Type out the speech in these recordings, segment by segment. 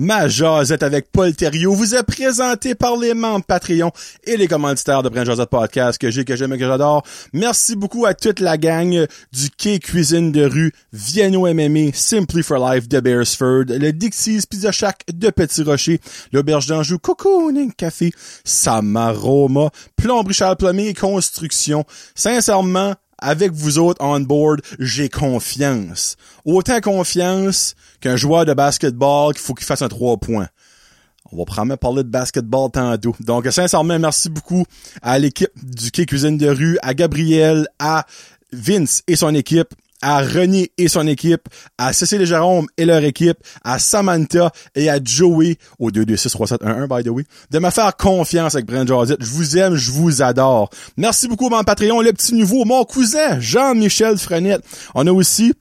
Ma jasette avec Paul Thériault vous est présentée par les membres Patreon et les commanditaires de Brand Josette Podcast que j'ai, que j'aime et que j'adore. Merci beaucoup à toute la gang du Quai Cuisine de rue, Vienno MMA, Simply for Life de Bearsford, le Dixie's Pizza Shack de Petit Rocher, l'Auberge d'Anjou, Cocooning Café, Samaroma, Plomberie Charles Plombier et Construction. Sincèrement, avec vous autres on board, j'ai confiance. Autant confiance qu'un joueur de basketball qu'il faut qu'il fasse un 3 points. On va probablement parler de basketball tantôt. Donc, sincèrement, merci beaucoup à l'équipe du Quai Cuisine de rue, à Gabriel, à Vince et son équipe, à René et son équipe, à Cécile Jérôme et leur équipe, à Samantha et à Joey, au 2263711, by the way, de me faire confiance avec Brent Josette. Je vous aime, je vous adore. Merci beaucoup, mon Patreon, le petit nouveau, mon cousin, Jean-Michel Frenette. On a aussi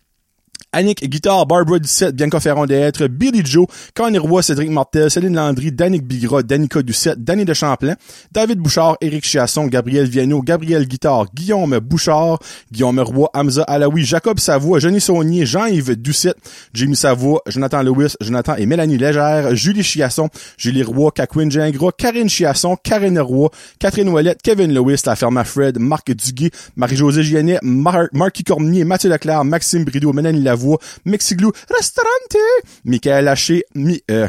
Annick Guitare, Barbara Ducette, Bianca Ferron d'être, Billy Joe, Connie Roy, Cédric Martel, Céline Landry, Danick Bigra, Danica Ducette, Danny de Champlain, David Bouchard, Éric Chiasson, Gabriel Viano, Gabriel Guitare, Guillaume Bouchard, Guillaume Roy, Hamza Alaoui, Jacob Savoie, Johnny Saunier, Jean-Yves Ducette, Jimmy Savoie, Jonathan Lewis, Jonathan et Mélanie Légère, Julie Chiasson, Julie Roy, Kakwin Gingras, Karine Chiasson, Karine Roy, Catherine Ouellette, Kevin Lewis, La Ferme Fred, Marc Duguay, Marie-Josée Giannet, Mar Marky Cormier, Mathieu Leclerc, Maxime Brideau, Mélanie Lavoie, Mexiglou, Restaurante, Michael Haché, Mi, euh,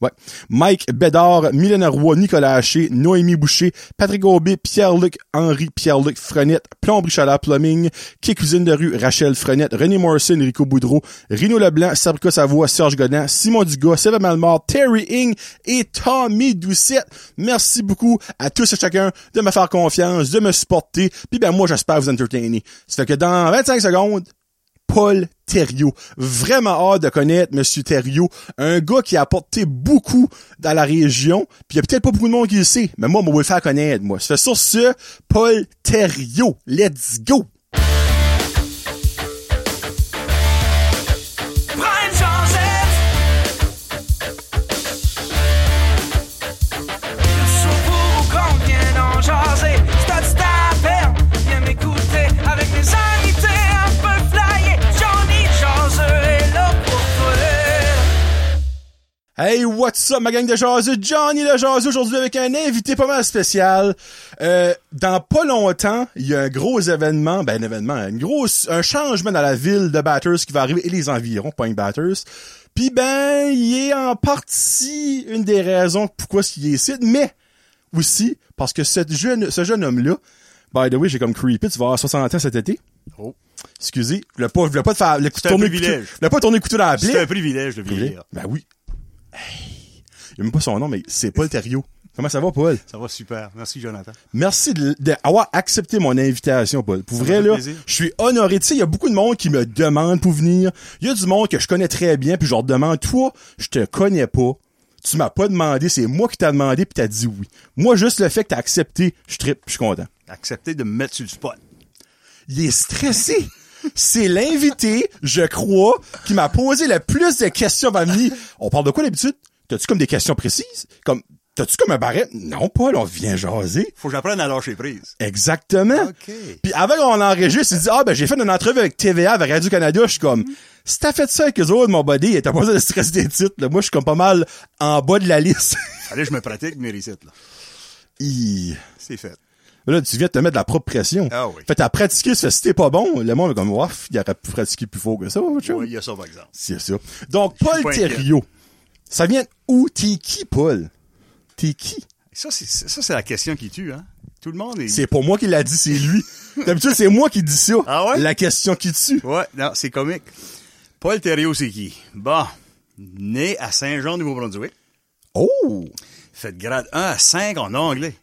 ouais, Mike Bédard, Mylène Roy, Nicolas Haché, Noémie Boucher, Patrick Aubé, Pierre-Luc Henri, Pierre-Luc Frenette, Plomberie Chalard Plumbing, Qui Cuisine de rue, Rachel Frenette, René Morrison, Rico Boudreau, Rino Leblanc, Sabrica Savoie, Serge Godin, Simon Dugas, Sylvain Malmort, Terry Ing et Tommy Doucette. Merci beaucoup à tous et chacun de me faire confiance, de me supporter, puis ben moi j'espère vous entertainer. Ça fait que dans 25 secondes, Paul Thériault. Vraiment hâte de connaître Monsieur Thériault. Un gars qui a apporté beaucoup dans la région. Puis il y a peut-être pas beaucoup de monde qui le sait. Mais moi, moi, je vais le faire connaître, moi. Fait sur ce, Paul Thériault. Let's go! Hey, what's up, ma gang de jaseux? Johnny le jaseux aujourd'hui avec un invité pas mal spécial. Euh, dans pas longtemps, il y a un gros événement, ben un événement, une grosse, un changement dans la ville de Batters qui va arriver et les environs, pas une Batters. Puis ben, il est en partie une des raisons pourquoi il est ici, mais aussi parce que cette jeune, ce jeune homme-là, by the way, j'ai comme creepy, tu vas avoir 60 ans cet été. Oh. Excusez, je voulais pas, je voulais pas te faire, le C'est tourner couteau, privilège. je voulais pas tourner couteau dans la C'est plaie. un privilège de vieillir. Ben oui. Hey. Il a même pas son nom, mais c'est Paul Thériault. Comment ça va, Paul? Ça va super. Merci, Jonathan. Merci de- d'avoir accepté mon invitation, Paul. Pour Ça vrai, là, plaisir. je suis honoré. Tu sais, il y a beaucoup de monde qui me demande pour venir. Il y a du monde que je connais très bien, puis je leur demande, toi, je te connais pas. Tu m'as pas demandé, c'est moi qui t'as demandé, puis t'as dit oui. Moi, juste le fait que t'as accepté, je trippe, je suis content. Accepter de me mettre sur le spot. Il est stressé. C'est l'invité, je crois, qui m'a posé le plus de questions venir. On parle de quoi d'habitude? T'as-tu comme des questions précises? Comme, t'as-tu comme un barret? Non, Paul, on vient jaser. Faut que j'apprenne à lâcher prise. Exactement. OK. Puis avant qu'on enregistre, il dit, ah, ben, j'ai fait une entrevue avec TVA, avec Radio-Canada. Je suis comme, si t'as fait ça avec eux autres, mon body, t'as pas besoin de stresser des titres, là. Moi, je suis comme pas mal en bas de la liste. Allez, je me pratique mes récites, là. Hi. C'est fait. Là, tu viens de te mettre de la propre pression. Ah oui. Fait t'as pratiqué, ça si t'es pas bon, le monde est comme, ouf, il aurait pu pratiquer plus fort que ça. Oui, il y a ça, par exemple. C'est ça. Donc, Paul. Thériault. Ça vient où? T'es qui, Paul? T'es qui? Ça, c'est, ça, c'est la question qui tue, hein. Tout le monde est... C'est pas moi qui l'a dit, c'est lui. D'habitude, c'est moi qui dis ça. Ah ouais? La question qui tue. Ouais, non, c'est comique. Paul Thériault, c'est qui? Bon. Né à Saint-Jean, Nouveau-Brunswick. Oh! Fait de grade 1 à 5 en anglais.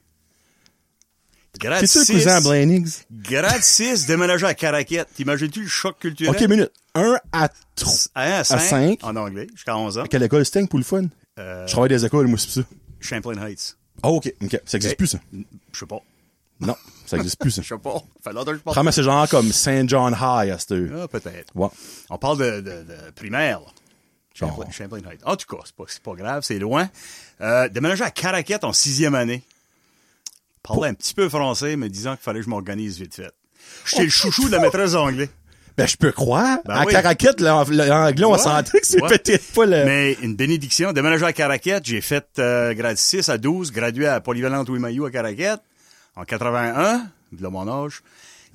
Grade T'es-tu le 6. cousin à Blanings? Grade 6, déménagé à Caraquette. T'imagines-tu le choc culturel? Ok, minute. 1 à 3. À 1 à 5, cinq. en anglais, jusqu'à 11 ans. À quelle école? C'était pour le fun? Euh, Je travaille des écoles, moi, c'est ça. Champlain Heights. Ah, ok, ok. Ça existe Ok. plus, ça? Je sais pas. Non, ça existe plus, ça. Je sais pas. Fait longtemps que je parle. C'est genre comme Saint John High à cette heure. Ah, peut-être. Ouais. On parle de, de, de primaire, là. Champlain. Champlain Heights. En tout cas, c'est pas, c'est pas grave, c'est loin. Euh, déménagé à Caraquette en sixième année. Parlais un petit peu français, mais disant qu'il fallait que je m'organise vite fait. J'étais le chouchou de la maîtresse d'anglais. Ben, je peux croire. Ben à oui. En- l'anglais, on sentait que c'est peut-être pas le... Mais une bénédiction. Déménagé à Caraquette, j'ai fait euh, grade 6 à 12, gradué à Polyvalente Louis-Maillot à Caraquette en 81, de mon âge.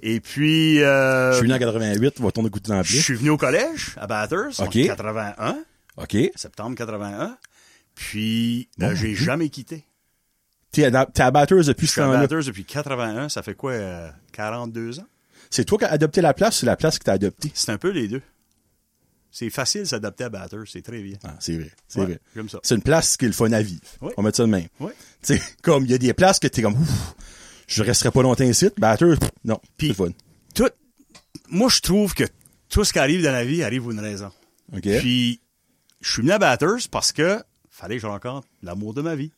Et puis, euh, Je suis venu en 88, on va tourner goûter dans je suis venu au collège à Bathurst OK. en 81, OK. septembre 81. Puis, euh, j'ai jamais quitté. T'es à, à Batters depuis Je ce temps-là. Bathurst depuis 81, ça fait quoi, euh, 42 ans? C'est toi qui as adopté la place ou c'est la place qui t'a adopté? C'est un peu les deux. C'est facile s'adapter à Bathurst, c'est très bien. Ah, c'est vrai, c'est Ouais, vrai. Ça. C'est une place qui est le fun à vivre. Oui. On va mettre ça de même. Oui. Tu sais, comme il y a des places que t'es comme, ouf, je resterai pas longtemps ici. Batters, pff, non, c'est le fun. Tout, moi, je trouve que tout ce qui arrive dans la vie arrive pour une raison. OK? Puis, je suis venu à Bathurst parce que fallait que je rencontre l'amour de ma vie.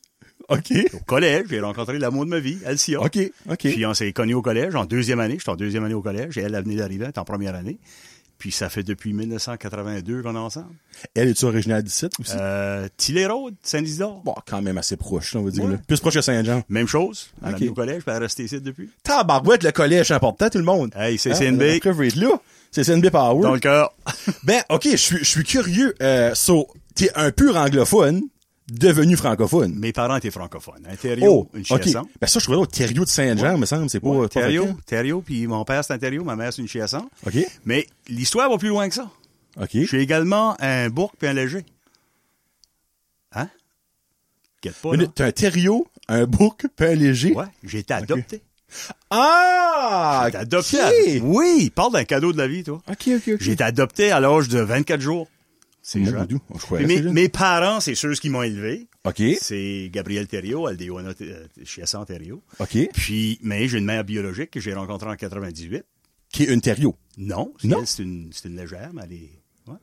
OK. Au collège, j'ai rencontré l'amour de ma vie, Alcia. OK, OK. Puis on s'est connus au collège, en deuxième année. J'étais en deuxième année au collège et elle, elle venait d'arriver, en première année. Puis ça fait depuis 1982 qu'on est ensemble. Elle est-tu originale d'ici aussi? Euh, Tillé Road, Saint-Isidore. Bon, quand même assez proche, là, on va dire. Ouais. là. Plus proche que Saint-Jean. Même chose. Elle Ok. a venu au collège, puis elle est restée ici depuis. Tabarouette, le collège, c'est important, tout le monde. Hey, c'est Hein, CNB. C'est CNB Power. Dans le cœur. Ben, OK, je suis, je suis curieux. Euh, so, t'es un pur anglophone, devenu francophone. Mes parents étaient francophones. Un Thériault, Oh, une chiasson. Ben ça, je trouvais au Thériault de Saint-Jean, me semble, c'est pas... Ouais, Thériault, puis mon père c'est un Thériault, ma mère c'est une chiasson. OK, Mais l'histoire va plus loin que ça. OK. Je suis également un bourg puis un léger. Hein? Quête pas. T'as un Thériault, un bouc, puis un léger. Ouais, j'ai été adopté. Ah! J'ai été adopté. À- Oui, parle d'un cadeau de la vie, toi. OK, OK, OK. J'ai été adopté à l'âge de 24 jours. C'est Mon jeune. Dieu, je croyais Puis que mes, mes parents, c'est ceux qui m'ont élevé. OK, C'est Gabriel Thériault, Aldéona euh, Chiasson Thériault. OK. Puis, mais j'ai une mère biologique que j'ai rencontrée en 98. Qui est une Thériault? Non, c'est Non? c'est une, c'est une légère, mais elle est... ouais.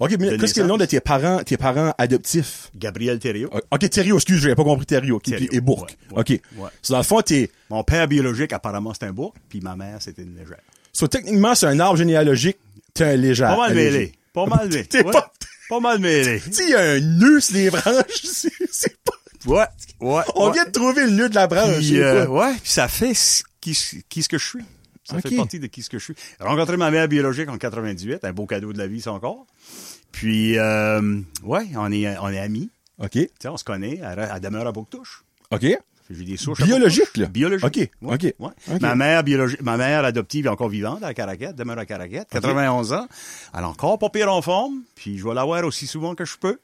OK, mais qu'est-ce que le nom de tes parents, tes parents adoptifs? Gabriel Thériault. OK, Thériault, excuse, j'avais pas compris Thériault. Puis- et ouais, ouais, OK. So, dans le fond, t'es... Mon père biologique, apparemment, c'est un bourg, puis ma mère, c'était une légère. So, techniquement, c'est un arbre généalogique. T'es un léger. Pas mal mêlé. Pas mal mêlé. T'es Ouais. pas- Pas mal mêlé. Tu il y a un nœud sur les branches. C'est c'est pas... Ouais, ouais. On ouais. vient de trouver le nœud de la branche. Puis, c'est euh, ouais, puis ça fait qui, qui ce que je suis. Ça fait partie de qui ce que je suis. J'ai rencontré ma mère biologique en 98, un beau cadeau de la vie, ça encore. Puis, euh, ouais, on est, on est amis. OK, Tu sais, on se connaît. Elle, elle demeure à Bouctouche. OK. J'ai des souches. Biologique, là? Biologique. OK, Ouais, OK, ouais. OK. Ma mère biologique, ma mère adoptive est encore vivante à Caraquette, demeure à Caraquette, 91 ans. Elle est encore pas pire en forme, puis je vais la voir aussi souvent que je peux.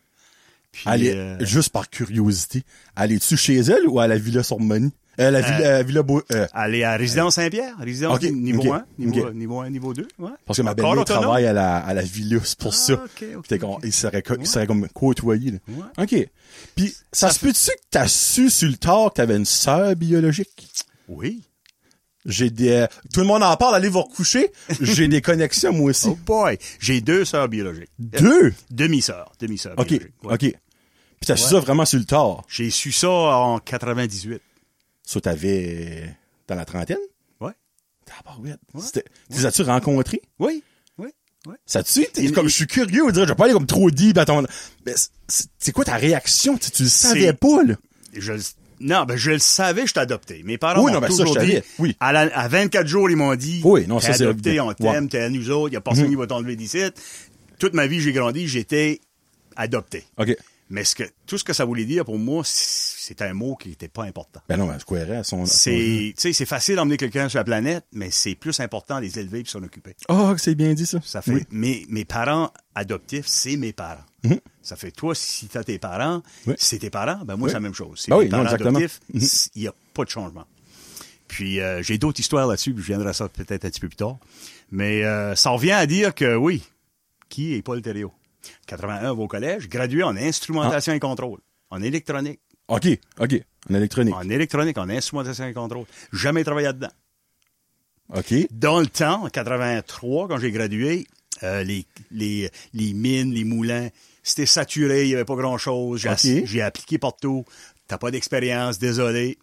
Puis, Elle est, euh, juste par curiosité, allais-tu chez elle ou à la Villa Sormoni? Euh, la Villa, euh, Villa Beau- euh, elle est à Résidence Saint-Pierre, résidence OK, niveau OK, 1, niveau, OK. niveau 1, niveau 2. Ouais. parce que ma belle-mère travaille à la, à la Villa, c'est pour Ah, ça. Fait OK. il serait, co- il serait comme côtoyé, là. Ouais. OK. Puis, ça, se peut-tu que t'as su sur le tard que t'avais une sœur biologique? Oui. J'ai des, euh, tout le monde en parle, allez vous recoucher. J'ai des connexions, moi aussi. Oh boy. J'ai deux sœurs biologiques. Deux? Demi-sœurs. Demi-sœurs OK. OK. Puis t'as su ça vraiment sur le tard. J'ai su ça en 98. Ça, t'avais dans la trentaine? Ouais. Les as-tu rencontrés? Oui. Oui. Oui. Ça tu t'es Il- comme je suis curieux, on dirait, je vais pas aller comme trop deep à ton. C'est- quoi ta réaction? Tu, tu le savais pas, là. Je le- non, ben je le savais, je t'ai adopté. Mes parents Oui, m'ont ben ça, toujours je dit, oui. à, la- à 24 jours, ils m'ont dit, Oui, non, t'es adopté, on t'aime, Ouais. Mhm. t'es à nous autres, il y a personne qui va t'enlever d'ici. Toute ma vie, j'ai grandi, j'étais adopté. OK. Mais ce que, tout ce que ça voulait dire pour moi, c'est un mot qui n'était pas important. Ben non, ben, je à son. C'est, tu sais, c'est facile d'emmener quelqu'un sur la planète, mais c'est plus important de les élever et s'en occuper. Oh, c'est bien dit, ça. Ça fait, Oui. mes, mes parents adoptifs, c'est mes parents. Ça fait, toi, si t'as tes parents, Oui. c'est tes parents, ben moi, Oui. c'est la même chose. C'est Ben mes non, parents exactement. adoptifs, Mhm. il n'y a pas de changement. Puis, euh, j'ai d'autres histoires là-dessus, puis je viendrai à ça peut-être un petit peu plus tard. Mais euh, ça revient à dire que, oui, qui est Paul Thériault? 81 va au collège, gradué en instrumentation Ah. et contrôle, en électronique. OK, OK. En électronique. En électronique, en instrumentation et contrôle. Jamais travaillé là-dedans. OK. Dans le temps, en 83, quand j'ai gradué, euh, les, les, les mines, les moulins, c'était saturé, il n'y avait pas grand-chose. J'ai, appliqué partout. T'as pas d'expérience, désolé.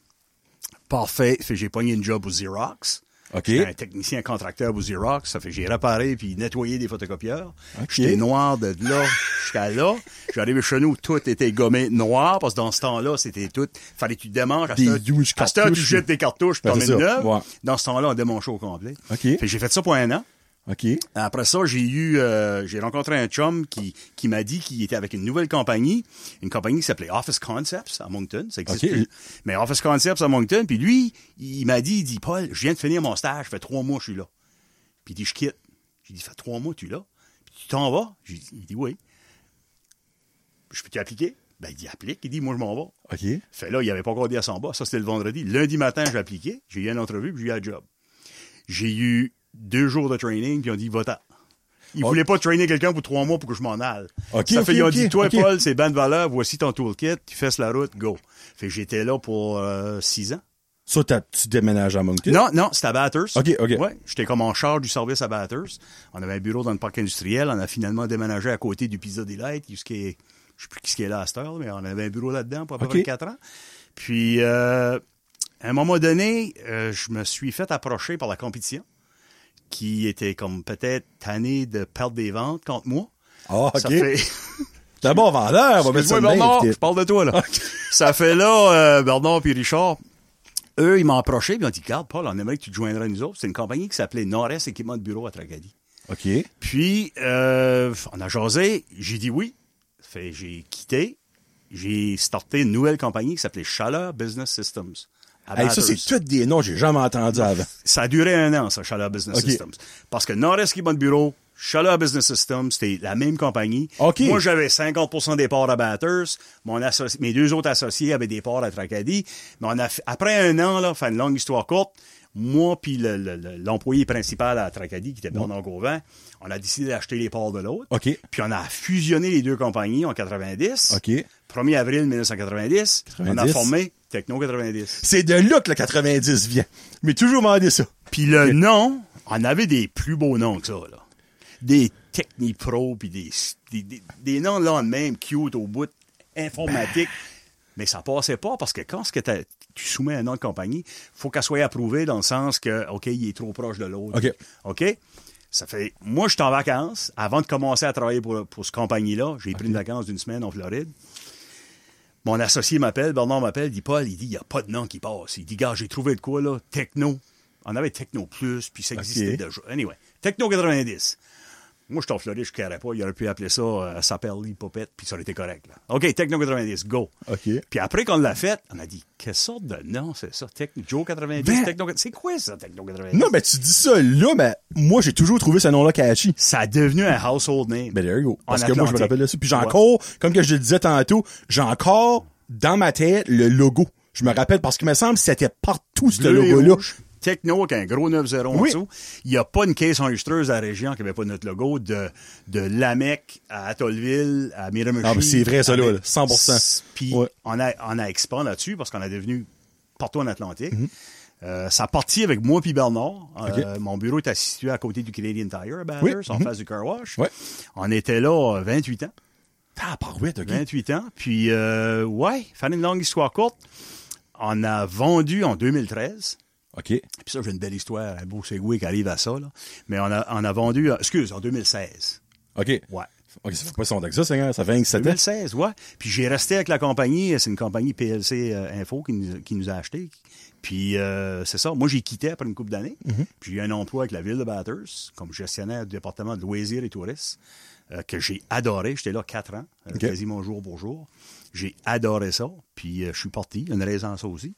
Parfait. J'ai pogné une job au Xerox. J'étais un technicien contracteur au Xerox. Ça fait que j'ai réparé puis nettoyé des photocopieurs. J'étais noir de là jusqu'à là. J'arrivais chez nous, tout était gommé noir parce que dans ce temps-là, c'était tout. Fallait que tu démanges. À Des à tu jettes tes cartouches, tu t'en mets une ça. neuve. Ouais. Dans ce temps-là, on démangeait au complet. OK. Fait que j'ai fait ça pour un an. OK. Après ça, j'ai eu, euh, j'ai rencontré un chum qui, qui m'a dit qu'il était avec une nouvelle compagnie, une compagnie qui s'appelait Office Concepts à Moncton. Ça existe plus. Mais Office Concepts à Moncton. Puis lui, il m'a dit, il dit, Paul, je viens de finir mon stage, ça fait trois mois que je suis là. Puis il dit, je quitte. J'ai dit, ça fait trois mois que tu es là. Puis tu t'en vas? J'ai dit, il dit, oui. Je peux-tu appliquer? Ben, il dit, applique. Il dit, moi, je m'en vais. OK. Fait là, il avait pas encore dit à son bas. Ça, c'était le vendredi. Lundi matin, j'ai appliqué. J'ai eu une entrevue, puis j'ai eu un job. J'ai eu deux jours de training, puis on dit, va-t'en. Ils Oh. voulaient pas trainer quelqu'un pour trois mois pour que je m'en aille. Ok, ça fait, ils ont dit, toi. Paul, c'est ben de valeur, voici ton toolkit, tu fais la route, go. Fait j'étais là pour euh, six ans. Ça, t'as- tu déménages à Moncton? Non, non, c'était à Batters. Ok, ok. Ouais, j'étais comme en charge du service à Batters. On avait un bureau dans le parc industriel. On a finalement déménagé à côté du Pizza Delight, qui est, je sais plus qui est là à cette heure, mais on avait un bureau là-dedans pour à peu près quatre ans. Puis, euh, à un moment donné, euh, je me suis fait approcher par la compétition, qui était comme peut-être tanné de perdre des ventes contre moi. Ah, OK. Ça fait... T'es un bon vendeur, on va mettre ça Bernard, je parle de toi, là. Ça fait là, euh, Bernard puis Richard, eux, ils m'ont approché, puis ils ont dit, regarde, Paul, on aimerait que tu te joindrais à nous autres. C'est une compagnie qui s'appelait Nord-Est Équipement de Bureau à Tracadie. OK. Puis, euh, on a jasé, j'ai dit oui. Fait, j'ai quitté, j'ai starté une nouvelle compagnie qui s'appelait Chaleur Business Systems. Hey, ça, c'est tous des noms que j'ai jamais entendus avant. Ça a duré un an, ça, Chaleur Business. Systems. Parce que Nord-Est de Bureau, Chaleur Business Systems, c'était la même compagnie. Moi, j'avais 50% des parts à Batters. Mon associ- mes deux autres associés avaient des parts à Tracadie. Mais on a fait- après un an, là, faire une longue histoire courte, moi puis le- le- le- l'employé principal à Tracadie, qui était Bernard Gauvin, on a décidé d'acheter les parts de l'autre. Puis on a fusionné les deux compagnies en 90. OK. 1er avril 1990. On a 90. formé Techno 90. C'est de là que le 90 vient. Mais toujours demandé ça. Puis le nom, on avait des plus beaux noms que ça, là. Des Technipro, puis des, des, des, des noms là même, cute au bout, informatique. Mais ça passait pas parce que quand ce que tu soumets un nom de compagnie, faut qu'elle soit approuvée dans le sens que, OK, il est trop proche de l'autre. OK. OK? Ça fait, moi, je suis en vacances. Avant de commencer à travailler pour, pour cette compagnie-là, j'ai pris une vacance d'une semaine en Floride. Mon associé m'appelle, Bernard m'appelle, il dit Paul, il dit, il n'y a pas de nom qui passe. Il dit, gars, j'ai trouvé de quoi, là? Techno. On avait Techno Plus, puis ça existait déjà. Anyway, Techno 90. Moi, je suis en Floride, je ne pas. Il aurait pu appeler ça euh, Sapperly Popette, puis ça aurait été correct. Là. OK, Techno 90, go. OK. Puis après qu'on l'a fait, on a dit, quelle sorte de nom c'est ça? Techno, Joe 90, Ben- Techno C'est quoi ça, Techno 90? Non, mais tu dis ça là, mais moi, j'ai toujours trouvé ce nom-là catchy. Ça a devenu un household name. Ben, there you go. Parce En que moi, je me rappelle de ça. Puis j'ai Ouais. encore, comme que je le disais tantôt, j'ai encore dans ma tête le logo. Je me rappelle parce qu'il me semble que c'était partout, ce logo-là. Techno avec un gros 9-0 en Oui. dessous. Il n'y a pas une caisse enregistreuse à la région qui n'avait pas notre logo de, de Lamec à Atollville à Miramichi. C'est vrai, ça, là, avec- là, 100%. Puis Ouais. on a, on a expand là-dessus parce qu'on est devenu partout en Atlantique. Mhm. Euh, ça a parti avec moi puis Bernard. Euh, mon bureau était situé à côté du Canadian Tire à Bathurst, Oui. en Mhm. face du car wash. Ouais. On était là euh, 28 ans. Ah, parouette, OK. 28 ans. Puis, euh, ouais, faire une longue histoire courte, on a vendu en 2013. OK. Puis ça, j'ai une belle histoire, un beau segway qui arrive à ça. Là. Mais on a, on a vendu, euh, excuse, en 2016. OK. Ouais. OK, ça fait pas si longtemps que ça, Seigneur. Ça fait 27 ans. 2016, ouais. Puis j'ai resté avec la compagnie, c'est une compagnie PLC euh, Info qui nous, qui nous a acheté. Puis euh, c'est ça, moi j'ai quitté après une couple d'années. Puis j'ai eu un emploi avec la ville de Bathurst comme gestionnaire du département de loisirs et tourisme euh, que j'ai adoré. J'étais là quatre ans, euh, OK. quasiment jour pour jour. J'ai adoré ça. Puis euh, je suis parti. Une raison ça aussi.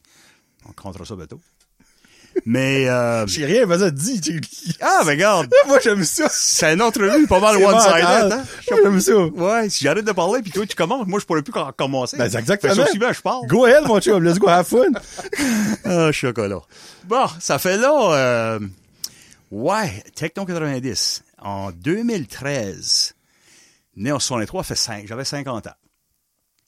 On comptera ça bientôt. Mais euh, J'ai rien, vas-y, dis. tu- ah, mais regarde, Moi, j'aime ça. c'est une entrevue pas mal one-sided. Hein? J'aime ça. Ouais, si j'arrête de parler, puis toi, tu commences, moi, je pourrais plus co- commencer. Ben, c'est exactement. Fait bien, je parle. Go ahead, mon chum. Let's go have fun. Ah, chocolat. Bon, ça fait là, euh, ouais, Techno 90. En 2013, né en 63, fait 5, j'avais 50 ans.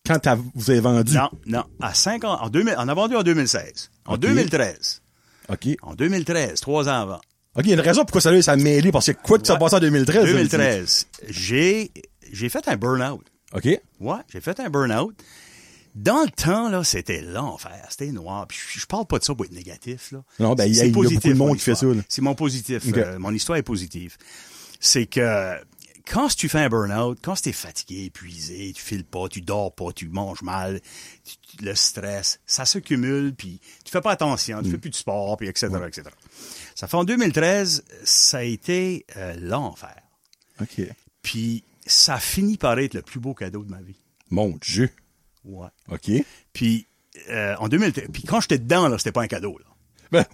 Quand vous avez vendu? Non, non, à 50, en 2000, on a vendu en 2016. En OK. 2013. OK. En 2013, trois ans avant. OK, il y a une raison pourquoi ça, a mêlé, parce que quoi que ça passe en 2013. 2013. J'ai, j'ai fait un burn-out. OK. Ouais, j'ai fait un burn-out. Dans le temps, là, c'était l'enfer. C'était noir. Puis je, je parle pas de ça pour être négatif, là. Non, ben, il y y a beaucoup de monde mon qui fait ça. C'est mon positif. Euh, mon histoire est positive. C'est que quand tu fais un burn-out, quand tu es fatigué, épuisé, tu files pas, tu dors pas, tu manges mal, tu- le stress, ça se cumule, puis tu fais pas attention, tu fais plus de sport, puis etc., etc. Ça fait en 2013, ça a été euh, l'enfer. OK. Puis ça a fini par être le plus beau cadeau de ma vie. Mon Dieu. Ouais. OK. Puis euh, en 2013, puis quand j'étais dedans, là, c'était pas un cadeau. Là. Ben,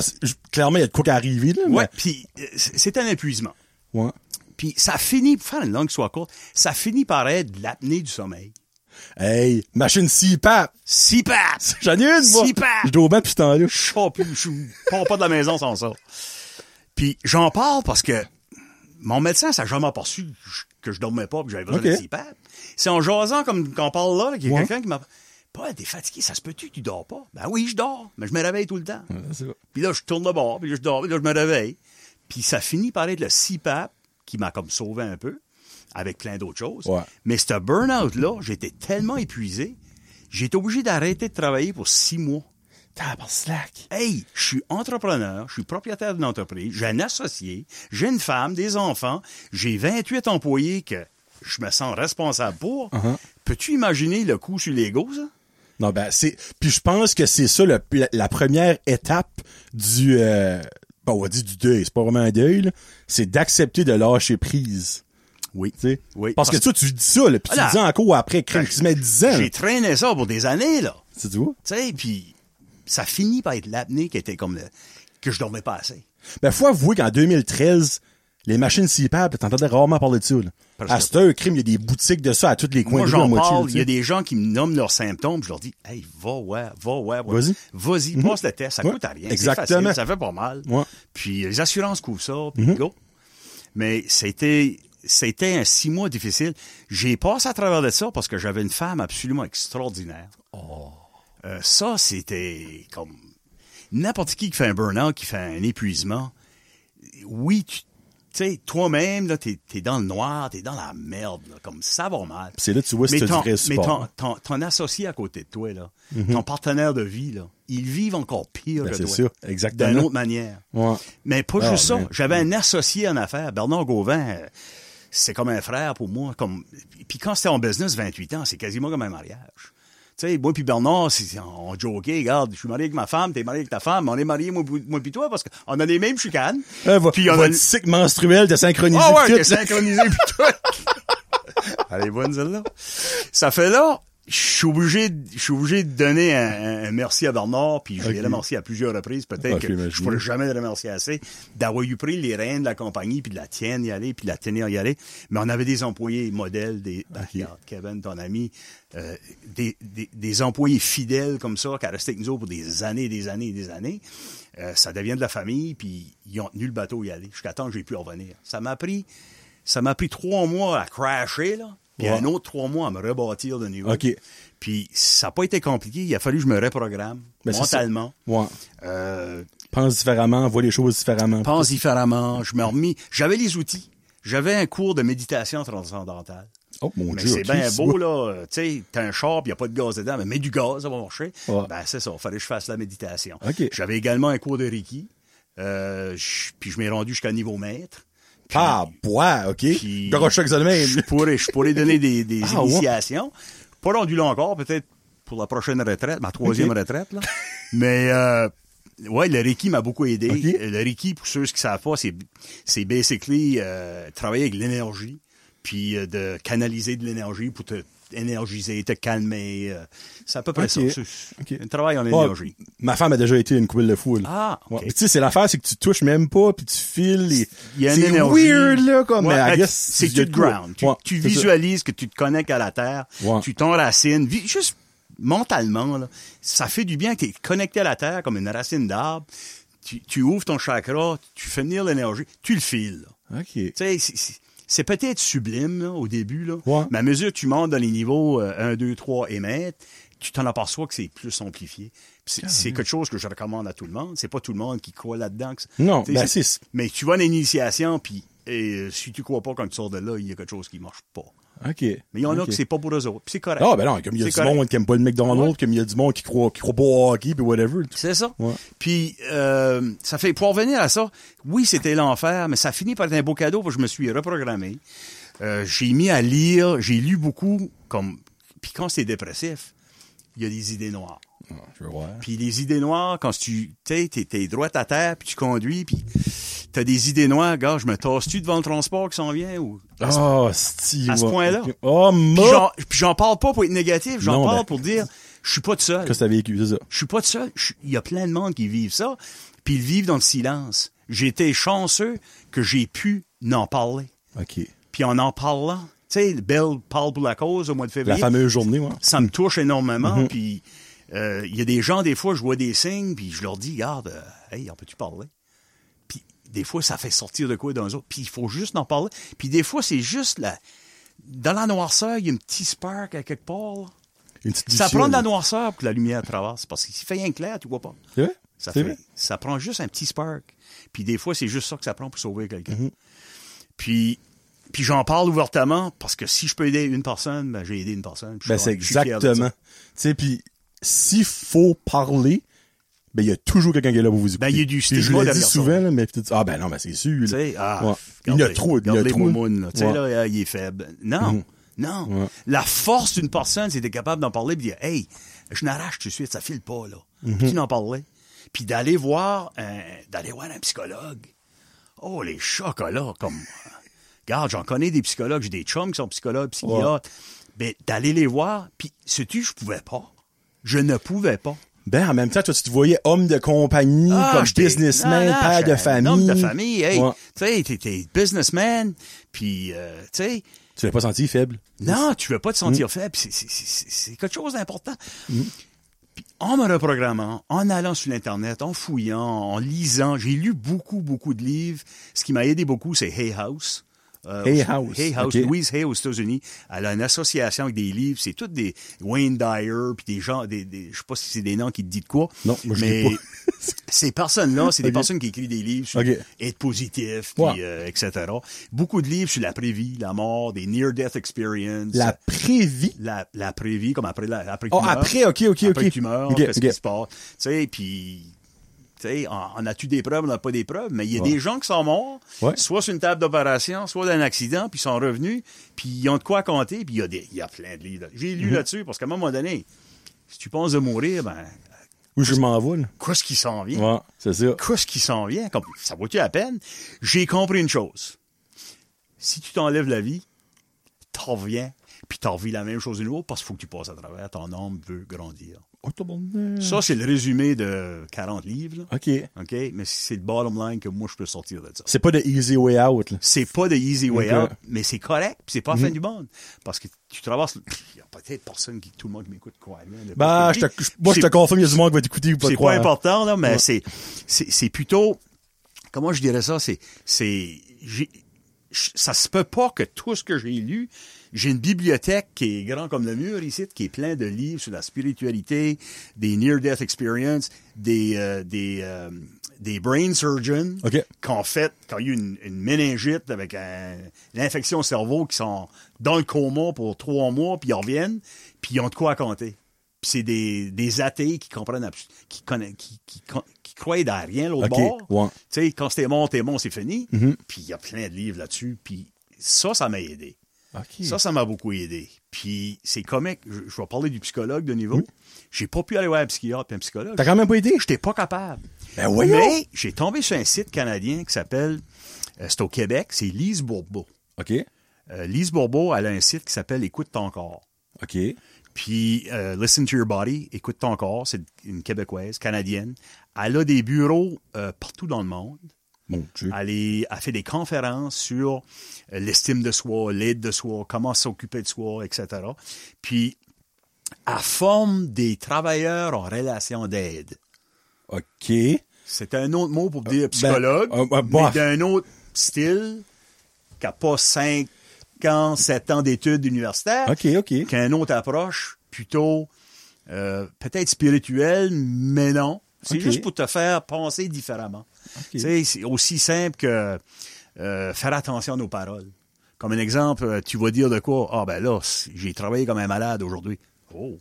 j'ai- j- clairement, il y a de quoi qui est arrivé, là. mais- Ouais. Puis euh, c- c'était un épuisement. Ouais. Puis ça finit, pour faire une longue histoire courte, ça finit par être de l'apnée du sommeil. Hey, machine CPAP. CPAP! J'en ai une, moi. CPAP! Je dois depuis ce temps-là. Je sors plus, je pars pas de la maison sans ça. Puis j'en parle parce que mon médecin, ça n'a jamais aperçu que je dormais pas, que j'avais besoin Ok. de CPAP. C'est en jasant comme qu'on parle là, qu'il y a Ouais. quelqu'un qui m'a Paul, t'es fatigué, ça se peut-tu que tu dors pas? Ben oui, je dors, mais je me réveille tout le temps. Puis là, je tourne le bord, puis là, je dors, puis là, je me réveille. Puis ça finit par être le CPAP qui m'a comme sauvé un peu, avec plein d'autres choses. Ouais. Mais ce burn-out-là, j'étais tellement épuisé, j'ai été obligé d'arrêter de travailler pour six mois. Slack. Hey, je suis entrepreneur, je suis propriétaire d'une entreprise, j'ai un associé, j'ai une femme, des enfants, j'ai 28 employés que je me sens responsable pour. Uh-huh. Peux-tu imaginer le coup sur l'ego, ça? Non, ben, c'est, puis je pense que c'est ça, le- la, la première étape du, euh, bon, on va dire du deuil. C'est pas vraiment un deuil, là. C'est d'accepter de lâcher prise. Oui. Tu sais? Oui, Parce, parce que toi, tu dis ça, là, puis tu dis encore après, crème, qui se met 10 ans. J'ai traîné ça pour des années, là. Tu vois? Tu sais, puis ça finit par être l'apnée qui était comme le, que je dormais pas assez. Ben, faut avouer qu'en 2013, les machines CPAP, t'entendais rarement parler de ça, là. À cette heure, crime, il y a des boutiques de ça à tous les coins Moi, de j'en parle, il y a des gens qui me nomment leurs symptômes, je leur dis, hey, va, ouais, va, ouais, ouais. Vas-y. Vas-y, passe le test, ça Ouais, coûte à rien. exactement. Facile, ça fait pas mal. Ouais. Puis les assurances couvrent ça, puis Mhm. go. Mais c'était, c'était un six mois difficile. J'ai passé à travers de ça parce que j'avais une femme absolument extraordinaire. Oh. Euh, ça, c'était comme n'importe qui qui fait un burn-out, qui fait un épuisement. Oui, tu tu sais, toi-même, là, t'es, t'es dans le noir, t'es dans la merde, là, comme ça va mal. C'est là, tu vois, si Mais ton, vrai mais ton, ton, ton associé à côté de toi, là, ton partenaire de vie, là, ils vivent encore pire Ben, que c'est toi. ça, exactement. D'une autre manière. Ouais. Mais pas Ah, juste ça. J'avais un associé en affaires, Bernard Gauvin. euh, C'est comme un frère pour moi. Comme... Puis quand c'était en business, 28 ans, c'est quasiment comme un mariage. Tu sais, moi puis Bernard, on jokait, regarde, je suis marié avec ma femme, t'es marié avec ta femme, mais on est mariés, moi, moi puis toi, parce qu'on a les mêmes chicanes. Euh, puis on a... votre cycle menstruel, t'as synchronisé. Ah ouais, tout, t'es synchronisé puis tout. Elle est bonne, celle-là. Ça fait là, je suis obligé, de- je suis obligé de donner un, un- merci à Bernard, puis je l'ai Ok. remercié à plusieurs reprises. Peut-être Ah, je que je pourrais jamais le remercier assez d'avoir eu pris les rênes de la compagnie, puis de la tienne y aller, puis de la tenir y aller. Mais on avait des employés modèles, des, ben, regarde, Kevin, ton ami, euh, des, des, des employés fidèles comme ça, qui a resté avec nous autres pour des années, des années, des années. Euh, ça devient de la famille, puis ils ont tenu le bateau y aller jusqu'à temps que j'ai pu en revenir. Ça m'a pris, ça m'a pris trois mois à crasher, là, puis Ouais. un autre trois mois à me rebâtir de nouveau. OK. Puis ça n'a pas été compliqué. Il a fallu que je me reprogramme Ben, mentalement. Ouais. Euh, Pense différemment, vois les choses différemment. pense différemment. Je me remis. J'avais les outils. J'avais un cours de méditation transcendantale. Oh, mon Mais Dieu. c'est bien beau, là. Tu sais, t'as un char, puis il n'y a pas de gaz dedans, mais mets du gaz, ça va marcher. Ouais. Ben, c'est ça. Fallait que je fasse la méditation. J'avais également un cours de Reiki. Euh, puis je m'ai rendu jusqu'à niveau maître. Ah, bois, OK. puis- je pourrais, je pourrais donner des, des Ah, ouais. initiations. Pas rendu là encore, peut-être pour la prochaine retraite, ma troisième retraite. Là. Mais euh, ouais, le Reiki m'a beaucoup aidé. Ok. Le Reiki, pour ceux qui savent pas, c'est c'est basically euh, travailler avec l'énergie, puis euh, de canaliser de l'énergie pour te énergiser, te calmer. euh, c'est à peu près Ok. ça. C'est Ok. un travail en énergie. ma femme a déjà été une couple de fou. là. Ah, ok. Ouais. Puis Tu sais, c'est l'affaire, c'est que tu touches même pas, puis tu files. les- Il y a une c'est énergie. weird, là, comme, Ouais, c'est quoi. ground. Tu, Ouais, tu c'est ça. visualises que tu te connectes à la terre, tu t'enracines, juste mentalement, là, ça fait du bien que tu es connecté à la terre comme une racine d'arbre. Tu, tu ouvres ton chakra, tu fais venir l'énergie, tu le files. là. OK. Tu sais, c'est- peut-être sublime là, au début, là, Ouais. mais à mesure que tu montes dans les niveaux euh, 1, 2, 3 et maître, tu t'en aperçois que c'est plus amplifié. C'est quelque chose que je recommande à tout le monde. C'est pas tout le monde qui croit là-dedans. Non, ben, Mais tu vas à l'initiation, puis et, euh, si tu crois pas quand tu sors de là, il y a quelque chose qui marche pas. OK. Mais il y en a que c'est pas pour eux autres. Puis c'est correct. Ah, ben non, comme il y a du monde qui aime pas le McDonald's, comme il y a du monde qui croit, qui croit pas au hockey, puis whatever. C'est ça. Puis, euh, ça fait, pour revenir à ça, oui, c'était l'enfer, mais ça finit par être un beau cadeau parce que je me suis reprogrammé. Euh, j'ai mis à lire, j'ai lu beaucoup, comme, puis quand c'est dépressif, il y a des idées noires. Je voir. Puis les idées noires, quand tu, tu t'es, t'es droit à terre, puis tu conduis, puis t'as des idées noires, gars, je me tasse-tu devant le transport qui s'en vient, ou... Oh, sti, à ce point-là. Oh, Puis j'en, puis j'en parle pas pour être négatif, j'en parle ben- pour dire, je suis pas tout seul. Qu'est-ce que t'as vécu, c'est ça? Je suis pas tout seul. Il y a plein de monde qui vivent ça, puis ils vivent dans le silence. J'ai été chanceux que j'ai pu n'en parler. OK. Puis en en parlant, tu sais, Belle parle pour la cause au mois de La février. fameuse journée, ouais. Ça me touche énormément. Mhm. Puis euh, il y a des gens, des fois, je vois des signes, puis je leur dis, regarde, euh, hey, en peux-tu parler? Des fois, ça fait sortir de quoi dans eux autres. Puis il faut juste en parler. Puis des fois, c'est juste la... Dans la noirceur, il y a un petit spark à quelque part. là. Une petite Ça prend de la noirceur pour que la lumière traverse. Parce qu'il fait rien clair, tu vois pas. C'est vrai? Ça, fait, vrai? ça prend juste un petit spark. Puis des fois, c'est juste ça que ça prend pour sauver quelqu'un. Mhm. Puis, puis j'en parle ouvertement parce que si je peux aider une personne, ben, j'ai aidé une personne. Ben, c'est exactement. Tu sais, puis s'il faut parler, ben, il y a toujours quelqu'un qui est là pour vous écouter. Ben, il y a du je stigma dit derrière ça. souvent, là, mais ah, ben non, ben, c'est sûr, Tu sais, ah, Ouais. Il y a trop, il y a trop. Tu sais, là, euh, il est faible. Non, Mhm. non. Ouais. La force d'une personne, d'être capable d'en parler et de dire, hey, je n'arrache tout de suite, ça file pas, là. Mhm. Puis tu n'en parlais. Puis d'aller voir un, d'aller voir un psychologue. Oh, les chocolats, comme, regarde, j'en connais des psychologues, j'ai des chums qui sont psychologues, psychiatres. Ben, d'aller les voir, puis sais-tu, je pouvais pas. Je ne pouvais pas. Ben, en même temps, toi, tu te voyais homme de compagnie, Ah, comme businessman, non, non, père de famille. Homme de famille, hey. Ouais. Tu sais, t'es, businessman, puis, euh, tu sais, Tu l'as pas senti faible? non, tu veux pas te sentir Mm. faible. C'est, quelque chose d'important. Puis en me reprogrammant, en allant sur l'Internet, en fouillant, en lisant, j'ai lu beaucoup, beaucoup de livres. Ce qui m'a aidé beaucoup, c'est Hay House. Euh, Hay House, Hay House. ok. Louise Hay aux États-Unis. Elle a une association avec des livres. C'est toutes des Wayne Dyer, puis des gens, des, des, je sais pas si c'est des noms qui te disent de quoi. Non, moi, je mais ces personnes-là, c'est des personnes qui écrivent des livres sur être positif, puis euh, etc. Beaucoup de livres sur la prévie, la mort, des near-death experiences. La prévie? la, la prévie, comme après la, après Oh, après, ok, ok, Après ok. que tu meurs, qu'est-ce qui se passe? Tu sais, puis, sais, en as-tu des preuves, on n'a pas des preuves, mais il y a Ouais. des gens qui sont morts, Ouais. soit sur une table d'opération, soit d'un accident, puis ils sont revenus, puis ils ont de quoi compter, puis il y a des, il y a plein de livres. J'ai Mhm. lu là-dessus, parce qu'à un moment donné, si tu penses de mourir, ben, Où je m'en vais, là. qu'est-ce qui s'en vient? Ouais, c'est ça. Qu'est-ce qui s'en vient? Comme, ça vaut-tu la peine? J'ai compris une chose. Si tu t'enlèves la vie, t'en reviens, puis t'en revis la même chose de nouveau, parce qu'il faut que tu passes à travers. Ton âme veut grandir. Oh, bon- Ça, c'est le résumé de 40 livres. là. OK. OK? Mais c'est le bottom line que moi, je peux sortir de ça. C'est pas de easy way out. C'est pas de easy way. Mhm. out, mais c'est correct, puis c'est pas la fin du monde. Parce que tu traverses... Il y a peut-être personne qui... Tout le monde qui m'écoute bien. de Bah, je te, moi, je te confirme, il y a du monde qui va t'écouter ou pas c'est pas croire. important, là, mais Ouais. c'est, plutôt, comment je dirais ça, c'est, ça se peut pas que tout ce que j'ai lu, j'ai une bibliothèque qui est grand comme le mur ici, qui est plein de livres sur la spiritualité, des near-death experiences, des, euh, des, euh, des brain surgeons, OK. qu'en fait, quand il y a eu une, une méningite avec un- une infection au cerveau, qui sont dans le coma pour trois mois, puis ils reviennent, puis ils ont de quoi compter. Puis c'est des, des athées qui comprennent, qui, connaissent, qui, qui, qui croient dans rien l'autre bord. ouais. Tu sais, quand c'était mort, t'es mort, c'est fini. Mhm. Puis il y a plein de livres là-dessus. Puis ça, ça m'a aidé. Ça, ça m'a beaucoup aidé. Puis c'est comique. Je, je vais parler du psychologue de niveau. J'ai pas pu aller voir un psychiatre et un psychologue. T'as quand même pas été? J'étais pas capable. Ben! Mais j'ai tombé sur un site canadien qui s'appelle, euh, c'est au Québec, c'est Lise Bourbeau. OK. Euh, Lise Bourbeau, elle a un site qui s'appelle Écoute ton corps. OK. Puis euh, Listen to Your Body, Écoute ton corps, c'est une Québécoise, canadienne. Elle a des bureaux partout dans le monde. Elle, est- elle fait des conférences sur euh, l'estime de soi, l'aide de soi, comment s'occuper de soi, etc. Puis, elle forme des travailleurs en relation d'aide. OK. C'est un autre mot pour dire psychologue, euh, euh, mais d'un autre style, qui n'a pas 5 ans, 7 ans d'études universitaires, OK, OK. qui a une autre approche plutôt euh, peut-être spirituelle, mais non. C'est juste pour te faire penser différemment. C'est aussi simple que euh, faire attention à nos paroles. Comme un exemple, euh, tu vas dire de quoi? Ah ben là, j'ai travaillé comme un malade aujourd'hui. Oh,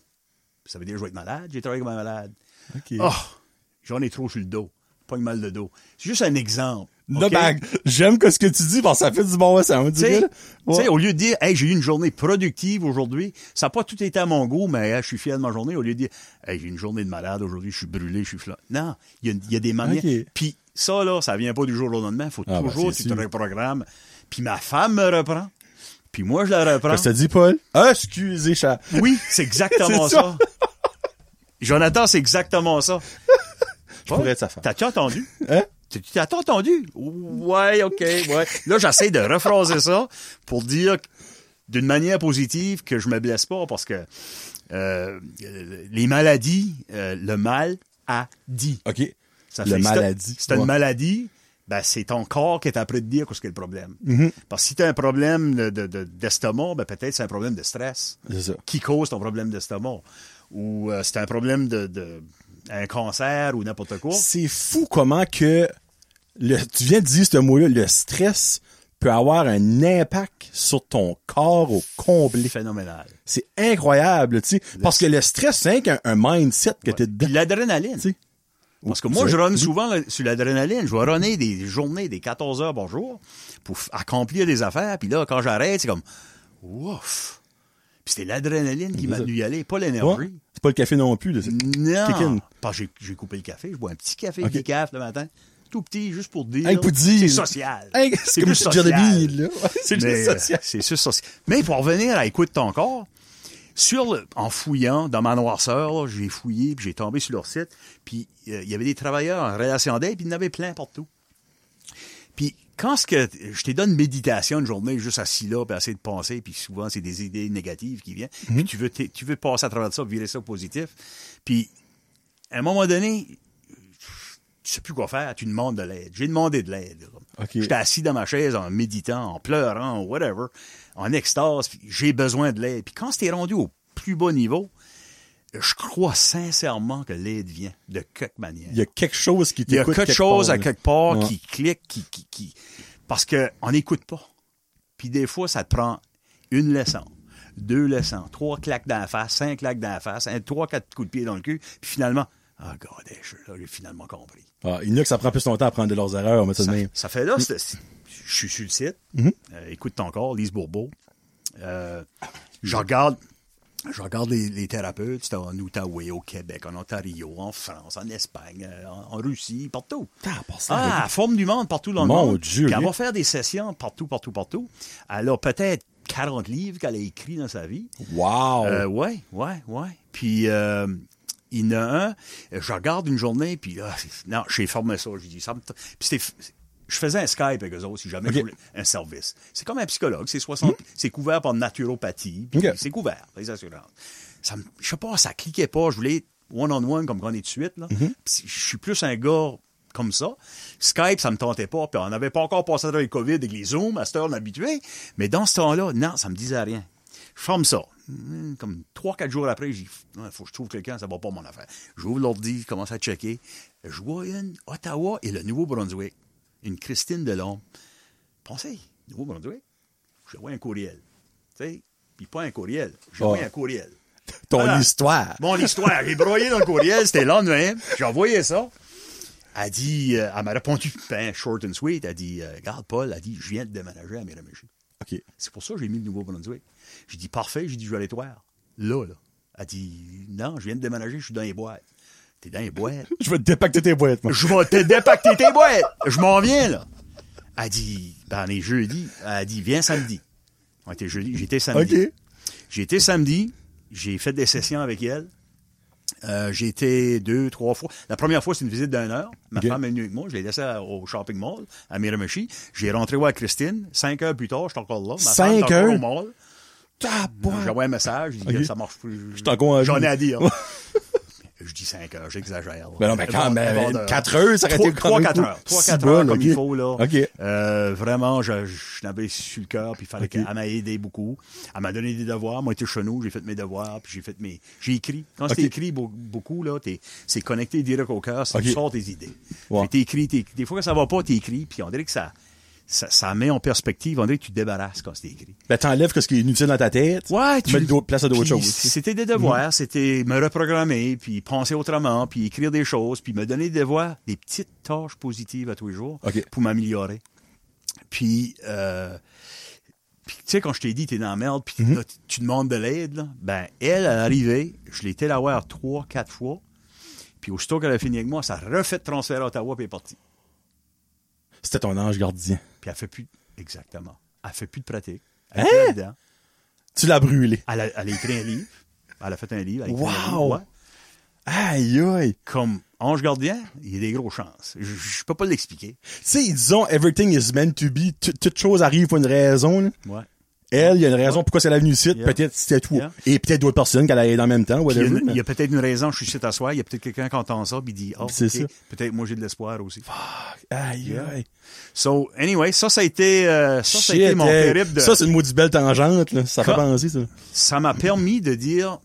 ça veut dire que je vais être malade? J'ai travaillé comme un malade. OK. Oh, j'en ai trop sur le dos. pas mal de dos. C'est juste un exemple. Non, ben, j'aime que ce que tu dis, parce que ça fait du bon sens. Tu sais, au lieu de dire, hey, j'ai eu une journée productive aujourd'hui, ça n'a pas tout été à mon goût, mais hey, je suis fier de ma journée, au lieu de dire, hey, j'ai une journée de malade aujourd'hui, je suis brûlé, je suis flat. Non, il y a, il y a des manières. Puis ça, là, ça vient pas du jour au lendemain. faut Ah, ben, toujours, c'est tu te reprogrammes. Puis ma femme me reprend. Puis moi, je la reprends. Que t'as dit, Paul? Ah, excusez, chat. Oui, c'est exactement ça. Jonathan, c'est exactement ça. Je pourrais être sa femme. T'as-tu entendu? Hein? Tu tu t'as entendu? Ouais, OK, ouais. Là, j'essaie de rephraser ça pour dire d'une manière positive que je me blesse pas parce que euh, les maladies, euh, le mal a dit. OK. Ça fait- maladie. Si t'as Ouais. une maladie, ben, c'est ton corps qui est après de dire qu'est-ce qu'est le problème. Mm-hmm. Parce que si t'as un problème de- de- de- d'estomac, ben, peut-être c'est un problème de stress ça. qui cause ton problème d'estomac. Ou euh, c'est un problème de, de un cancer ou n'importe quoi. C'est fou comment que le, tu viens de dire ce mot-là, le stress peut avoir un impact sur ton corps au complet. Phénoménal. C'est incroyable, tu sais. Parce que le stress, c'est un mindset que t'es dedans. Puis l'adrénaline. Parce que moi, je run souvent là, sur l'adrénaline. Je vais runner des journées, des 14 heures par jour pour accomplir des affaires. Puis là, quand j'arrête, c'est comme, ouf. Puis c'est l'adrénaline qui m'a dû y aller, pas Ouais. l'énergie. C'est pas le café non plus. Là. Non. J'ai- coupé le café. Je bois un petit café Ok. décaf le matin. Tout petit, juste pour dire. Hey, pour dire. C'est social. Hey, c'est comme plus social. C'est juste euh, social. C'est juste social. Mais pour revenir à écoute ton corps, sur le- en fouillant dans ma noirceur, j'ai fouillé, puis j'ai tombé sur leur site, puis euh, il y avait des travailleurs en relation d'aide, puis il y en avait plein partout. Puis quand ce que je t'ai donné une méditation une journée, juste assis là, puis essayer de penser, puis souvent c'est des idées négatives qui viennent, puis tu veux tu veux passer à travers ça, virer ça au positif, puis à un moment donné, tu sais plus quoi faire, tu demandes de l'aide. J'ai demandé de l'aide. J'étais assis dans ma chaise en méditant, en pleurant, whatever, en extase, j'ai besoin de l'aide. Puis quand c'était rendu au plus bas niveau, je crois sincèrement que l'aide vient de quelque manière. Il y a quelque chose qui Il y a t'écoute quelque chose part, à quelque part Ouais. qui clique, qui, qui, qui... Parce que on n'écoute pas. Puis des fois, ça te prend une leçon, deux leçons, trois claques dans la face, cinq claques dans la face, un, trois, quatre coups de pied dans le cul, puis finalement, ah, God, je- là, j'ai finalement compris. Ah, il y en a que ça prend plus longtemps à prendre de leurs erreurs, mais ça Ça, même. ça fait là, c'est- c'est- je suis sur le site, euh, écoute ton corps, Lise Bourbeau. Euh, je regarde, je regarde les, les thérapeutes, c'est en Outaouais, au Québec, en Ontario, en France, en Espagne, euh, en, en Russie, partout. Ah, Ah, forme du monde, partout dans le Mon monde. Dieu, Puis elle va faire des sessions partout, partout, partout. Elle a peut-être 40 livres qu'elle a écrits dans sa vie. Wow! Euh, ouais, ouais, ouais. Puis euh, il y en a un, je regarde une journée, puis là, c'est- non, j'ai formé ça. Je dis, ça Puis c'était, je faisais un Skype avec eux autres si jamais Ok. je voulais un service. C'est comme un psychologue, c'est 60, c'est couvert par naturopathie, puis c'est couvert, les assurances. Ça me, je sais pas, ça cliquait pas, je voulais one-on-one comme on est de suite, là. Puis je suis plus un gars comme ça. Skype, ça me tentait pas, puis on n'avait pas encore passé dans le COVID avec les Zooms, à cette heure, on habitué. Mais dans ce temps-là, non, ça me disait rien. Je forme ça. Hum, Comme trois, quatre jours après, j'ai il faut que je trouve quelqu'un, ça va pas mon affaire. J'ouvre l'ordi, je commence à checker. Je vois une Ottawa et le Nouveau-Brunswick. Une Christine Delhomme. Pensez, Nouveau-Brunswick, je vois un courriel. Tu sais, puis pas un courriel. J'ai Oh. un courriel. Ton Voilà. histoire. Mon histoire. J'ai broyé dans le courriel, c'était le lendemain. J'ai envoyé ça. Elle dit, euh, elle m'a répondu, ben, short and sweet. Elle dit, euh, regarde, Paul, elle dit, je viens de déménager à Miramichi. OK. C'est pour ça que j'ai mis le Nouveau-Brunswick. J'ai dit, parfait, j'ai dit, je vais aller te voir. Là, là. Elle dit, non, je viens de déménager, je suis dans les boîtes. T'es dans les boîtes? Je vais te dépacter tes boîtes, moi. Je vais te dépacter tes boîtes. Je m'en viens, là. Elle dit, ben, on est jeudi. Elle dit, viens samedi. On était jeudi. J'étais samedi. Été samedi. J'ai fait des sessions avec elle. Euh, j'ai été deux, trois fois. La première fois, c'est une visite d'une heure. Ma femme est venue avec moi. Je l'ai laissé à- au shopping mall, à Miramichi. J'ai rentré voir Christine. Cinq heures plus tard, je suis encore là. Ma Cinq femme est encore heures? au mall. Envoyé un message. Dit, OK. ça marche plus. Je J'en ai à dire. je dis cinq heures, j'exagère. Ben non, ben quand même, bon, quatre heures, ça aurait Trois- été quand Trois, même quatre cool. heures. Trois, Si quatre bon, heures comme il faut, là. Euh, vraiment, je, je n'avais sur le cœur, puis il fallait qu'elle m'a aidé beaucoup. Elle m'a donné des devoirs. Moi, j'étais chez nous, j'ai fait mes devoirs, puis j'ai fait mes. J'ai écrit. Quand tu écrit beau- beaucoup, là, t'es- c'est connecté direct au cœur, c'est tu sors tes idées. T'écris. Des fois que ça va pas, t'écris, puis on dirait que ça. Ça, ça met en perspective, on dirait que tu te débarrasses quand c'est écrit. Ben, t'enlèves ce qui est inutile dans ta tête. Ouais, tu mets place à d'autres choses. C'était des devoirs, c'était me reprogrammer, puis penser autrement, puis écrire des choses, puis me donner des devoirs, des petites tâches positives à tous les jours pour m'améliorer. Puis, euh, puis, tu sais, quand je t'ai dit, t'es dans la merde, puis Mhm. là, tu- demandes de l'aide, là, ben, elle, elle est arrivée, je l'ai voir trois, quatre fois, puis aussitôt qu'elle a fini avec moi, ça a refait de transfert à Ottawa, puis est partie. C'était ton ange gardien. Puis elle fait plus, exactement, elle fait plus de pratique. Elle est Hein? Tu l'as brûlé. Elle a, elle a écrit un livre. Elle a fait un livre. Elle a écrit un Wow! livre. Aïe, aïe. Comme ange gardien, il y a des grosses chances. Je, je peux pas l'expliquer. Tu sais, disons, everything is meant to be. Tout- Toute chose arrive pour une raison, là. Ouais. Elle, il y a une raison pourquoi c'est la venue ici. Yeah. Peut-être c'était tout. Yeah. Et peut-être d'autres personnes qu'elle allait dans le même temps, Il y a, y peut-être une raison, je suis ici t'asseoir, il y a peut-être quelqu'un qui entend ça, puis dit, oh, C'est ok, ça. peut-être moi j'ai de l'espoir aussi. Aïe, Yeah. aïe. So, anyway, ça, ça a été, euh, ça, ça a été mon périple de... Ça, c'est une maudite belle tangente, là. Ça fait penser, ça. ça m'a permis de dire,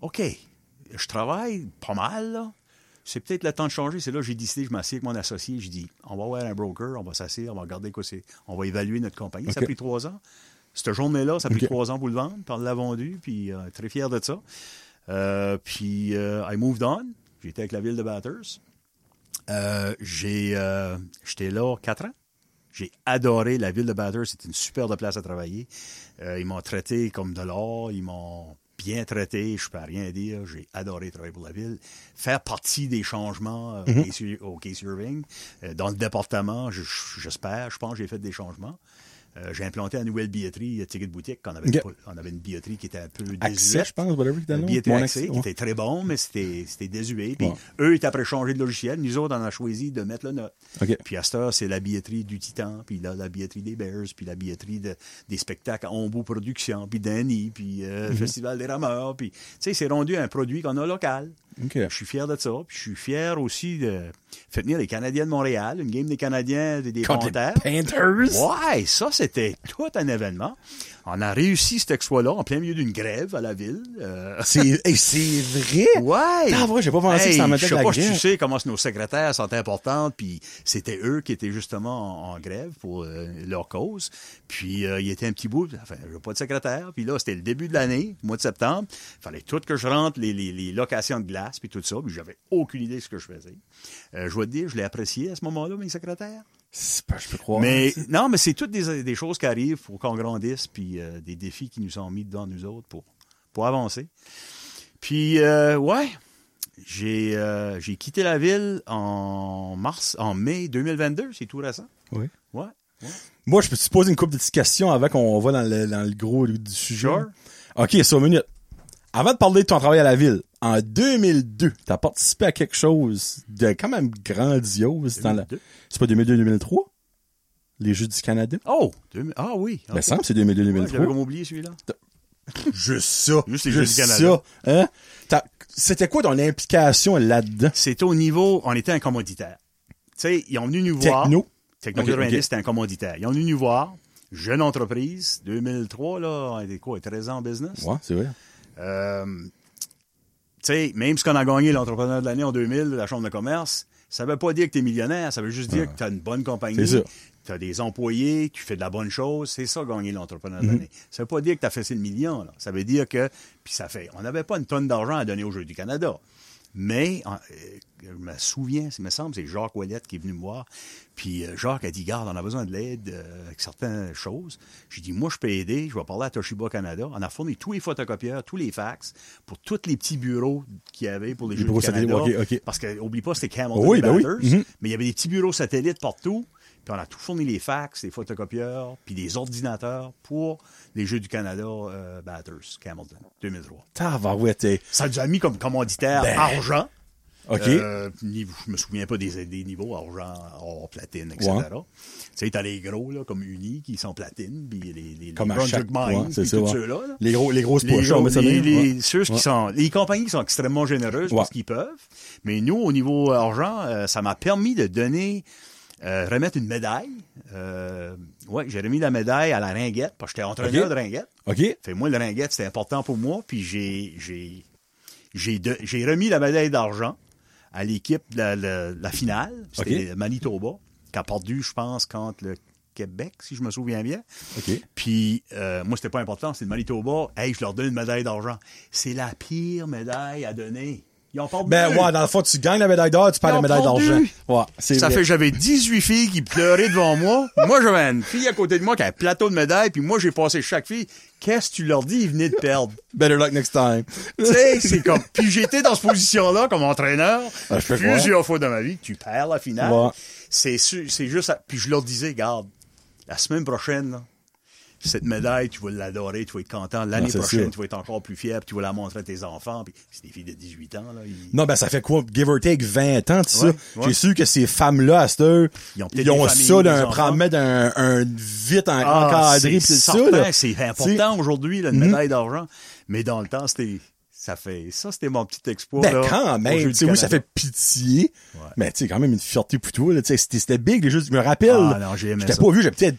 OK, je travaille pas mal, là. C'est peut-être le temps de changer. C'est là que j'ai décidé, je m'assieds avec mon associé, je dis, on va voir un broker, on va s'asseoir, on va regarder quoi c'est, on va évaluer notre compagnie. Ça a pris trois ans. Cette journée-là, ça a pris trois ans pour le vendre, puis on l'a vendu, puis euh, très fier de ça. Euh, puis, euh, I moved on. J'étais avec la ville de. Euh, j'ai, j'étais là quatre ans. J'ai adoré la ville de Bathurst. C'était une superbe place à travailler. Ils m'ont traité comme de l'or. Ils m'ont bien traité. Je peux rien dire. J'ai adoré travailler pour la ville. Faire partie des changements euh, au Casey- au Casey Irving. Euh, dans le département, je- j'espère, je pense que j'ai fait des changements. Euh, j'ai implanté la nouvelle billetterie euh, Ticket Boutique. On avait, pas- on avait une billetterie qui était un peu Accès, désuète. je pense, whatever. Le billetterie accès, qui était très bon, mais c'était c'était désuet. Puis Ouais. eux étaient après changer de logiciel. Nous autres, on a choisi de mettre le note. OK. Puis à cette heure, c'est la billetterie du Titan, puis là, la billetterie des Bears, puis la billetterie de- des spectacles à Ombo Productions, puis Danny, puis euh, Mhm. Festival des Rameurs. Puis, tu sais, c'est rendu un produit qu'on a local. Je suis fier de ça. Puis je suis fier aussi de faire venir les Canadiens de Montréal, une game des Canadiens des, des. Panthers? Ouais, ça, c'était tout un événement. On a réussi cet exploit-là en plein milieu d'une grève à la ville. Euh, C'est, hey, vrai? Ouais! Ah, vrai, j'ai pas pensé que ça en mettait Je sais la pas si tu sais comment nos secrétaires sont importantes, puis c'était eux qui étaient justement en, en grève pour euh, leur cause. Puis euh, il était un petit bout, enfin, je pas de secrétaire, puis là, c'était le début de l'année, mois de septembre. Il fallait tout que je rentre les, les, les locations de glace, puis tout ça, puis j'avais aucune idée de ce que je faisais. Euh, je dois te dire, je l'ai apprécié à ce moment-là, mes secrétaires. Pas, je peux croire. Mais non, mais c'est toutes des, des choses qui arrivent pour qu'on grandisse, puis euh, des défis qui nous sont mis devant nous autres pour, pour avancer. Puis, euh, ouais, j'ai euh, j'ai quitté la ville en mars, en mai 2022, c'est tout récent. Oui. Ouais. ouais. Moi, je peux te poser une couple de petites questions avant qu'on va dans le, dans le gros du sujet. Sure. OK, ça, une minute. Avant de parler de ton travail à la ville, en 2002, t'as participé à quelque chose de quand même grandiose dans la... 2002? C'est pas 2002-2003? Les Jeux du Canada? Oh! 2000 Ah oui. Ben, ok. ça me semble que c'est Ouais, J'avais 2002-2003. comme oublié celui-là. Juste ça. Juste les Jeux du Canada. ça. Hein? C'était quoi ton implication là-dedans? C'était au niveau, on était un commanditaire. Tu sais, ils ont venu nous voir. Techno? Techno Ok, 90, ok. c'était un commanditaire. Ils ont venu nous voir. Jeune entreprise, 2003, là, on était quoi, 13 ans en business? Ouais, c'est vrai. Euh, tu sais, même si on a gagné l'entrepreneur de l'année en 2000, la Chambre de commerce, ça veut pas dire que tu es millionnaire, ça veut juste dire que tu as une bonne compagnie, tu as des employés, tu fais de la bonne chose, c'est ça gagner l'entrepreneur de l'année. Ça veut pas dire que tu as fait le million, là. ça veut dire que, puis ça fait, on n'avait pas une tonne d'argent à donner aux Jeux du Canada. Mais en- euh, je me souviens, il me semble, c'est Jacques Ouellette qui est venu me voir. Puis euh, Jacques a dit, garde, on a besoin de l'aide euh, avec certaines choses. J'ai dit, moi, je peux aider. Je vais parler à Toshiba Canada. On a fourni tous les photocopieurs, tous les fax pour tous les petits bureaux qu'il y avait pour les, Les Jeux bureaux du Canada. satellites, ok, ok. Parce que, oublie pas, c'était Camilton Oui, ben oui. Mhm. Mais il y avait des petits bureaux satellites partout. Puis on a tout fourni les fax, les photocopieurs, puis des ordinateurs pour les Jeux du Canada euh, Bathurst, Camilton, 2003. Tabarouette. hey. Ça nous a mis comme commanditaire Ben. argent. OK. Euh, niveau- je me souviens pas des, des niveaux argent, or, platine, etc. Ouais. Tu sais, t'as les gros, là, comme Uni, qui sont platine, puis les, les, les Comme à Brunswick Mines, ouais, c'est puis ça, tous ouais. ceux-là. là. Les, gros, les grosses Les, gros- ça les, les- Ouais. ceux qui sont, les compagnies qui sont extrêmement généreuses parce qu'ils peuvent. Mais nous, au niveau argent, euh, ça m'a permis de donner, euh, remettre une médaille. Euh, ouais, j'ai remis la médaille à la ringuette, parce que j'étais entraîneur Ok. de ringuette. OK. Fait moi, le ringuette, c'était important pour moi. Puis j'ai, j'ai, j'ai, remis la médaille d'argent à l'équipe de la, la- la finale. C'était Manitoba. qui a perdu, je pense, contre le Québec, si je me souviens bien. Puis, euh, moi, c'était pas important, c'est le Manitoba. Hey, je leur donne une médaille d'argent. C'est la pire médaille à donner. Ils ont perdu. Ben, ouais, dans le fond, tu gagnes la médaille d'or, tu perds la médaille d'argent. Ouais, c'est Ça vrai. fait que j'avais 18 filles qui pleuraient devant moi. Moi, j'avais une fille à côté de moi qui avait un plateau de médailles, puis moi, j'ai passé chaque fille. Qu'est-ce que tu leur dis? Ils venaient de perdre. Better luck next time. tu sais, c'est comme... Puis j'étais dans cette position-là comme entraîneur. Ah, plusieurs fois dans ma vie. Tu perds la finale. Ouais. C'est c'est juste... à- Puis je leur disais, garde, la semaine prochaine, là, cette médaille, tu vas l'adorer, tu vas être content. L'année prochaine, sûr. tu vas être encore plus fier, puis tu vas la montrer à tes enfants. Puis c'est des filles de 18 ans, là. ils- Non, ben, ça fait quoi? Give or take 20 ans, tout ça? Ouais, ouais. J'ai su que ces femmes-là, à cette heure, Ils ont ils ça d'un, prendre mettre un, vite en, Ah, encadré c'est ça. C'est important aujourd'hui, une Mhm. médaille d'argent. Mais dans le temps, c'était, ça fait, ça, c'était mon petit exploit, Ben, là, quand même, tu sais, oui, ça fait pitié. Ouais. Mais, tu sais, quand même une fierté pour toi, là. Tu sais, c'était, big, les jeux. Je me rappelle. Ah, non, j'ai aimé J'étais pas vieux, j'avais peut-être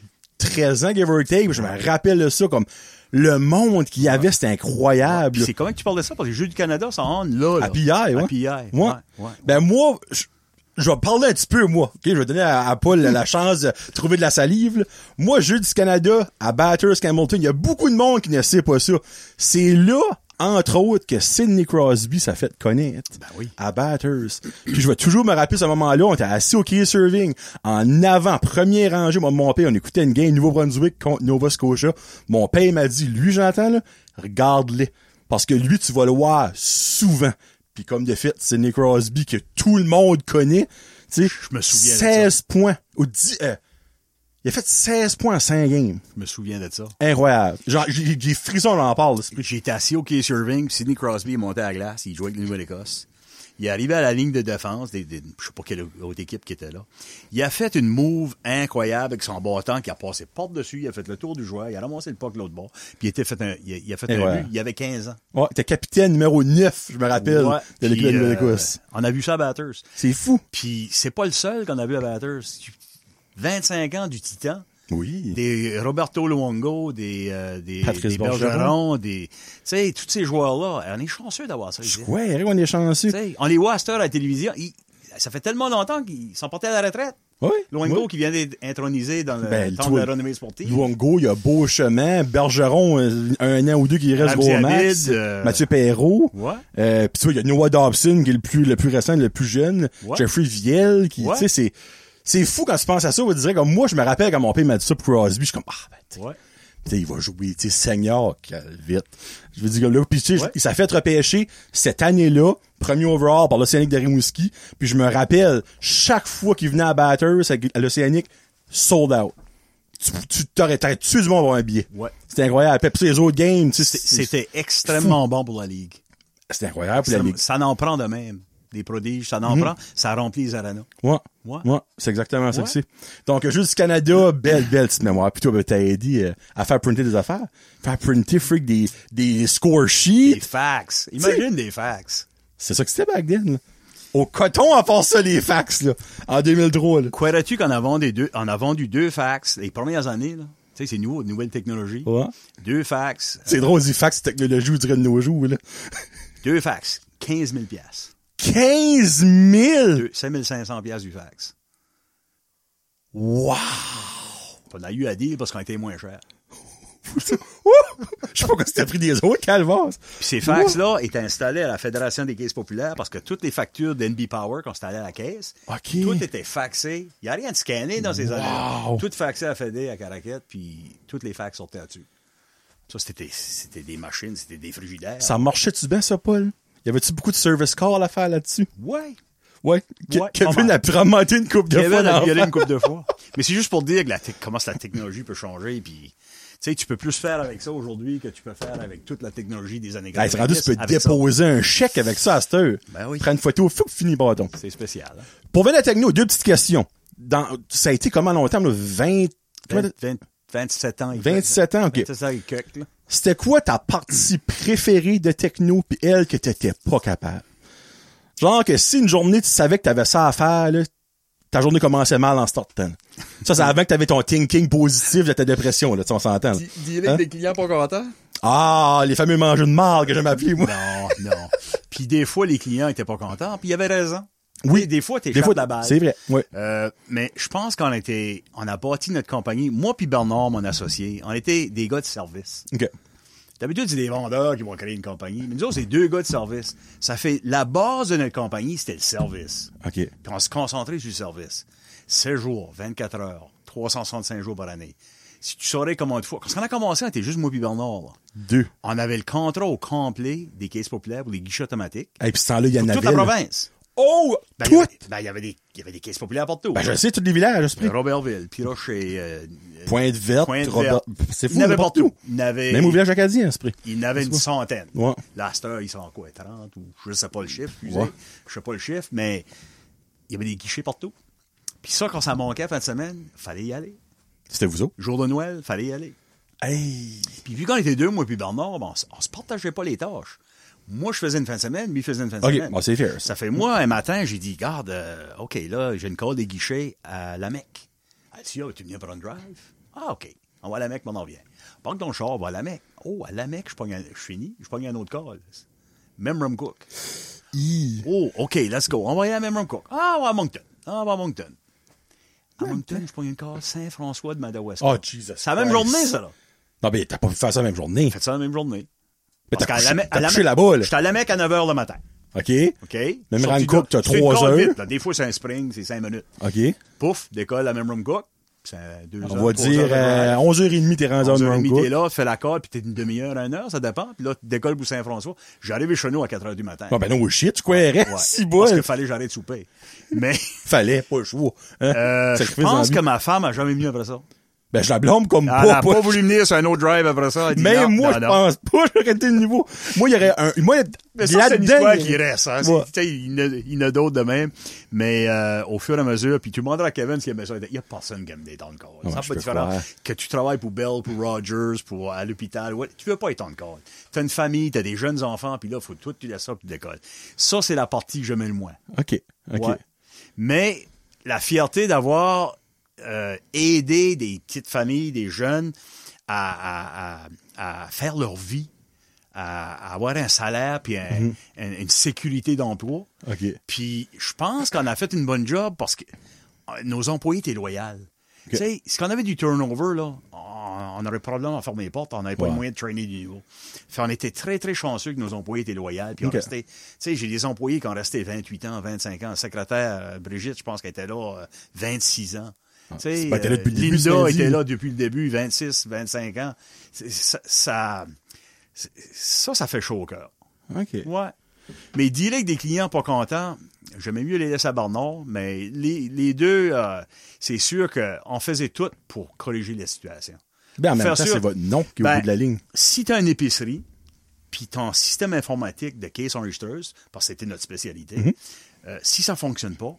13 ans, give or take, je me rappelle de ça comme le monde qu'il y avait, c'était incroyable. Puis c'est comment que tu parles de ça? Parce que les Jeux du Canada, ça en là, là. À PI, ouais. À PI, Ouais. ouais, ouais. Ben moi, je, je vais parler un petit peu, moi. Je vais donner à, à Paul la chance de trouver de la salive. là. Moi, Jeux du Canada, à Batters, Hamilton, il y a beaucoup de monde qui ne sait pas ça. C'est là, entre autres, que Sidney Crosby s'est fait connaître. Ben oui. À Batters. Puis je vais toujours me rappeler ce moment-là, on était assis au quai serving, en avant, première rangée, moi, mon père, on écoutait une game Nouveau-Brunswick contre Nova Scotia. Mon père m'a dit, lui, j'entends, là, regarde-les. Parce que lui, tu vas le voir souvent. Puis comme de fait, Sidney Crosby, que tout le monde connaît, tu sais, Je me souviens de 16 points. Ou 10, euh, il a fait 16 points en 5 games. Je me souviens de ça. Incroyable. Genre, j'ai j'ai frisson, on en parle. J'étais assis au quai Serving, puis Sidney Crosby est monté à la glace, il jouait avec la Nouvelle-Écosse. Il est arrivé à la ligne de défense, des, des- je sais pas quelle autre équipe qui était là. Il a fait une move incroyable avec son bâton qui a passé par-dessus, il a fait le tour du joueur, il a ramassé le puck de l'autre bord, puis il, était fait un, il, a, il a fait un but, il avait 15 ans. Ouais, t'es capitaine numéro 9, je me rappelle, Ouais. de l'équipe de euh, l'Écosse. on a vu ça à Batters. C'est fou. Puis c'est pas le seul qu'on a vu à Batters. 25 ans du Titan. Oui. Des Roberto Luongo, des, euh, des, Patrice des Bergeron. Des, tu sais, tous ces joueurs-là, on est chanceux d'avoir ça. Ouais, on est chanceux? On les voit à cette heure à la télévision. ils- ça fait tellement longtemps qu'ils sont portés à la retraite. Oui. Luongo oui. qui vient d'être intronisé dans le Ben, temps toi, de la renommée sportive. Luongo, il y a Beauchemin, Bergeron, euh, un an ou deux qui reste gros max. Euh, Mathieu Perrault. Ouais. Euh, puis tu vois, il y a Noah Dobson qui est le plus le plus récent, le plus jeune. Ouais. Jeffrey Viel qui, Ouais. tu sais, c'est c'est fou quand tu penses à ça. On dire comme moi, je me rappelle quand mon père m'a dit ça pour Crosby, je suis comme ah ben, tu sais, Ouais. il va jouer, tu sais, senior, vite. Je veux dire là, puis tu sais, il s'est fait repêcher cette année-là, premier overall par l'Océanique de Rimouski. Puis je me rappelle chaque fois qu'il venait à Batters à l'Océanique, sold out. Tu t'aurais tué du monde pour un billet. Ouais. C'était incroyable. Puis les autres games, tu sais, C'était extrêmement bon pour la Ligue. c'était incroyable pour la ligue. ça n'en prend de même. Des prodiges, ça n'en prend. Ça remplit les arenas. Ouais. Ouais. Ouais, c'est exactement ça Ouais. que c'est. Donc, juste du Canada, belle, belle petite mémoire. Plutôt, ben, t'as aidé euh, à faire printer des affaires. Faire printer, freak, des, des score Des sheets. fax. Imagine des fax. C'est ça que c'était back then, là. Au coton, à part ça, les fax, là. En 2003, là. Croirais-tu qu'en a vendu deux, on a vendu deux fax les premières années, là? Tu sais, c'est nouveau, nouvelle technologie. Ouais. Deux fax. C'est drôle, des fax technologie, on dirait de nos jours, là. Deux fax. 15 000 piastres. 15 000! Deux- 5 500 piastres du fax. Wow! On a eu à dire parce qu'on était moins cher. Je sais pas quoi c'était pris des autres, Calvas. Puis ces fax-là étaient installés à la Fédération des caisses populaires parce que toutes les factures d'NB Power qu'on installait à la caisse, tout était faxé. Il n'y a rien de scanné dans ces Wow. années. Tout faxé à Fédé, à Caraquette, puis toutes les fax sortaient là-dessus. Ça, c'était c'était des machines, c'était des frigidaires. Ça marchait-tu bien, ça, Paul? Y avait-tu beaucoup de service call à faire là-dessus? Ouais. Ouais. Ke- Ouais, Kevin mal. a pu remonter une coupe de Kevin fois a dans violé une couple de fois. Mais c'est juste pour dire que la comment la technologie peut changer. Puis, tu sais, tu peux plus faire avec ça aujourd'hui que tu peux faire avec toute la technologie des années Hey, c'est rendu, tu peux 90 ça. déposer un chèque avec ça à cette heure. Ben oui. Prends une photo, fou, fini bâton. C'est spécial. Hein? Pour venir à la techno, deux petites questions. Dans, ça a été comment longtemps, là? 20, comment- 20, 20, 27 ans. il 27 ans, ok. 27 ans, il coque, là. C'était quoi ta partie préférée de techno pis elle que t'étais pas capable? Genre que si une journée tu savais que t'avais ça à faire, là, ta journée commençait mal en startant. Ça, c'est avant que t'avais ton thinking positif de ta dépression, là, tu sais, on s'entend. Dealer Hein? des clients pas contents? Ah, les fameux mangeux de marde que j'aime appeler, moi. Non, non. Puis des fois, les clients étaient pas contents, puis ils avaient raison. Oui. Des fois, t'es Des fois, la balle. c'est vrai. Ouais. Euh, mais je pense qu'on était, on a bâti notre compagnie. Moi puis Bernard, mon associé, on était des gars de service. OK. D'habitude, c'est des vendeurs qui vont créer une compagnie. Mais nous autres, c'est deux gars de service. Ça fait la base de notre compagnie, c'était le service. OK. Puis on se concentrait sur le service. 16 jours, 24 heures, 365 jours par année. Si tu saurais comment de fois. Quand on a commencé, on était juste moi puis Bernard. là. Deux. On avait le contrat au complet des caisses populaires pour les guichets automatiques. Et puis ce temps-là, il y en Pour toute avait. la province. Oh! Ben, il y tout! avait- ben, il y avait des, il y avait des caisses populaires partout. Ben, je sais, tous les villages, esprit. Robertville, Piroche et, euh, Pointe verte, Pointe Robert-. C'est fou, Il y en avait n'importe où. partout. Il Même au village acadien, esprit. il y en avait une centaine. Ouais. Heure, ils sont quoi, 30 ou je sais pas le chiffre, excusez. Ouais. Je sais pas le chiffre, mais il y avait des guichets partout. Puis ça, quand ça manquait à fin de semaine, fallait y aller. C'était vous autres? Jour de Noël, fallait y aller. Hey! Puis vu qu'on était deux, moi puis Bernard, ben, on, on se partageait pas les tâches. Moi, je faisais une fin de semaine, lui faisait une fin de OK, semaine. bon, c'est fair. Ça fait moi, un matin, j'ai dit, garde, euh, OK, là, j'ai une call des guichets à la Mecque. Elle dit, ah, tu viens pour un drive? Ah, OK. On va à la Mecque, on en vient. Parque ton char, on va à la Mecque. Oh, à la Mecque, je un- je finis, je pogne un autre call. Memram Cook. Oh, OK, let's go. On va aller à Memram Cook. Ah, on va à Moncton. Ah, on va à Moncton. À Moncton, je pogne une call Saint-François de Madawaska. Oh, Jesus C'est la même Christ. journée, ça, là. Non, mais t'as pas pu faire ça la même journée. Fait ça la même journée. Mais t'as couché- la la couché là-bas, là. J'étais à la Mecque à 9 h le matin. OK? OK? Même Sorti Cook, t'as c'est une trois call heures. vite, là. Des fois, c'est un spring, c'est 5 minutes. OK. Pouf, décolle à Memram Cook. Deux On heures, va dire euh, drive. 11h30, t'es rendu à 11h30, Cook. t'es là, fais la colle, puis t'es une demi-heure, une heure, ça dépend. Puis là, tu décolles pour Saint-François. J'arrive chez nous à 4 heures du matin. Non, ben non, shit, tu croirais. Ouais. Si Parce qu'il fallait que j'arrête de souper. Mais Fallait, pas le choix. Hein? euh, je pense en que ma femme a jamais mieux après ça. Ben, je la blâme comme Elle pas. pas voulu venir sur un autre drive après ça. Dit non, moi, non, je non. pense pas, j'aurais été le niveau. Moi, il y aurait un, moi, Mais ça, c'est une histoire y qui reste. Hein. Ouais. C'est- tu sais, Il y en a- y d'autres de même. Mais euh, au fur et à mesure, puis tu demanderas à Kevin s'il aimait ça. Il n'y a personne qui aime des temps de corps. Non, Ça pas différent. croire. Que tu travailles pour Bell, pour Rogers, pour à l'hôpital. Ouais, tu veux pas être en corps. Tu as une famille, tu as des jeunes enfants, puis là, il faut tout, tu laisses ça, puis tu décolles. Ça, c'est la partie que j'aimais le moins. OK. OK. Ouais. Mais la fierté d'avoir euh, aidé des petites familles, des jeunes à, à- à- à faire leur vie, à, à avoir un salaire puis un- Mhm. un- une sécurité d'emploi. Puis je pense qu'on a fait une bonne job parce que euh, nos employés étaient loyaux. Tu sais, si on avait du turnover, là, on, on aurait probablement fermé les portes, on n'avait pas Ouais. le moyen de trainer du niveau. Fait on était très, très chanceux que nos employés étaient loyaux. Puis on restait, tu sais, j'ai des employés qui ont resté 28 ans, 25 ans. Secrétaire, euh, Brigitte, je pense qu'elle était là euh, 26 ans. Tu sais, c'est pas là depuis le début, Linda était là depuis le début, 26, 25 ans. Ça, ça, ça, ça fait chaud au cœur. OK. Ouais. Mais dealer avec des clients pas contents, j'aimais mieux les laisser à Barnard, mais les, les deux, euh, c'est sûr qu'on faisait tout pour corriger la situation. Ben, en même Faire temps, c'est votre nom qui est au Ben, bout de la ligne. Si tu as une épicerie, puis ton système informatique de case enregistrers, parce que c'était notre spécialité, Mhm. euh, si ça fonctionne pas,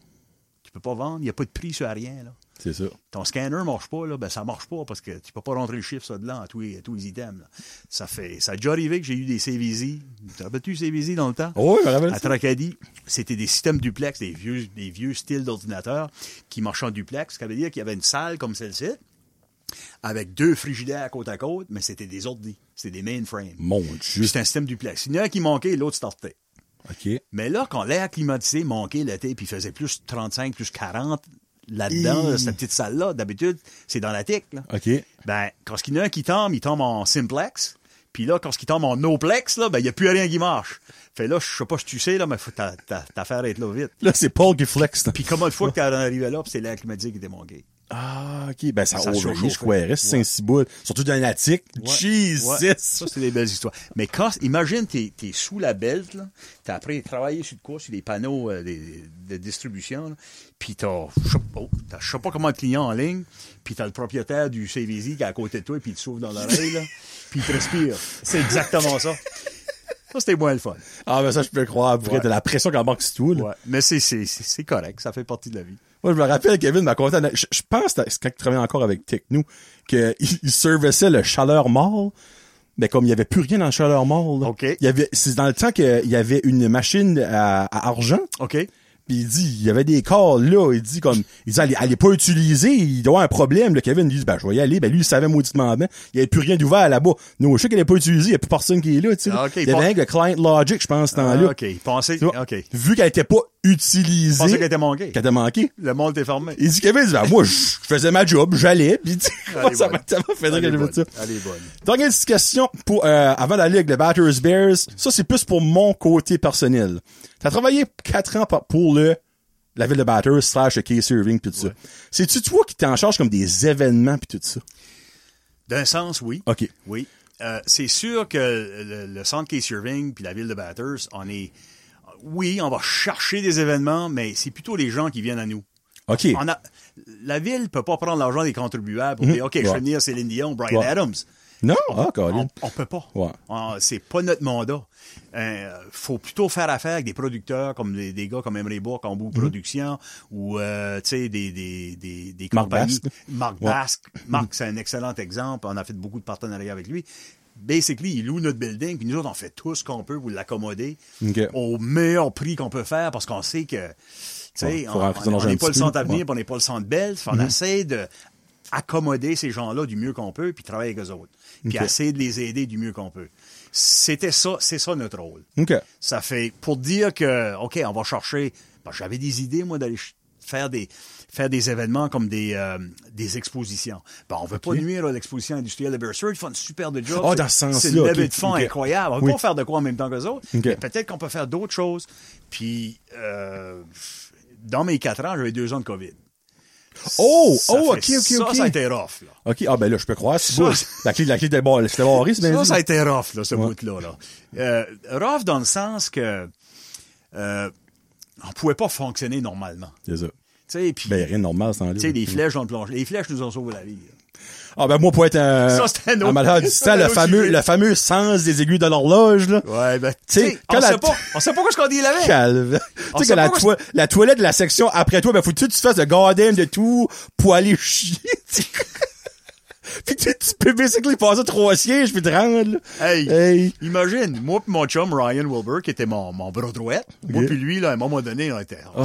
tu peux pas vendre, il n'y a pas de prix sur rien. Là. C'est ça. Ton scanner marche pas, là, ben ça marche pas parce que tu peux pas rentrer le chiffre ça dedans à tous les, tous les items. là. Ça fait. Ça a déjà arrivé que j'ai eu des CVZ. Tu te rappelles-tu CVZ dans le temps? Oui, je me rappelle À. Tracadie, c'était des systèmes duplex, des vieux, des vieux styles d'ordinateurs qui marchaient en duplex. Ce qui veut dire qu'il y avait une salle comme celle-ci, avec deux frigidaires côte à côte, mais c'était des ordis. C'était des mainframes. Mon Dieu. c'était un système duplex. Il y en a un qui manquait, l'autre startait. OK. Mais là, quand l'air climatisé manquait l'été, puis il faisait plus 35, plus 40 là-dedans, là, cette petite salle-là, d'habitude, c'est dans la. Là. OK. Ben, quand il y en a un qui tombe, il tombe en simplex. Puis là, quand il tombe en no-plex, là, ben, il n'y a plus rien qui marche. Fait là, je sais pas si tu sais, là, mais faut ta, ta, ta affaire être là vite. Là, c'est Paul qui flex. Puis comment de fois que t'es arrivé là, c'est climatisé qui était manqué. Ah, OK. Ben, ça, Ça je croirais. C'est Saint-Ciboule. Surtout dans l'attique. Ouais. Jesus! Ouais. Ça, c'est des belles histoires. Mais quand, imagine, t'es, t'es sous la belt, là. T'as après travaillé sur de quoi, sur les panneaux euh, des- de distribution, là. Puis t'as, je sais pas, sais comment de clients en ligne. Puis t'as le propriétaire du CVZ qui est à côté de toi, puis il te souffle dans l'oreille, là. Puis il te respire. C'est exactement ça. Ça, c'était moins le fun. Ah, ben ça, je peux le croire. Après, Ouais. t'as la pression qu'en banque c'est tout, là. Ouais. Mais c'est, c'est, c'est correct. Ça fait partie de la vie. Moi, je me rappelle, Kevin m'a conté, je, je pense, c'est quand il travaillait encore avec Techno, qu'il il servissait le chaleur mall, mais comme il y avait plus rien dans le chaleur mall, là. OK. Il y avait, c'est dans le temps qu'il y avait une machine à, à argent, OK? Puis il dit, il y avait des corps là, il dit comme, il dit, elle est pas utilisée, il doit avoir un problème, le Kevin, il dit, ben, je vais y aller, ben, lui, il savait mauditement bien, il y avait plus rien d'ouvert là-bas. Non, je sais qu'elle est pas utilisée, il y a plus personne qui est là, tu sais. Ah, OK, il y avait rien que Client Logic, je pense, ce temps-là. Ah, OK. Tu vois, OK. Vu qu'elle était pas Je utilisé. pensais qu'elle était manquée. Qu'elle t'a manqué. Le monde était fermé. Il dit Kevin, il dit, ben, moi, je faisais ma job, j'allais, pis tu sais, Elle est ça m'a fait j'ai bonne. ça. Est bonne. Dernière petite question pour, euh, avant d'aller avec les Batters Bears. Ça, c'est plus pour mon côté personnel. T'as travaillé quatre ans pour le, la ville de Batters slash le Case Irving pis tout ça. C'est-tu toi qui t'es en charge comme des événements pis tout ça? D'un sens, oui. OK. Oui. Euh, c'est sûr que le, le centre Case Irving puis la ville de Bathurst, on est... Oui, on va chercher des événements, mais c'est plutôt les gens qui viennent à nous. OK. On a, la ville peut pas prendre l'argent des contribuables pour dire, OK, je Mhm. Vais venir Céline Dion, Brian Ouais. Adams. Non? Ah. On, on peut pas. Ouais. On- c'est pas notre mandat. Euh, faut plutôt faire affaire avec des producteurs comme des, des gars comme Emery Bourque en bout production ou euh, des des des, des Mhm. Marc compagnies. Basque. Marc Ouais. Basque. Marc, c'est un excellent exemple. On a fait beaucoup de partenariats avec lui. Basically, il loue notre building, puis nous autres, on fait tout ce qu'on peut pour l'accommoder au meilleur prix qu'on peut faire parce qu'on sait que, Ouais, on n'est pas le centre avenir, Ouais. on n'est pas le centre belle. On essaie de accommoder ces gens-là du mieux qu'on peut, puis travailler avec eux autres. Puis essayer de les aider du mieux qu'on peut. C'était ça, c'est ça notre rôle. Ça fait, pour dire que, OK, on va chercher, ben, j'avais des idées, moi, d'aller faire des, faire des événements comme des, euh, des expositions. Ben, on veut pas nuire à l'exposition industrielle de Beresford. Ils font une super de job. C'est- dans ce sens-là, C'est une levée de fonds incroyable. On Oui. pas faire de quoi en même temps qu'eux autres. Mais peut-être qu'on peut faire d'autres choses. Puis, euh, dans mes quatre ans, j'avais deux ans de COVID. Oh! Ça oh, fait- OK, OK, ça, OK. Ça a été rough, là. OK. Ah, ben là, je peux croire. Ça, beau. La clé, la clé était bon, c'était barré, bien Ça, ça a été rough, là, ce Ouais. bout-là. Là. Euh, rough dans le sens que euh, on pouvait pas fonctionner normalement. C'est ça. Tu sais, puis, Ben, rien de normal, sans tu sais, les flèches dans le plancher. Les flèches nous ont sauvé la vie. là. Ah, ben, moi, pour être un, Ça, un malade du le fameux, le fameux sens des aiguilles de l'horloge, là. Ouais, ben, tu sais, on, la- sait pas, on sait pas quoi ce qu'on dit là Calve. On Tu sais que la, pas toi- la toilette de la section après toi, ben, faut que tu fasses le goddamn de tout pour aller chier. Puis tu, tu peux basically passer trois sièges puis te rendre, là. Hey, Hey. imagine, moi pis mon chum Ryan Wilbur, qui était mon, mon bras droit, moi puis lui, là, à un moment donné, on était... Oh,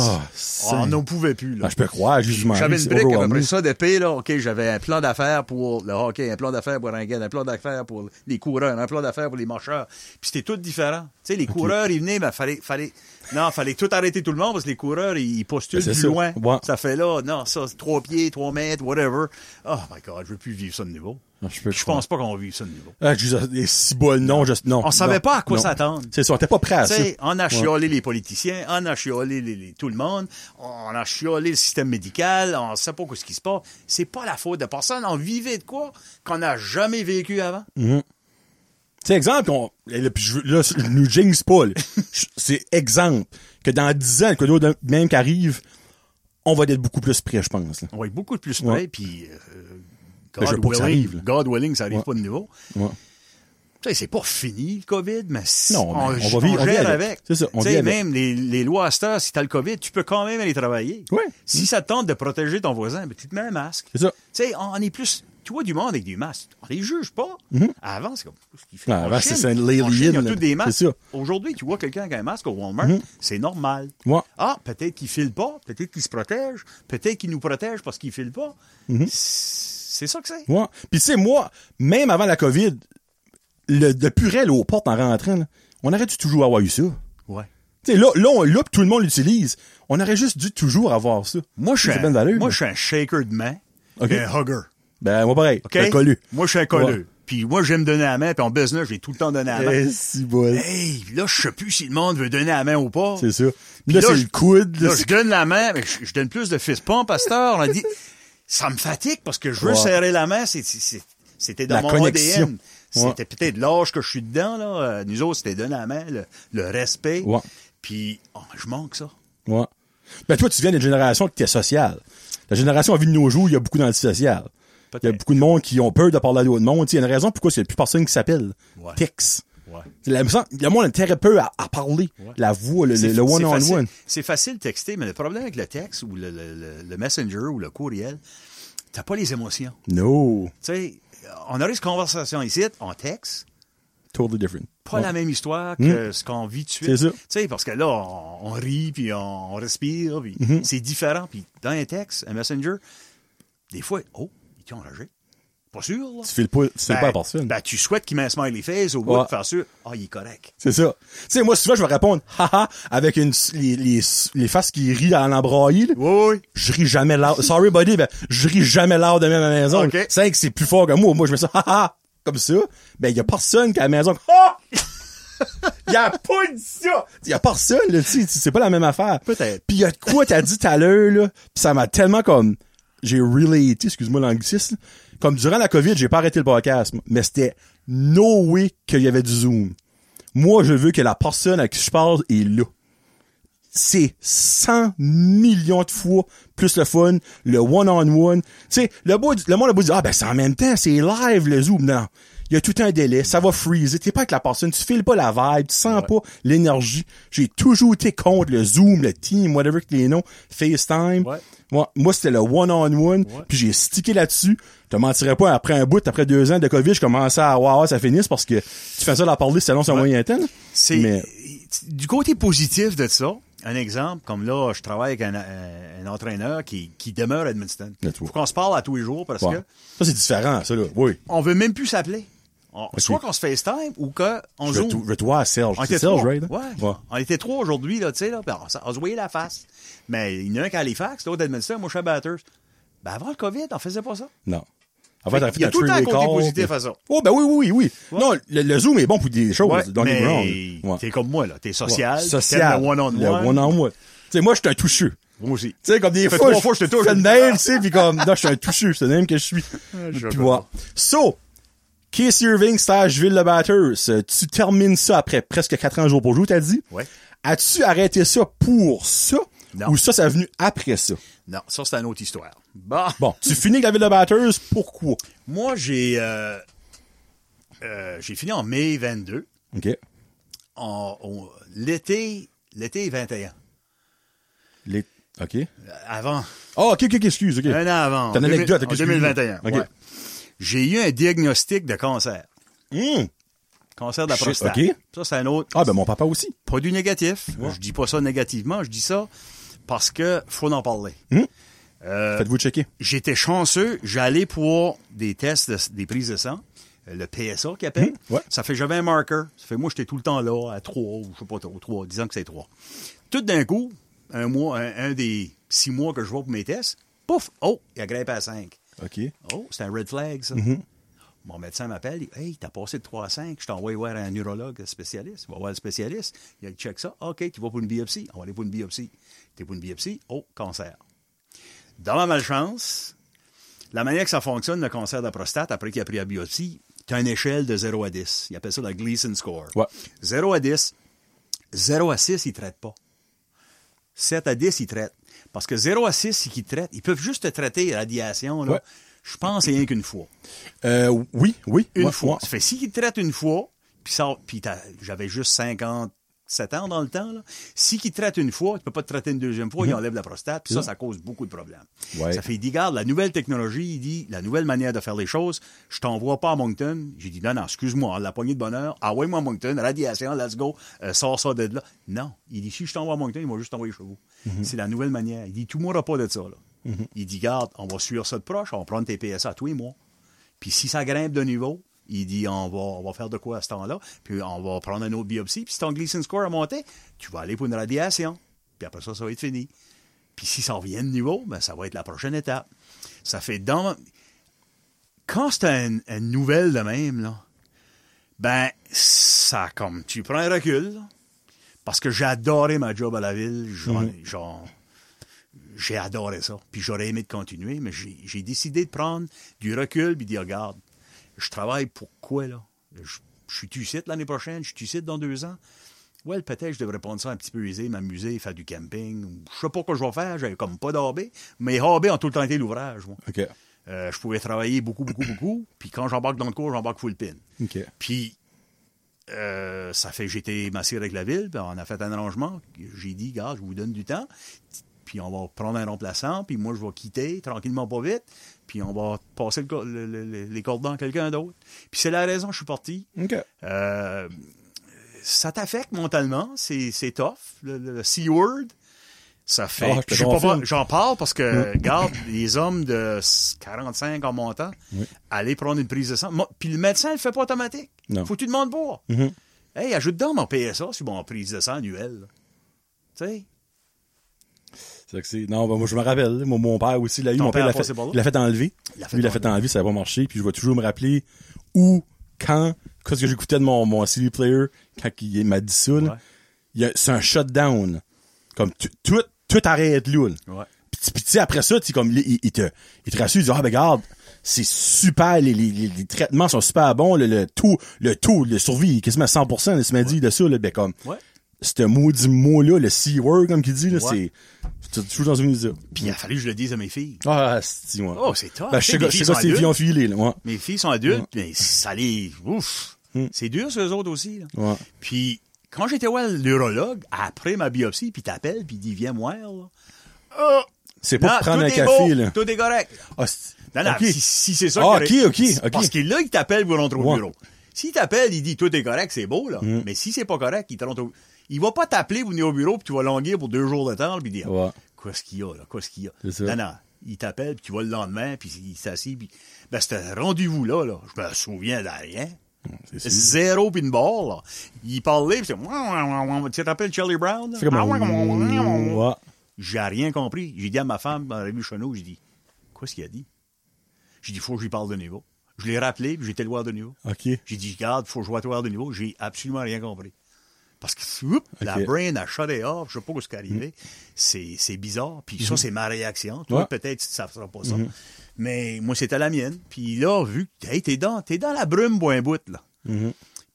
on n'en pouvait plus, là. Ah, je peux croire, justement. J'avais une brique, overwhelming. après ça, d'épée, là. OK, j'avais un plan d'affaires pour le hockey, un plan d'affaires pour un gars, un plan d'affaires pour les coureurs, un plan d'affaires pour les marcheurs. Puis c'était tout différent. Tu sais, les coureurs, ils venaient, mais fallait, fallait, non, fallait tout arrêter tout le monde parce que les coureurs, ils postulent Ben, plus ça. loin. Ouais. Ça fait là, non, ça, trois pieds, trois mètres, whatever. Oh my God, je veux plus vivre ça de niveau. Ah, je Je pense pas qu'on va vivre ça de niveau. Ah, si bol, non, juste, non. On savait non, pas à quoi s'attendre. C'est ça, on était pas prêt à Tu ça. sais, on a chiolé les politiciens, on a chiolé les- les- tout le monde, on a chiolé le système médical, on sait pas ce qui se passe. C'est pas la faute de personne. On vivait de quoi qu'on n'a jamais vécu avant. Tu sais, exemple, on, là, je, là, je nous jinx pas, C'est exemple que dans 10 ans, que d'autres même qui arrivent, on va être beaucoup plus prêt, je pense. là. On va être beaucoup plus près, Ouais. puis euh, Ben, God, willing, arrive. God willing, ça arrive Ouais. pas de nouveau. Ouais. Tu sais, c'est pas fini, le COVID, mais si- Non, on va vivre- on gère vit avec. avec. C'est ça, on Tu vit sais, avec. même les, les lois à cette heure, si t'as le COVID, tu peux quand même aller travailler. Si ça te tente de protéger ton voisin, ben, tu te mets un masque. C'est ça. Tu sais, on est plus. Tu vois du monde avec du masque. On les juge pas. Avant, c'est comme. ce qu'il fait. En avant, c'est un en alien, Chine, Ils ont là. tous des masques. Aujourd'hui, tu vois quelqu'un avec un masque au Walmart, c'est normal. Ouais. Ah, peut-être qu'il file pas, peut-être qu'il se protège, peut-être qu'il nous protège parce qu'il file pas. Mhm. C'est ça que c'est. Ouais. Puis tu sais, moi, même avant la COVID, le, de purel aux portes en rentrant, là, on aurait dû toujours avoir eu ça. Ouais. Tu sais, là, là, on, là, que tout le monde l'utilise, on aurait juste dû toujours avoir ça. Moi, je suis un, moi, je suis un shaker de main et un hugger. Ben, moi, pareil. OK? Un collu. Moi, je suis un. Ouais. Puis moi, j'aime donner la main, puis en business, j'ai tout le temps donné la main. Eh, si bol. Hey, là, je sais plus si le monde veut donner la main ou pas. C'est ça. Puis Là, là, c'est le coude. là, je donne la main, mais je, je donne plus de fist pump, pasteur. On a dit, ça me fatigue parce que je veux Ouais. serrer la main. C'était dans La mon connexion. ADN. Ouais. C'était peut-être l'âge que je suis dedans, là. Euh, Nous autres, c'était donner la main, le, le respect. Ouais. Puis, oh, je manque ça. Ouais. Ben, toi, tu viens d'une génération qui est sociale. La génération à vie de nos jours, il y a beaucoup d'antisocial. Il y a beaucoup de monde qui ont peur de parler à d'autres monde. Il y a une raison pourquoi il n'y a plus personne qui s'appelle. Ouais. Tex. Ouais. La- Il y a très peu à, à parler. La voix, le, le one-on-one. C'est facile de texter, mais le problème avec le texte ou le, le- le- le messenger ou le courriel, t'as pas les émotions. No. Tu sais, on a eu cette conversation ici, en texte, Totally different. pas Ouais. la même histoire que ce qu'on vit tout de suite. C'est ça. Tu sais, parce que là, on, on rit, puis on, on respire, puis c'est différent. Puis dans un texte, un messenger, des fois, oh, il pas sûr, là. Tu files pas, tu files Ben, pas personne. Ben, tu souhaites qu'il met un smiley face au bout de faire sûr. Ah, il est correct. C'est ça. Tu sais, moi, souvent, je vais répondre, haha, avec une, les, les, les faces qui rient à l'embrailler, là. Oui, oui. Je ris jamais loud. Sorry, buddy, ben, je ris jamais loud de même à la maison. Ok. C'est vrai que c'est plus fort que moi. Moi, je mets ça, haha, comme ça. Ben, y a personne qui à la maison, ah! y a pas dit ça! Y a personne, là, tu sais, c'est pas la même affaire. Peut-être. Pis y a de quoi t'as dit tout à l'heure, là, pis ça m'a tellement comme, j'ai relaté, excuse-moi l'anglicisme, comme durant la COVID, j'ai pas arrêté le podcast, mais c'était no way qu'il y avait du Zoom. Moi, je veux que la personne à qui je parle est là. C'est 100 millions de fois plus le fun, le one-on-one. Tu sais, le, bout, le monde a beau dire, ah ben c'est en même temps, c'est live le Zoom. Non, il y a tout un délai, ça va freezer. T'es pas avec la personne, tu files pas la vibe, tu sens pas l'énergie. J'ai toujours été contre le Zoom, le Team, whatever que les noms, FaceTime. Ouais. Moi, moi c'était le one-on-one, puis j'ai stické là-dessus. Je te mentirais pas, après un bout, après deux ans de COVID, je commençais à wow, ça finisse parce que tu fais ça à parler, c'est un moyen temps. C'est Mais- du côté positif de ça. Un exemple, comme là, je travaille avec un, un- un entraîneur qui, qui demeure à Edmundston. Faut qu'on se parle à tous les jours parce que Ça, c'est différent, ça, là. Oui. on veut même plus s'appeler. On- Soit qu'on se FaceTime ou qu'on Je zoom? je voir à Serge. On C'est était Serge, trois. right? hein? Ouais. On était trois aujourd'hui, là, tu sais, là. puis On, on se voyait la face. Mais il y en a un qui a Halifax, l'autre à Edmundston, moi, je suis à Batters. Ben, avant le COVID, on faisait pas ça. Non. En fait, Fait t'as qu'il y a fait tout le temps côté positif puis- à ça. Oh, ben oui, oui, oui, oui. Non, le, le Zoom est bon pour des choses, Ouais, dans les mais grounds. Ouais. t'es comme moi, là. T'es social. Ouais. Social. Le one-on-one. Le one-on-one. Tu sais, moi, je suis un toucheux. Moi aussi. Tu sais, comme des Fait fois, fois, je te touche. fais de même, tu sais, pis comme, non, je suis un toucheux, c'est le même que je suis. je Puis voilà. So, Casey Irving, stage Ville de Batters, tu termines ça après presque 4 ans jour pour jour, t'as dit? Ouais. As-tu arrêté ça pour ça? Non. Ou ça, ça a venu après ça? Non, ça, c'est une autre histoire. Bon. Bon, tu finis avec la Ville de Batters, pourquoi? Moi, j'ai, euh, euh, j'ai fini en mai 22. OK. En, l'été, l'été 21. Les... OK. Euh, Avant. Oh, OK, OK, OK, excuse, OK. Un an avant. T'as une anecdote, 2000 ok, en 2021. OK. Ouais. J'ai eu un diagnostic de cancer. Hum. Cancer de la prostate. Ça, c'est un autre. Ah, ben mon papa aussi. Pas du négatif. Je dis pas ça négativement. Je dis ça parce que faut en parler. Hum. Euh, Faites-vous checker. J'étais chanceux. J'allais pour des tests, de- des prises de sang. Le PSA qui appelle. Ouais. Ça fait j'avais un marqueur. Ça fait moi j'étais tout le temps là à 3 ou je sais pas trop, 3, disons que c'est 3. Tout d'un coup, un mois, un, un des six mois que je vais pour mes tests, pouf, oh, il a grimpé à 5. OK. Oh, c'est un red flag, ça. Mhm. Mon médecin m'appelle, il dit, Hey, t'as passé de 3 à 5, je t'envoie voir un neurologue spécialiste. Il va voir le spécialiste, il check ça. OK, tu vas pour une biopsie. On va aller pour une biopsie. T'es pour une biopsie, oh, cancer. Dans ma malchance, la manière que ça fonctionne, le cancer de la prostate, après qu'il a pris la biopsie, tu as une échelle de 0 à 10. Il appelle ça la Gleason score. Ouais. 0 à 10. 0 à 6, ils ne traitent pas. 7 à 10, ils traitent. Parce que 0 à 6, c'est qu'ils traitent. Ils peuvent juste te traiter radiation, là. Ouais. Je pense c'est rien qu'une fois. Euh, oui, oui. Une ouais, fois. ouais. Ça fait si te traitent une fois, puis ça, puis j'avais juste 57 ans dans le temps, là. Si qu'ils te traitent une fois, tu peux pas te traiter une deuxième fois, ils enlèvent la prostate, puis ça, ça cause beaucoup de problèmes. Mhm. Ouais. Ça fait, il dit, garde, la nouvelle technologie, il dit, la nouvelle manière de faire les choses, je t'envoie pas à Moncton. J'ai dit, non, non, excuse-moi, l'a poignée de bonheur, envoie-moi à Moncton, radiation, let's go, euh, sors ça de là. Non. Il dit, si je t'envoie à Moncton, il va juste t'envoyer chez vous. Mhm. C'est la nouvelle manière. Il dit, tout n'aura pas de ça, là. Il dit, garde, on va suivre ça de proche, on va prendre tes PSA tous les mois. Puis si ça grimpe de niveau, il dit on va, on va faire de quoi à ce temps-là, puis on va prendre une autre biopsie, puis si ton Gleason score a monté, tu vas aller pour une radiation. Puis après ça, ça va être fini. Puis si ça revient de niveau, ben ça va être la prochaine étape. Ça fait dans... Quand c'est un- une nouvelle de même, là, ben ça comme... Tu prends un recul, là, parce que j'ai adoré ma job à la ville. J'en- j'en- j'ai adoré ça. Puis j'aurais aimé de continuer, mais j'ai j'ai décidé de prendre du recul puis de dire, regarde, je travaille pour quoi, là? Je, je suis tu l'année prochaine, je suis site dans deux ans. Ouais, peut-être je devrais prendre ça un petit peu aisé, m'amuser, faire du camping. Je sais pas quoi je vais faire, j'avais comme pas d'hobby. Mes hobbies ont tout le temps été l'ouvrage, moi. Euh, je pouvais travailler beaucoup, beaucoup, beaucoup. Puis quand j'embarque dans le cours, j'embarque full pin. OK. Puis, euh, ça fait, j'étais massé avec la ville, puis on a fait un arrangement. J'ai dit, gars, je vous donne du temps, puis on va prendre un remplaçant, puis moi, je vais quitter tranquillement, pas vite, puis on va passer le co- le- le- le- les cordons à quelqu'un d'autre. Puis c'est la raison que je suis parti. Euh, ça t'affecte mentalement, c'est c'est tough, le, le C-word, Ça fait. Ah, je pas pas- J'en parle parce que, regarde, les hommes de 45 en montant, aller prendre une prise de sang. Puis le médecin, il le fait pas automatique. Non. Faut que tu demandes pas. Mhm. Hey, ajoute donc mon PSA sur mon prise de sang annuelle. Tu sais? C'est que c'est- Non, ben, moi, je me rappelle. Mon, mon père aussi l'a eu. Ton Mon père l'a fait, il l'a fait enlever. Il l'a fait Lui, il l'a fait enlever. ça n'a pas marché. Puis je vais toujours me rappeler où, quand, qu'est-ce que j'écoutais de mon, mon CD player quand il m'a dit ça. là. Ouais. Il y a- C'est un shutdown. Comme tu- tout, tout arrête là. là. Ouais. Puis, puis tu sais, après ça, tu sais, comme, il, il- il te, il te rassure, il dit, ah, ben, regarde, c'est super, les, les, les- les traitements sont super bons, le, le taux, le taux, le survie quasiment à 100%, là, ce m'a dit de ça, là, ben, comme, Ouais. Ce maudit mot-là, le C-word, comme qu'il dit, là, Ouais. c'est, c'est toujours dans une idée. Puis il a fallu que je le dise à mes filles. Ah, c'est, ouais. Oh, c'est tough. Ben, je sais, pas, je filles là, ouais. Mes filles sont adultes, mais ça les. Ouf! Hmm. C'est dur, eux autres aussi. Là. Ouais. Puis, quand j'étais voir l'urologue, après ma biopsie, puis il t'appelle, puis il dit Viens moi, là. Ah! C'est pas Non, prendre un café, beau, là. Tout est correct. Ah, c'est- Non, non, si, si c'est ça Ah, ok, ok, ok. Parce qu'il est là, il t'appelle pour rentrer au Ouais. bureau. S'il t'appelle, il dit tout est correct, c'est beau, là. Hmm. Mais si c'est pas correct, il te rentre au... Il va pas t'appeler venir au bureau, puis tu vas languir pour deux jours de temps, puis dire Ouais. Qu'est-ce qu'il y a, là? Qu'est-ce qu'il y a? Non, non. Il t'appelle, puis tu vas le lendemain, puis il s'assit, puis. Ben, c'était rendez-vous là, là. Je me souviens de rien. Zéro pinball, là. Il parlait, puis c'est. Tu te rappelles Charlie Brown? là? C'est comme, ouais. J'ai rien compris. J'ai dit à ma femme, dans la revue Chenot, j'ai dit, qu'est-ce qu'il a dit? J'ai dit, faut que j'y parle de niveau. Je l'ai rappelé, puis j'étais le voir de niveau. OK. J'ai dit, regarde, faut que je vois de niveau. J'ai absolument rien compris. Parce que, la brain a shut it off, je sais pas ce qui est arrivé. C'est, c'est bizarre. Puis ça, c'est ma réaction. Toi, Ouais. peut-être, ça ne sera pas ça. Mais moi, c'était la mienne. Puis là, vu que, hey, t'es dans, t'es dans la brume, bout un bout, là.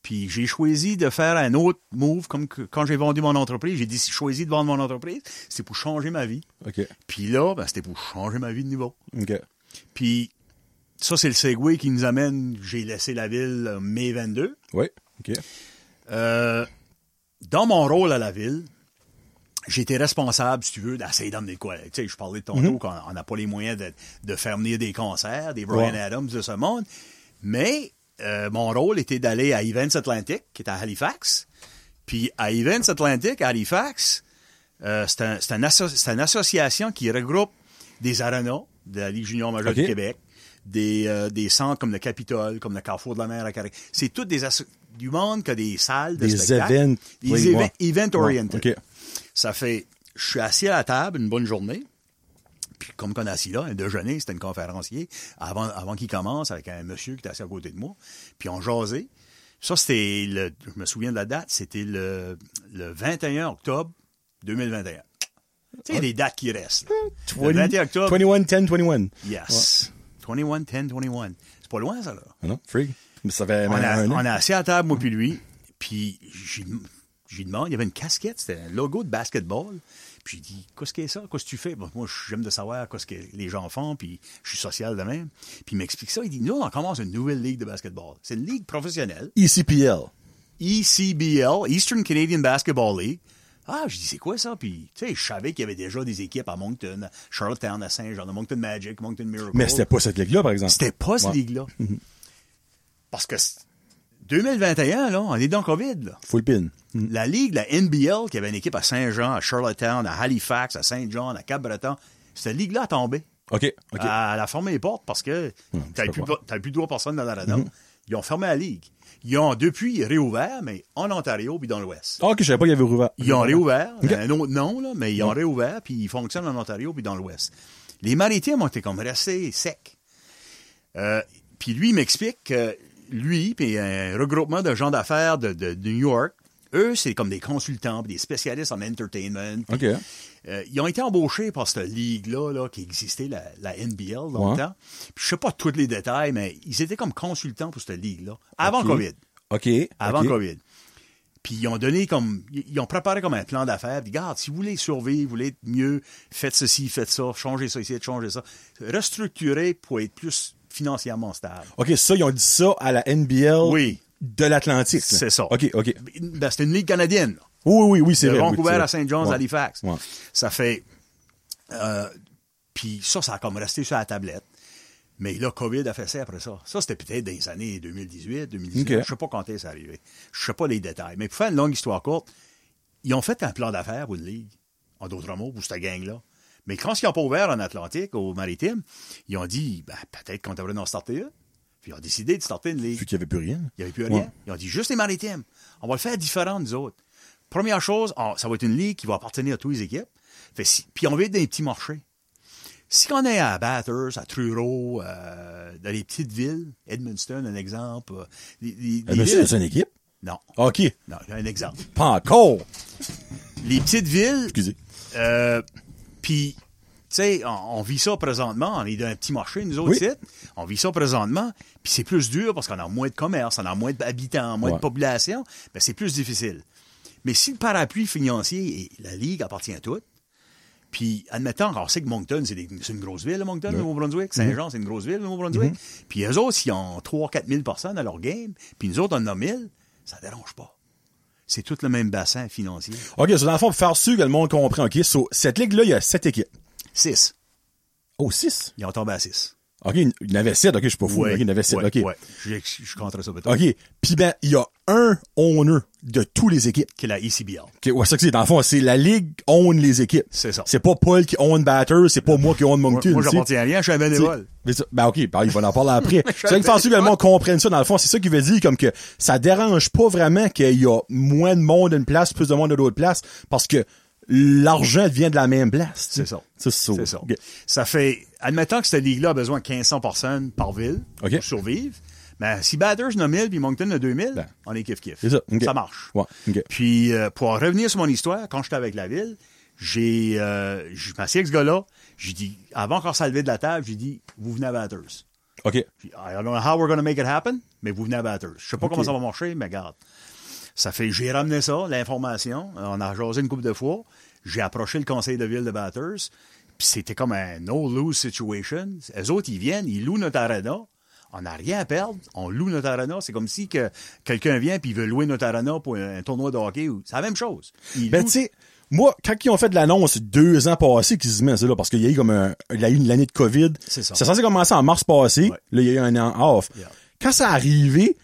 Puis j'ai choisi de faire un autre move, comme que- quand j'ai vendu mon entreprise, j'ai dit, si j'ai choisi de vendre mon entreprise, c'est pour changer ma vie. Puis là, ben, c'était pour changer ma vie de niveau. Puis ça, c'est le segue qui nous amène, j'ai laissé la ville euh, mai 22. Oui. OK. Euh, dans mon rôle à la ville, j'étais responsable, si tu veux, d'essayer d'amener quoi? Tu sais, je parlais de tantôt qu'on on n'a pas les moyens de, de faire venir des concerts, des Brian Ouais. Adams de ce monde. Mais euh, mon rôle était d'aller à Events Atlantic, qui est à Halifax. Puis à Events Atlantic, à Halifax, euh, c'est un- c'est un asso- une association qui regroupe des arénas de la Ligue junior majeure du Québec, des, euh, des centres comme le Capitole, comme le Carrefour de la Mer à Carré. C'est tout des asso- du monde qui a des salles de Des spectacle. events. Des oui, event-oriented. Ouais, OK. Ça fait, je suis assis à la table une bonne journée. Puis comme qu'on est assis là, un déjeuner, c'était un conférencier, avant, avant qu'il commence, avec un monsieur qui était assis à côté de moi. Puis on jasait. Ça, c'était le, je me souviens de la date, c'était le, le 21 octobre 2021. Tu sais, il y a des dates qui restent. Le 21 octobre. 21, 10, 21. Yes. 21, 10, 21. C'est pas loin, ça, là. Ah non, frig. Mais ça fait On a, on a assis à table, moi puis lui, puis j'ai j'ai demandé, il y avait une casquette, c'était un logo de basketball. Puis j'ai dit, qu'est-ce que c'est ça? Qu'est-ce que tu fais? Bon, moi, j'aime de savoir qu'est-ce que les gens font, puis je suis social de même. Puis il m'explique ça. Il dit, nous, on commence une nouvelle ligue de basketball. C'est une ligue professionnelle. ECPL. ECBL, Eastern Canadian Basketball League. Ah, je dis, c'est quoi ça? Puis, tu sais, je savais qu'il y avait déjà des équipes à Moncton, à Charlottetown, à Saint-Jean, à Moncton Magic, Moncton Miracle. Mais c'était pas cette ligue-là, par exemple. C'était pas cette Ouais. ligue-là. Parce que c- 2021, là, on est dans le COVID, là. Full pin. Mm. La ligue, la NBL, qui avait une équipe à Saint-Jean, à Charlottetown, à Halifax, à Saint-John, à Cap-Breton, cette ligue-là a tombé. OK. OK. Elle a fermé les portes parce que t'avais je plus, plus de droit personne dans l'arena. Mm-hmm. Ils ont fermé la ligue. Ils ont depuis réouvert, mais en Ontario puis dans l'Ouest. Ah, OK, je savais pas qu'il y avait rouvert. Ils ont réouvert, OK. un autre nom, là, mais ils ont réouvert, puis ils fonctionnent en Ontario puis dans l'Ouest. Les maritimes ont été comme restés secs. Euh, puis lui, il m'explique que lui, puis un regroupement de gens d'affaires de, de- de New York, eux, c'est comme des consultants, des spécialistes en entertainment. Euh, ils ont été embauchés par cette ligue-là là, qui existait, la, la NBL, longtemps. Puis je sais pas tous les détails, mais ils étaient comme consultants pour cette ligue-là, avant. COVID. OK. Avant. COVID. Puis ils ont donné comme. Ils ont préparé comme un plan d'affaires. Regarde, si vous voulez survivre, vous voulez être mieux, faites ceci, faites ça, changez ça, essayez de changer ça. Restructurer pour être plus financièrement stable. OK, ça, ils ont dit ça à la NBL Oui. de l'Atlantique. C'est ça. OK, OK. Ben, c'était une ligue canadienne. là. Oui, oui, oui, c'est vrai. oui, Vancouver c'est vrai. à Saint John's, Ouais. Halifax. Ouais. Ça fait. euh, puis ça, ça a comme resté sur la tablette. Mais là, COVID a fait ça après ça. Ça, c'était peut-être dans les années 2018, 2019. OK. Je sais pas quand c'est arrivé. Je sais pas les détails. Mais pour faire une longue histoire courte, ils ont fait un plan d'affaires pour une ligue en d'autres mots, pour cette gang-là. Mais quand ils n'ont pas ouvert en Atlantique, au Maritime, ils ont dit, ben, peut-être qu'on devrait en starter une. Puis ils ont décidé de starter une ligue. Vu qu'il n'y avait plus rien. Il n'y avait plus rien. Ils ont dit juste les maritimes. On va le faire différent, nous autres. Première chose, on- ça va être une ligue qui va appartenir à toutes les équipes. Fait si- puis on va être dans les petits marchés. Si on est à Bathurst, à Truro, euh, dans les petites villes, Edmundston, un exemple. euh, les- les- les Ah, villes- c'est une équipe? Non, OK. non, un exemple. Pas encore. Les petites villes, Excusez. euh, puis, tu sais, on, on vit ça présentement. On est dans un petit marché, nous autres, Oui. On vit ça présentement. Puis c'est plus dur parce qu'on a moins de commerce, on a moins d'habitants, moins Ouais. de population. Ben, c'est plus difficile. Mais si le parapluie financier et la Ligue appartient à toutes, puis, admettons, on sait que Moncton, c'est des- c'est une grosse ville, Moncton, le Nouveau-Brunswick. Saint-Jean, c'est une grosse ville, le Nouveau-Brunswick. Puis, eux autres, s'ils ont 3-4 000 personnes à leur game, puis nous autres, on en a 1000, ça dérange pas. C'est tout le même bassin financier. OK, so dans le fond, pour faire sûr que le monde comprend, OK, so, cette ligue-là, il y a sept équipes. 6. Oh, six? Ils ont tombé à 6. OK, il y en avait sept. OK, je suis pas fou. OK, il y en avait sept. ouais, OK. ouais. Je, je compterais ça peut-être. OK. Puis ben, il y a un owner de toutes les équipes. Qui est la ECBL. OK, ouais, c'est ça que c'est. Dans le fond, c'est la ligue own les équipes. C'est ça. C'est pas Paul qui own Batter, c'est pas moi qui own Moi, Moncton. moi j'appartiens à rien, je suis un bénévole. Mais ça- Ben ok, ben, il va en parler après. c'est vrai que que le monde comprenne ça, dans le fond, c'est ça qui veut dire comme que ça dérange pas vraiment qu'il y a moins de monde d'une place, plus de monde de l'autre place, parce que l'argent vient de la même place. C'est ça. C'est ça. C'est ça. Ça fait, admettons que cette ligue-là a besoin de 1500 personnes par ville pour survivre. Ben, si Batters en a 1000 puis Moncton en a 2000, Ben, on est kiff-kiff. c'est ça. OK. marche. Ouais. Puis, euh, pour en revenir sur mon histoire, quand j'étais avec la ville, j'ai, euh, je m'assieds avec ce gars-là, j'ai dit, avant qu'on se levé de la table, j'ai dit, vous venez à Batters. OK. Puis, I don't know how we're going to make it happen, mais vous venez à Batters. Je sais pas comment ça va marcher, mais regarde. Ça fait, j'ai ramené ça, l'information. On a jasé une couple de fois. J'ai approché le conseil de ville de Batters. Puis c'était comme un no-lose situation. Les autres, ils viennent, ils louent notre arena. On n'a rien à perdre. On loue notre arena. C'est comme si que quelqu'un vient puis il veut louer notre arena pour un, tournoi de hockey. C'est la même chose. Ils Ben, louent- tu sais, moi, quand ils ont fait de l'annonce deux ans passés, qu'ils se mettent ça là, parce qu'il y a eu comme un, il y a eu une année de COVID. C'est ça. C'est censé commencer en mars passé. Ouais. Là, il y a eu un an off. Yeah. Quand ça arrivé,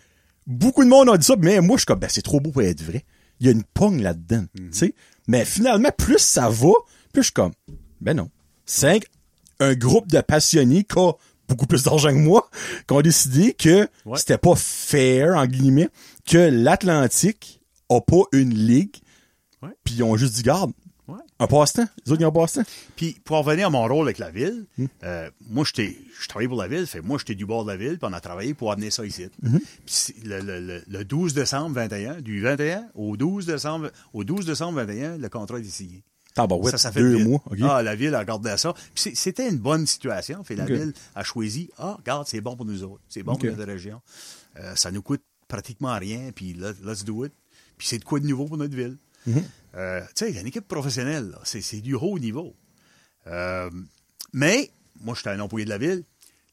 beaucoup de monde a dit ça, mais moi, je suis comme, ben, c'est trop beau pour être vrai. Il y a une pogne là-dedans, Mm-hmm. tu sais. Mais finalement, plus ça va, plus je suis comme, ben non. Cinq, un groupe de passionnés qui a beaucoup plus d'argent que moi, qui ont décidé que Ouais. c'était pas fair, en guillemets, que l'Atlantique a pas une ligue, puis ils ont juste dit, garde. Un passe-temps. Les autres, ils ont un passe-temps. Puis pour en revenir à mon rôle avec la ville, Hmm. euh, moi j'étais, je travaillais pour la ville, fait moi j'étais du bord de la ville, puis on a travaillé pour amener ça ici. Hmm. Puis le, le, le, le 12 décembre 21, du 21 au 12 décembre, au 12 décembre 21, le contrat est signé. Tabarouette, ça, ça fait deux mois. Ah, la ville a regardé ça. Puis c'était une bonne situation. Fait la ville a choisi, ah, regarde, c'est bon pour nous autres. C'est bon pour notre région. Euh, ça nous coûte pratiquement rien, puis let- let's do it. Puis c'est de quoi de nouveau pour notre ville. Mhm. Euh, tu sais, il y a une équipe professionnelle, c'est du haut niveau. Euh, mais, moi, j'étais un employé de la ville.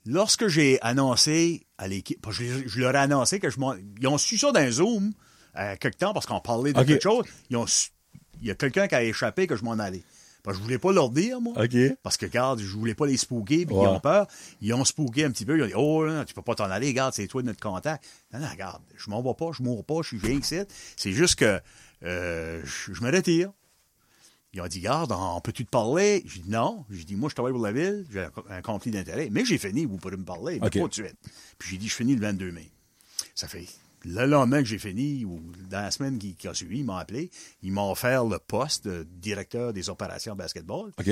Lorsque j'ai annoncé à l'équipe, je, je leur ai annoncé que je m'en. Ils ont su ça dans Zoom, euh, quelque temps, parce qu'on parlait de quelque chose. Ils ont su- il y a quelqu'un qui a échappé que je m'en allais. Parce que je voulais pas leur dire, moi. Parce que, regarde, je voulais pas les spooker, puis Ouais. ils ont peur. Ils ont spooké un petit peu. Ils ont dit, oh, non, tu peux pas t'en aller, regarde, c'est toi notre contact. Non, non, regarde, je m'en vais pas, je mourrai pas, je suis bien ici. C'est juste que euh, je, je me retire. Ils ont dit, garde, on peut-tu te parler? J'ai dit, non. J'ai dit, moi, je travaille pour la ville, j'ai un, conflit d'intérêt. Mais j'ai fini, vous pourrez me parler, mais OK. pas tout de suite. Puis j'ai dit, je finis le 22 mai. Ça fait le lendemain que j'ai fini, ou dans la semaine qui, qui a suivi, ils m'ont appelé. Ils m'ont offert le poste de directeur des opérations basketball, OK.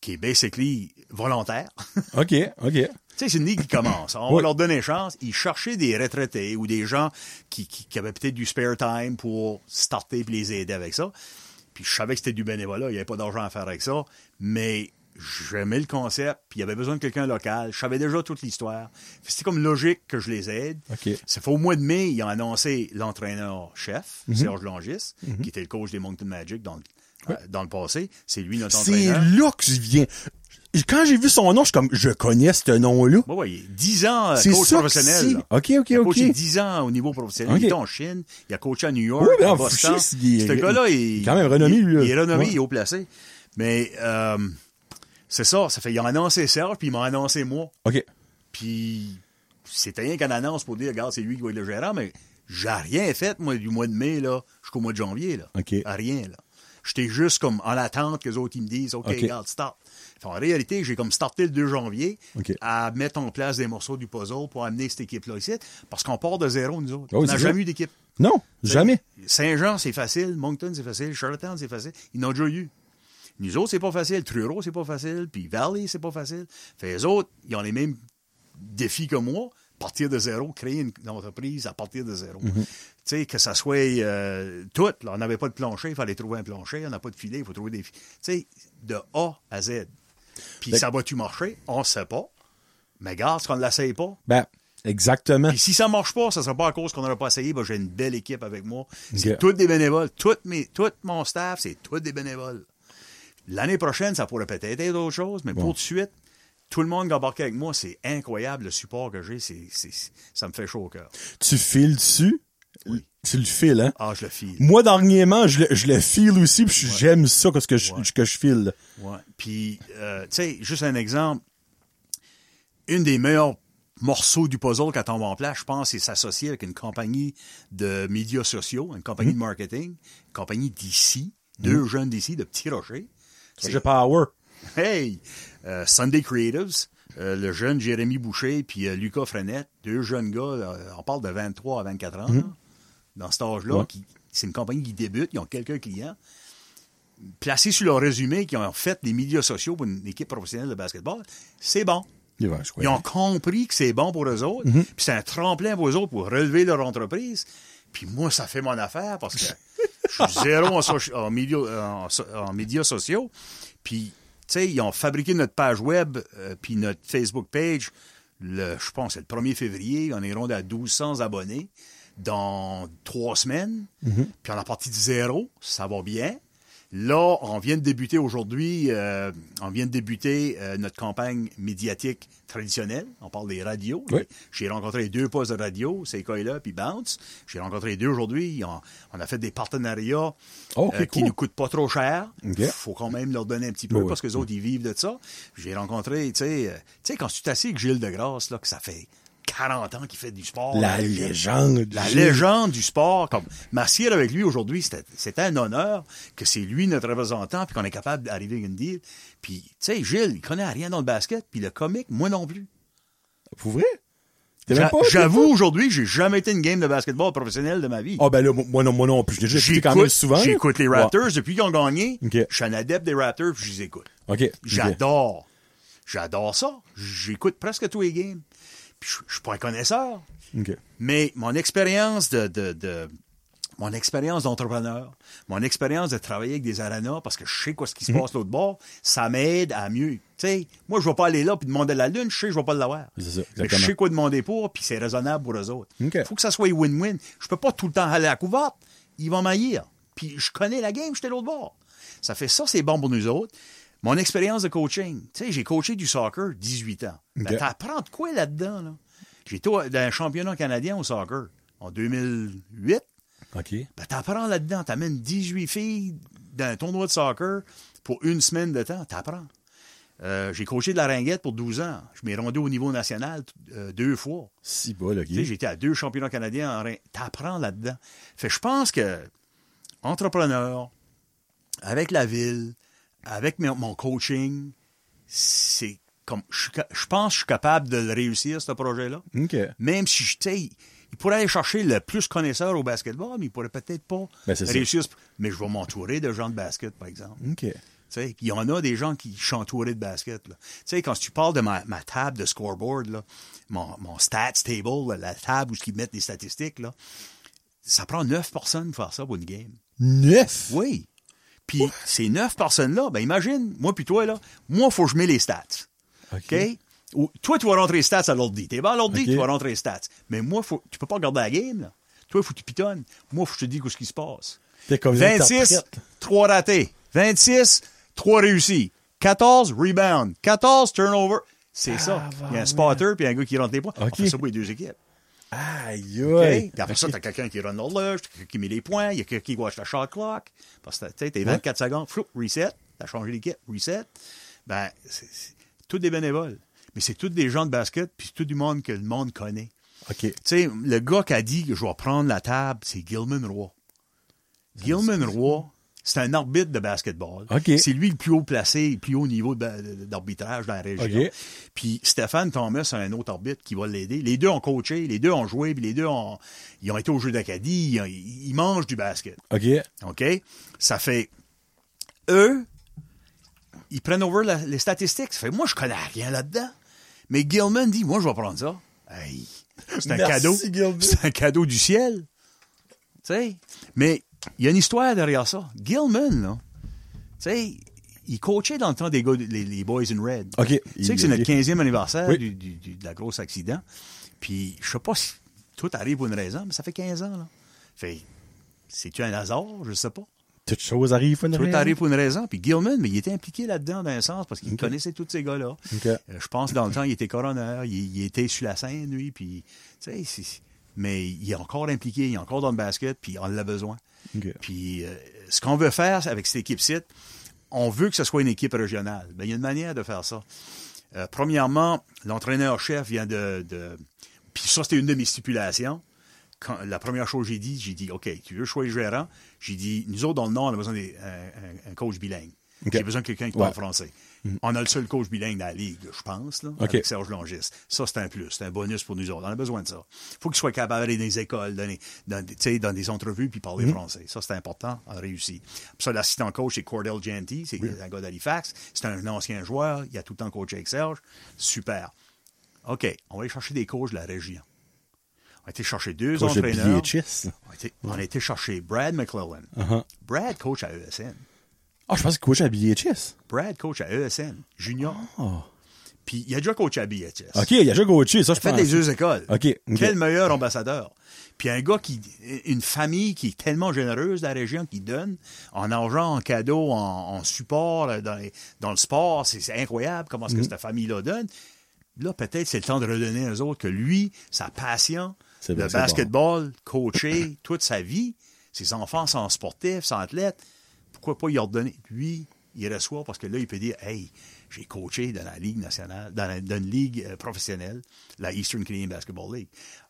Qui est basically volontaire. OK. OK. Tu sais, c'est une ligue qui commence. On Oui. va leur donner chance. Ils cherchaient des retraités ou des gens qui, qui, qui avaient peut-être du spare time pour starter et les aider avec ça. Puis je savais que c'était du bénévolat, il n'y avait pas d'argent à faire avec ça, mais j'aimais le concept, puis il y avait besoin de quelqu'un local. Je savais déjà toute l'histoire. C'était comme logique que je les aide. OK. Ça fait au mois de mai, ils ont annoncé l'entraîneur-chef, Mhm. Serge Longis, qui était le coach des Moncton Magic dans, le- euh, dans le passé. C'est lui notre C'est entraîneur. là que je viens. Quand j'ai vu son nom, je suis comme, je connais ce nom-là. Oui, oui, 10 ans euh, C'est coach ça professionnel. c'est. là. OK, OK, Il a OK. coaché 10 ans au niveau professionnel. OK. Il était en Chine. Il a coaché à New York, Oui, à en Boston. Il est- Ce gars-là, il, il est quand même renommé, il- lui, là. Il est renommé, Ouais. il est haut placé. Mais euh, c'est ça. Ça fait ils ont annoncé Serge, puis ils m'ont annoncé moi. OK. Puis c'était rien qu'une annonce pour dire, regarde, c'est lui qui va être le gérant, mais j'ai rien fait, moi, du mois de mai, là, jusqu'au mois de janvier, là. OK. À Rien, là. J'étais juste comme en attente que les autres ils me disent OK, regarde, start. En réalité, j'ai comme starté le 2 janvier à mettre en place des morceaux du puzzle pour amener cette équipe-là ici. Parce qu'on part de zéro, nous autres. Oui, On n'a jamais eu d'équipe. Non, jamais. Saint-Jean, c'est facile. Moncton, c'est facile. Charlottetown, c'est facile. Ils n'ont déjà eu. Nous autres, c'est pas facile. Truro, c'est pas facile. Puis Valley, c'est pas facile. Fait les autres, ils ont les mêmes défis que moi. Partir de zéro, créer une, une entreprise à partir de zéro. Mhm. Tu sais, que ça soit euh, tout. Là, on n'avait pas de plancher, il fallait trouver un plancher. On n'a pas de filet, il faut trouver des filets. Tu sais, de A à Z. Puis Fait- ça va-tu marcher? On ne sait pas. Mais garde, qu'on ne l'essaye pas. Ben, exactement. Puis si ça marche pas, ça sera pas à cause qu'on n'aura pas essayé. Ben, j'ai une belle équipe avec moi. C'est Ok. tous des bénévoles. Tout, mes, tout mon staff, c'est tous des bénévoles. L'année prochaine, ça pourrait peut-être être autre chose, mais pour tout de suite, tout le monde qui embarque avec moi, c'est incroyable le support que j'ai. C'est, c'est- ça me fait chaud au cœur. Tu files dessus? Oui. Tu le files, hein? Ah, je le file. Moi, dernièrement, je le, je le file aussi, puis j'aime ça, parce que je, Ouais. que je file. Ouais. Puis, euh, tu sais, juste un exemple. Une des meilleurs morceaux du puzzle quand va en place, je pense, c'est s'associer avec une compagnie de médias sociaux, une compagnie de marketing, une compagnie d'ici, deux jeunes d'ici, de Petit Rocher. C'est- J'ai power. Hey! Euh, Sunday Creatives, euh, le jeune Jérémy Boucher puis euh, Lucas Frenette, deux jeunes gars, on parle de 23 à 24 ans, là, dans cet âge-là, Ouais. c'est une compagnie qui débute, ils ont quelques clients. Placés sur leur résumé, qui ont fait des médias sociaux pour une équipe professionnelle de basketball, c'est bon. Ils ont compris que c'est bon pour eux autres, puis c'est un tremplin pour eux autres pour relever leur entreprise. Puis moi, ça fait mon affaire parce que je suis zéro en, soci- en, médias sociaux. Puis, sais, ils ont fabriqué notre page web, euh, puis notre Facebook page, le, je pense, c'est le 1er février. On est rond à 1200 abonnés dans trois semaines. Puis on a parti de zéro, ça va bien. Là, on vient de débuter aujourd'hui, euh, on vient de débuter euh, notre campagne médiatique traditionnelle. On parle des radios. Oui. J'ai rencontré deux postes de radio, là puis Bounce. J'ai rencontré deux aujourd'hui. On, on a fait des partenariats Oh, euh, qui cool. nous coûtent pas trop cher. Ok. faut quand même leur donner un petit peu Oui, parce que les autres, ils vivent de ça. J'ai rencontré, tu sais, euh, quand tu t'assieds avec Gilles Degrasse, là, que ça fait 40 ans qu'il fait du sport. La légende. la légende du sport, comme avec lui aujourd'hui, c'était un honneur que c'est lui notre représentant, puis qu'on est capable d'arriver à une deal. Puis, tu sais, Gilles, il connaît rien dans le basket, puis le comique, moi non plus. Pour vrai? J'avoue, aujourd'hui, j'ai jamais été une game de basketball professionnel de ma vie. Ah, ben là, moi non, moi non plus. J'ai déjà quand même souvent. j'écoute les Raptors depuis qu'ils ont gagné. Je suis un adepte des Raptors, puis je les écoute. J'adore. J'adore ça. J'écoute presque tous les games. Puis je je suis pas un connaisseur. Mais mon expérience de, de, de- mon expérience d'entrepreneur, mon expérience de travailler avec des arenas, parce que je sais quoi ce qui Mhm. se passe l'autre bord, ça m'aide à mieux. Sais, moi, je vais pas aller là puis demander la lune, je sais que je vais pas l'avoir. Mais je sais quoi demander pour, puis c'est raisonnable pour eux autres. OK. faut que ça soit win-win. Je peux pas tout le temps aller à la couverte. Ils vont m'haïr. Puis je connais la game, j'étais l'autre bord. Ça fait ça, c'est bon pour nous autres. Mon expérience de coaching, tu sais, j'ai coaché du soccer 18 ans. Ben, OK. t'apprends de quoi là-dedans, là? J'étais dans un championnat canadien au soccer en 2008. OK. Ben, t'apprends là-dedans. T'amènes 18 filles dans un tournoi de soccer pour une semaine de temps. T'apprends. Euh, j'ai coaché de la ringuette pour 12 ans. Je m'ai rendu au niveau national euh, deux fois. Si bol, OK. Tu sais, j'étais à deux championnats canadiens en rein. T'apprends là-dedans. Fait que je pense que entrepreneur, avec la ville, avec mon, coaching, c'est comme je, je pense que je suis capable de le réussir, ce projet-là. OK. Même si je, il pourrait aller chercher le plus connaisseur au basketball, mais il pourrait peut-être pas Ben, ça. réussir. Mais je vais m'entourer de gens de basket, par exemple. OK. Tu sais, puis il y en a des gens qui sont entourés de basket. là. Tu sais, quand tu parles de ma, ma table de scoreboard, là, mon, mon stats table, là, la table où ils mettent les statistiques, là, ça prend neuf personnes pour faire ça pour une game. Neuf? Oui. Puis ces neuf personnes-là, ben imagine, moi puis toi, là, moi, faut que je mets les stats. OK? Ou, toi, tu vas rentrer les stats à l'ordi. T'es bon à l'ordi, tu vas rentrer les stats. Mais moi, faut, tu peux pas regarder la game, là. Toi, faut que tu pitonnes. Moi, faut que je te dise ce qui se passe. Comme 26, l'interprète. 3 ratés. 26, 3 réussis. 14, rebound. 14, turnover. C'est ça. Il y a un spotter puis un gars qui rentre les points. On OK. fait ça pour les deux équipes. Aïe, aïe. Puis après ça, t'as quelqu'un qui run l'horloge, t'as quelqu'un qui met les points, il y a quelqu'un qui watch la shot clock. Parce que, tu sais, t'es 24 secondes, flou, reset, t'as changé l'équipe, reset. Ben, c'est c'est tous des bénévoles. Mais c'est tous des gens de basket, puis tout du monde que le monde connaît. OK. Tu sais, le gars qui a dit que je vais prendre la table, c'est Gilman Roy. Gilman Roy, C'est un arbitre de basketball. C'est lui le plus haut placé, le plus haut niveau d'arbitrage dans la région. Puis Stéphane Thomas, c'est un autre arbitre qui va l'aider. Les deux ont coaché, les deux ont joué, puis les deux ont, ils ont été au jeu d'Acadie, ils, ont- ils mangent du basket. OK. OK? Ça fait. Eux, ils prennent over la- les statistiques. Ça fait, moi, je connais rien là-dedans. Mais Gilman dit, moi, je vais prendre ça. Hey, c'est un Merci, cadeau. C'est un cadeau du ciel. Tu sais? Mais il y a une histoire derrière ça. Gilman, là, tu sais, il coachait dans le temps des gars, les, les Boys in Red. OK. Tu sais que c'est notre 15e anniversaire Oui. du, du- du- de la grosse accident. Puis, je sais pas si tout arrive pour une raison, mais ça fait 15 ans, là. Fait, c'est-tu un hasard? Je sais pas. Toutes choses arrivent, une Tout raison. arrive pour une raison. Puis Gilman, mais il était impliqué là-dedans dans un sens parce qu'il connaissait tous ces gars-là. Euh, je pense dans le temps, il était coroner, il, il était sur la scène, lui, puis, tu sais, c'est- mais il est encore impliqué, il est encore dans le basket, puis on l'a besoin. Puis euh, ce qu'on veut faire avec cette équipe-ci, on veut que ce soit une équipe régionale. Ben, il y a une manière de faire ça. Euh, premièrement, l'entraîneur-chef vient de... de- puis ça, c'était une de mes stipulations. Quand, la première chose que j'ai dit, j'ai dit, OK, tu veux choisir gérant? J'ai dit, nous autres, dans le Nord, on a besoin d'un coach bilingue. J'ai besoin de quelqu'un qui Ouais. parle français. On a le seul coach bilingue dans la ligue, je pense, là, avec Serge Longis. Ça, c'est un plus, c'est un bonus pour nous autres. On a besoin de ça. faut qu'il soit capable d'aller dans des écoles, dans des, dans, des- dans entrevues, puis parler français. Ça, c'est important, on a réussi. Puis ça, l'assistant coach, c'est Cordell Genty, c'est un gars d'Halifax. C'est un ancien joueur, il a tout le temps coaché avec Serge. Super. OK, on va aller chercher des coachs de la région. On a été chercher deux Coach de entraîneurs. BHS. On a, été, on a été chercher Brad McClellan. Uh-huh. Brad coach à ESN. Ah, je pense qu'il coachait à BHS. Brad coach à ESN, junior. Oh. Puis il a déjà coaché à BHS. OK, il a déjà coaché, ça, je Il a pense. fait les deux écoles. OK. Quel meilleur ambassadeur. Puis un gars qui, une famille qui est tellement généreuse de la région, qui donne en argent, en cadeau, en, en support euh, dans, les- dans le sport. C'est incroyable comment est-ce Mm-hmm. que cette famille-là donne. Là, peut-être c'est le temps de redonner aux autres que lui, sa passion, le basketball, coacher toute sa vie, ses enfants sont sportifs, sont athlètes. Pourquoi pas y redonner? Lui, il reçoit parce que là, il peut dire, hey, j'ai coaché dans la Ligue nationale, dans, la- dans une ligue euh, professionnelle, la Eastern Canadian Basketball League.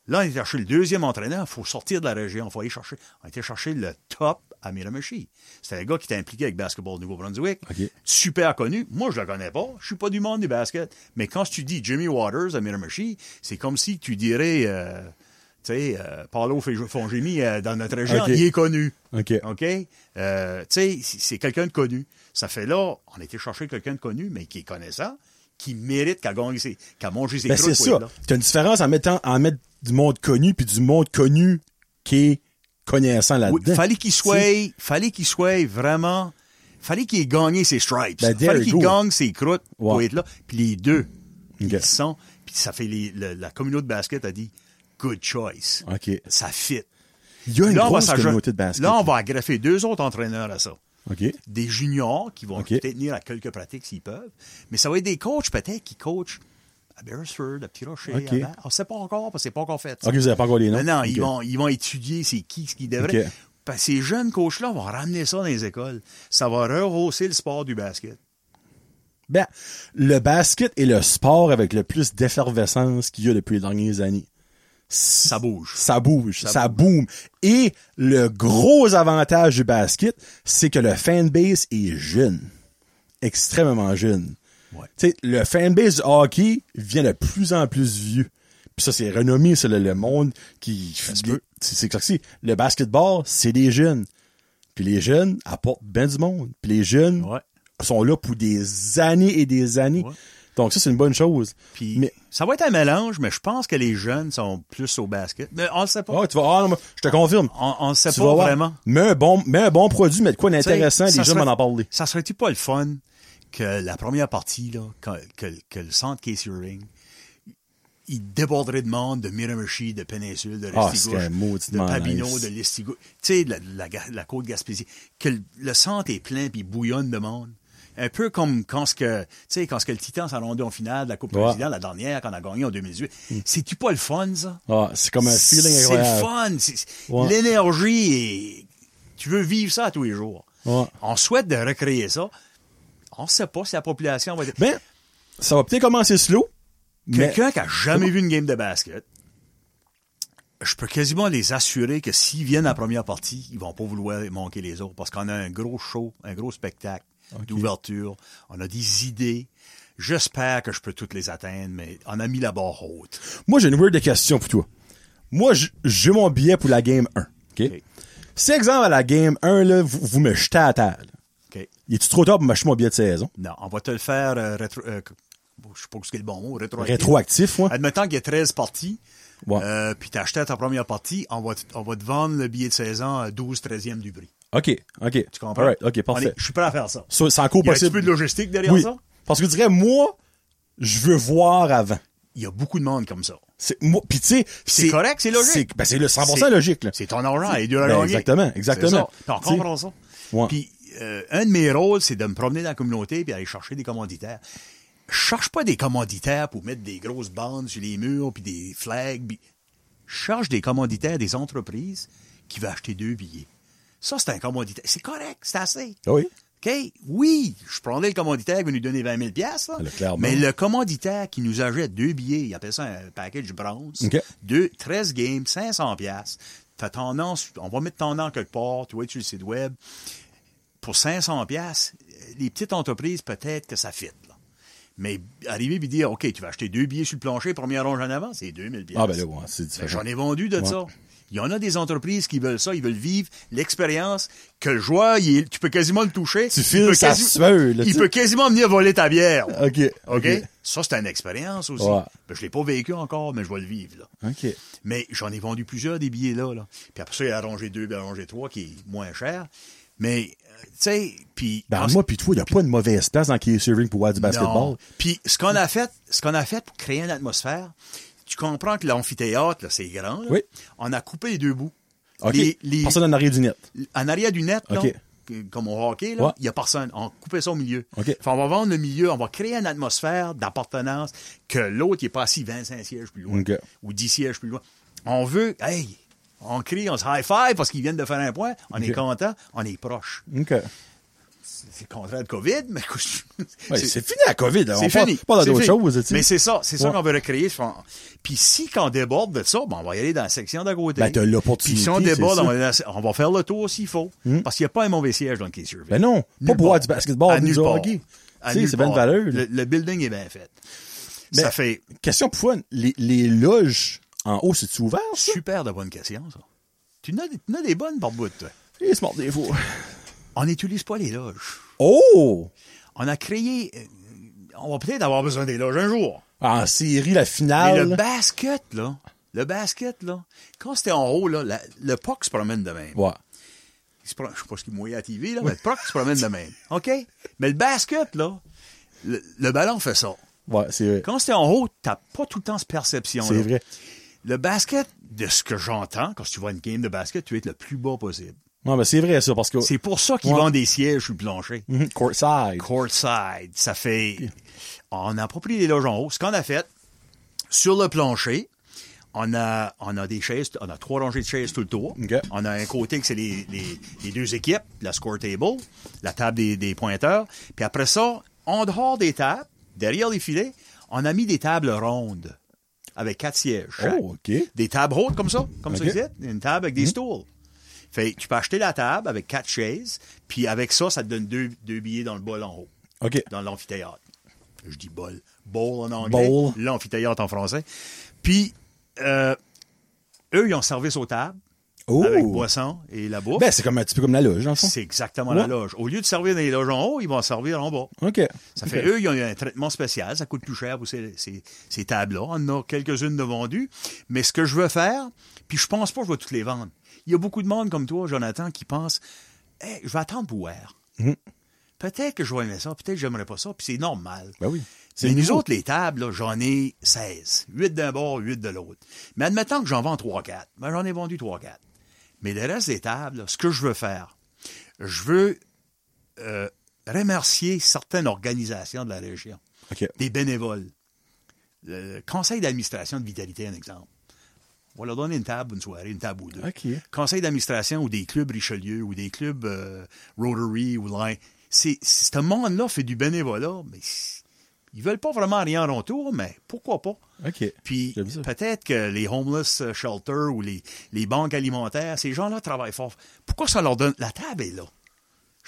Là, on est chercher le deuxième entraîneur, il faut sortir de la région, il faut aller chercher. On été chercher le top à Miramichi. C'était un gars qui était impliqué avec Basketball Nouveau-Brunswick. Super connu. Moi, je le connais pas. Je suis pas du monde du basket. Mais quand tu dis Jimmy Waters à Miramichi, c'est comme si tu dirais, euh, tu sais, euh, Paolo euh, dans notre région, il est connu. OK. OK? Euh, tu sais, c'est quelqu'un de connu. Ça fait là, on a été chercher quelqu'un de connu, mais qui est connaissant, qui mérite, qui a, gagné ses- Ben, c'est ça. là. C'est une différence en mettant, en mettre du monde connu puis du monde connu qui est connaissant Oui, là-dedans. fallait qu'il soit, fallait qu'il soit vraiment, fallait qu'il ait gagné ses stripes. Ben, fallait qu'il gagne ses croûtes pour être là. Puis les deux, OK. ils sont, puis ça fait les, le- la communauté de basket a dit, good choice. OK. Ça fit. Il y a une Là, grosse communauté de basket. Là, on va agraffer deux autres entraîneurs à ça. Des juniors qui vont OK. peut-être tenir à quelques pratiques s'ils peuvent. Mais ça va être des coachs peut-être qui coachent à Beresford, à Petit Rocher, à On ne sait pas encore parce que c'est pas encore fait. ça. OK, vous n'avez pas encore les noms. Non, ils, vont, ils vont étudier c'est qui, ce qu'ils devraient. OK. Parce que ces jeunes coachs-là vont ramener ça dans les écoles. Ça va rehausser le sport du basket. Ben, le basket est le sport avec le plus d'effervescence qu'il y a depuis les dernières années. Ça bouge. Ça bouge, Ça ça, boom. Et le gros avantage du basket, c'est que le fanbase est jeune. Extrêmement jeune. Ouais. Tu sais, le fanbase du hockey vient de plus en plus vieux. Puis ça, c'est renommé, c'est le, le monde qui... C'est ça que c'est. Le basketball, c'est des jeunes. Puis les jeunes apportent bien du monde. Puis les jeunes Ouais. sont là pour des années et des années. Ouais. Donc ça, c'est une bonne chose. Puis Mais- ça va être un mélange, mais je pense que les jeunes sont plus au basket. Mais on ne sait pas. Ah, tu vas, ah, non, mais je te confirme. On ne sait Tu pas vraiment. Mets un bon, mets un bon produit, mets de quoi d'intéressant, les ça gens serait- vont en parler. Ça serait-tu pas le fun que la première partie, là, que, que le centre Casey Ring, il déborderait de monde de Miramichi, de Péninsule, de Ah, Restigouche, de Pabineau, nice. de Lestigouche, tu sais, de la, la, la côte Gaspésie, que le, le centre est plein puis bouillonne de monde. Un peu comme quand ce que, tu sais, quand ce que le Titan s'est rendu en finale de la Coupe Ouais. Président, la dernière, qu'on a gagné en 2018. C'est-tu pas le fun, ça? Ah, c'est comme un feeling C'est le fun. Ouais. L'énergie et tu veux vivre ça tous les jours. Ouais. On souhaite de recréer ça. On ne sait pas si la population va être... Ben, ça va peut-être commencer slow, mais Quelqu'un qui a jamais vu une game de basket, je peux quasiment les assurer que s'ils viennent à la première partie, ils vont pas vouloir manquer les autres parce qu'on a un gros show, un gros spectacle d'ouverture. On a des idées. J'espère que je peux toutes les atteindre, mais on a mis la barre haute. Moi, j'ai une weird question pour toi. Moi, j'ai mon billet pour la game 1. OK? OK. Si, exemple, à la game 1, là, vous, vous me jetez à terre, OK. il est-tu trop tard pour m'acheter mon billet de saison? Non, on va te le faire euh, rétro, euh, je sais pas ce qu'est le bon mot, rétroactif. Rétroactif, moi? Admettons qu'il y a 13 parties, Ouais. euh, puis t'as acheté ta première partie, on va, te, on va te vendre le billet de saison à 12 13e du prix. OK, OK. Tu comprends? OK, parfait. est- Je suis prêt à faire ça. C'est encore Il y a un petit possible. peu de logistique derrière oui. ça? Parce que je dirais, moi, je veux voir avant. Il y a beaucoup de monde comme ça. C'est, moi, pis tu sais, C'est correct, c'est logique. C'est, ben, c'est le 100% C'est- logique, là. C'est ton argent, et Dieu l'a Ben, exactement, exactement. T'en comprends ça? Ouais. Puis, euh, un de mes rôles, c'est de me promener dans la communauté puis aller chercher des commanditaires. Je cherche pas des commanditaires pour mettre des grosses bandes sur les murs puis des flags. puis- Je cherche des commanditaires des entreprises qui veulent acheter deux billets. Ça, c'est un commanditaire. C'est correct, c'est assez. Ah Oui? OK? Oui, je prendrais le commanditaire qui va nous donner 20 000 piastres, là. Le clairement. mais le commanditaire qui nous achète deux billets, il appelle ça un package bronze, deux, 13 games, 500 piastres. T'as ton nom, on va mettre ton nom quelque part, tu vois, sur le site web. Pour 500 piastres, les petites entreprises, peut-être que ça fit, là. Mais arriver et dire, OK, tu vas acheter deux billets sur le plancher, première ronge en avant, c'est 2000 piastres. Ah, ben là, ouais, c'est Ben, différent. J'en ai vendu de Ouais. ça. Il y en a des entreprises qui veulent ça, ils veulent vivre l'expérience, que le joueur, il est- tu peux quasiment le toucher. Tu Il files peut sa sueur, là, Il tu- peut quasiment venir voler ta bière. OK. OK? Ça, c'est une expérience aussi. Ouais. Ben, je l'ai pas vécu encore, mais je vais le vivre, là. OK. Mais j'en ai vendu plusieurs des billets là, là. Puis après ça, il y a rangé 2, puis il a rangé 3, qui est moins cher. Mais, euh, tu sais, puis... Ben, en- moi pis toi, il n'y a pas de mauvaise place dans Key Serving pour voir du basketball. Puis ce qu'on a fait, ce qu'on a fait pour créer une atmosphère, tu comprends que l'amphithéâtre, là, c'est grand, là. Oui. On a coupé les deux bouts. OK. Les- les- Personne en arrière du net. en arrière du net, là, comme au hockey, il Ouais. y a personne. On coupait ça au milieu. OK. Fait, on va vendre le milieu, on va créer une atmosphère d'appartenance que l'autre n'est pas assis 25 sièges plus loin ou 10 sièges plus loin. On veut, hey, on crie, on se high five parce qu'ils viennent de faire un point, on est content, on est proche. C'est le contraire de COVID, mais écoute, Ouais, c'est fini la COVID. là. c'est on parle fini. pas C'est d'autre fini. chose. tu sais. Mais c'est ça, c'est ça qu'on veut recréer. Puis si quand on déborde de ça, ben, on va y aller dans la section d'à côté. Ben, t'as l'opportunité, Puis si on déborde, on va, on faire le tour s'il faut. Parce qu'il n'y a pas un mauvais siège dans le case. Ben non, pas pour voir part. du basketball, du hockey. C'est bien de valeur. Le, le building est bien fait. Ben, ça fait Question pour fun. Les, les loges en haut, c'est-tu ouvert, ça? super de bonnes questions, ça. Tu en as, des- bonnes par bout, toi. Il smart des fois. On n'utilise pas les loges. Oh! On a créé... euh, On va peut-être avoir besoin des loges un jour. En série, la Mais finale. le basket, là, le basket, là, quand c'était en haut, là, la- le puck se promène de même. Ouais. Il se pro- Je sais pas ce qu'il mouillait à la TV, là, mais le puck se promène de même. OK? Mais le basket, là, le, le ballon fait ça. Ouais, c'est vrai. Quand c'était en haut, t'as pas tout le temps cette perception C'est vrai. Le basket, de ce que j'entends, quand tu vois une game de basket, tu veux être le plus bas possible. Non, mais c'est vrai, ça, parce que. C'est pour ça qu'ils Ouais. vendent des sièges sur le plancher. Mhm, Courtside. Courtside, ça fait... On n'a pas pris les loges en haut. Ce qu'on a fait, sur le plancher, on a, on a des chaises, on a trois rangées de chaises tout le tour. On a un côté que c'est les, les, les deux équipes, la score table, la table des, des pointeurs. Puis après ça, en dehors des tables, derrière les filets, on a mis des tables rondes avec quatre sièges. Oh, OK. Des tables hautes comme ça, comme ça OK. ici, une table avec des stools. Fait, tu peux acheter la table avec quatre chaises, puis avec ça, ça te donne deux, deux billets dans le bol en haut, OK. dans l'amphithéâtre. Je dis bol. Bowl en anglais. Bowl. L'amphithéâtre en français. Puis, euh, eux, ils ont service aux tables, Oh! avec boisson et la bouffe. Ben, c'est comme un petit peu comme la loge, le fond. c'est exactement la loge. Au lieu de servir dans les loges en haut, ils vont servir en bas. OK. Ça fait, eux, ils ont un traitement spécial. Ça coûte plus cher pour ces, ces, ces tables-là. On en a quelques-unes de vendues. Mais ce que je veux faire, puis je pense pas que je vais toutes les vendre. Il y a beaucoup de monde comme toi, Jonathan, qui pense, hey, je vais attendre pour voir. Mhm. Peut-être que je vais aimer ça, peut-être que j'aimerais pas ça, puis c'est normal. Ben oui. Mais nous autres, les tables, j'en ai 16. 8 d'un bord, 8 de l'autre. Mais admettons que j'en vends 3-4. Ben, j'en ai vendu 3-4. Mais le reste des tables, là, ce que je veux faire, je veux euh, remercier certaines organisations de la région, des bénévoles. Le conseil d'administration de Vitalité, un exemple. On va leur donner une table, une soirée, une table ou deux. Conseil d'administration ou des clubs Richelieu ou des clubs euh, Rotary ou Line. C'est, ce monde-là fait du bénévolat, mais ils veulent pas vraiment rien en retour, mais pourquoi pas? OK. Puis peut-être que les homeless shelters ou les, les banques alimentaires, ces gens-là travaillent fort. Pourquoi ça leur donne... La table est là.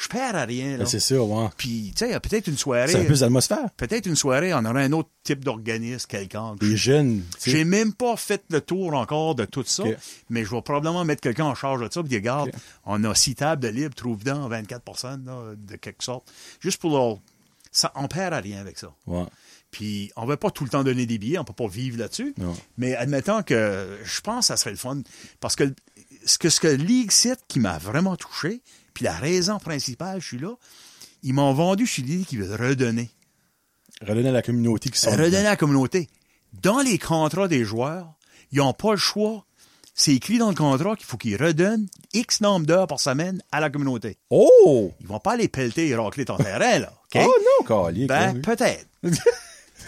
Je perds à rien. Ben, c'est sûr, ouais. Puis, tu sais, peut-être une soirée... C'est un peu d'atmosphère. Peut-être une soirée, on aurait un autre type d'organisme quelconque. Les jeunes. J'ai même pas fait le tour encore de tout ça, mais je vais probablement mettre quelqu'un en charge de ça, puis dire, regarde, on a six tables de libre, trouve dans 24 là, de quelque sorte. Juste pour leur... Ça, on perd à rien avec ça. Ouais. Puis on va pas tout le temps donner des billets, on peut pas vivre là-dessus. Mais admettons que je pense que ça serait le fun. Parce que ce que, ce que League 7 qui m'a vraiment touché, puis la raison principale, je suis là, ils m'ont vendu chez l'idée qu'ils veulent redonner. Redonner à la communauté qui sont. Redonner à la communauté. Dans les contrats des joueurs, ils n'ont pas le choix. C'est écrit dans le contrat qu'il faut qu'ils redonnent X nombre d'heures par semaine à la communauté. Oh! Ils vont pas aller pelleter et racler ton terrain, là. Oh non, calique. ben, peut-être.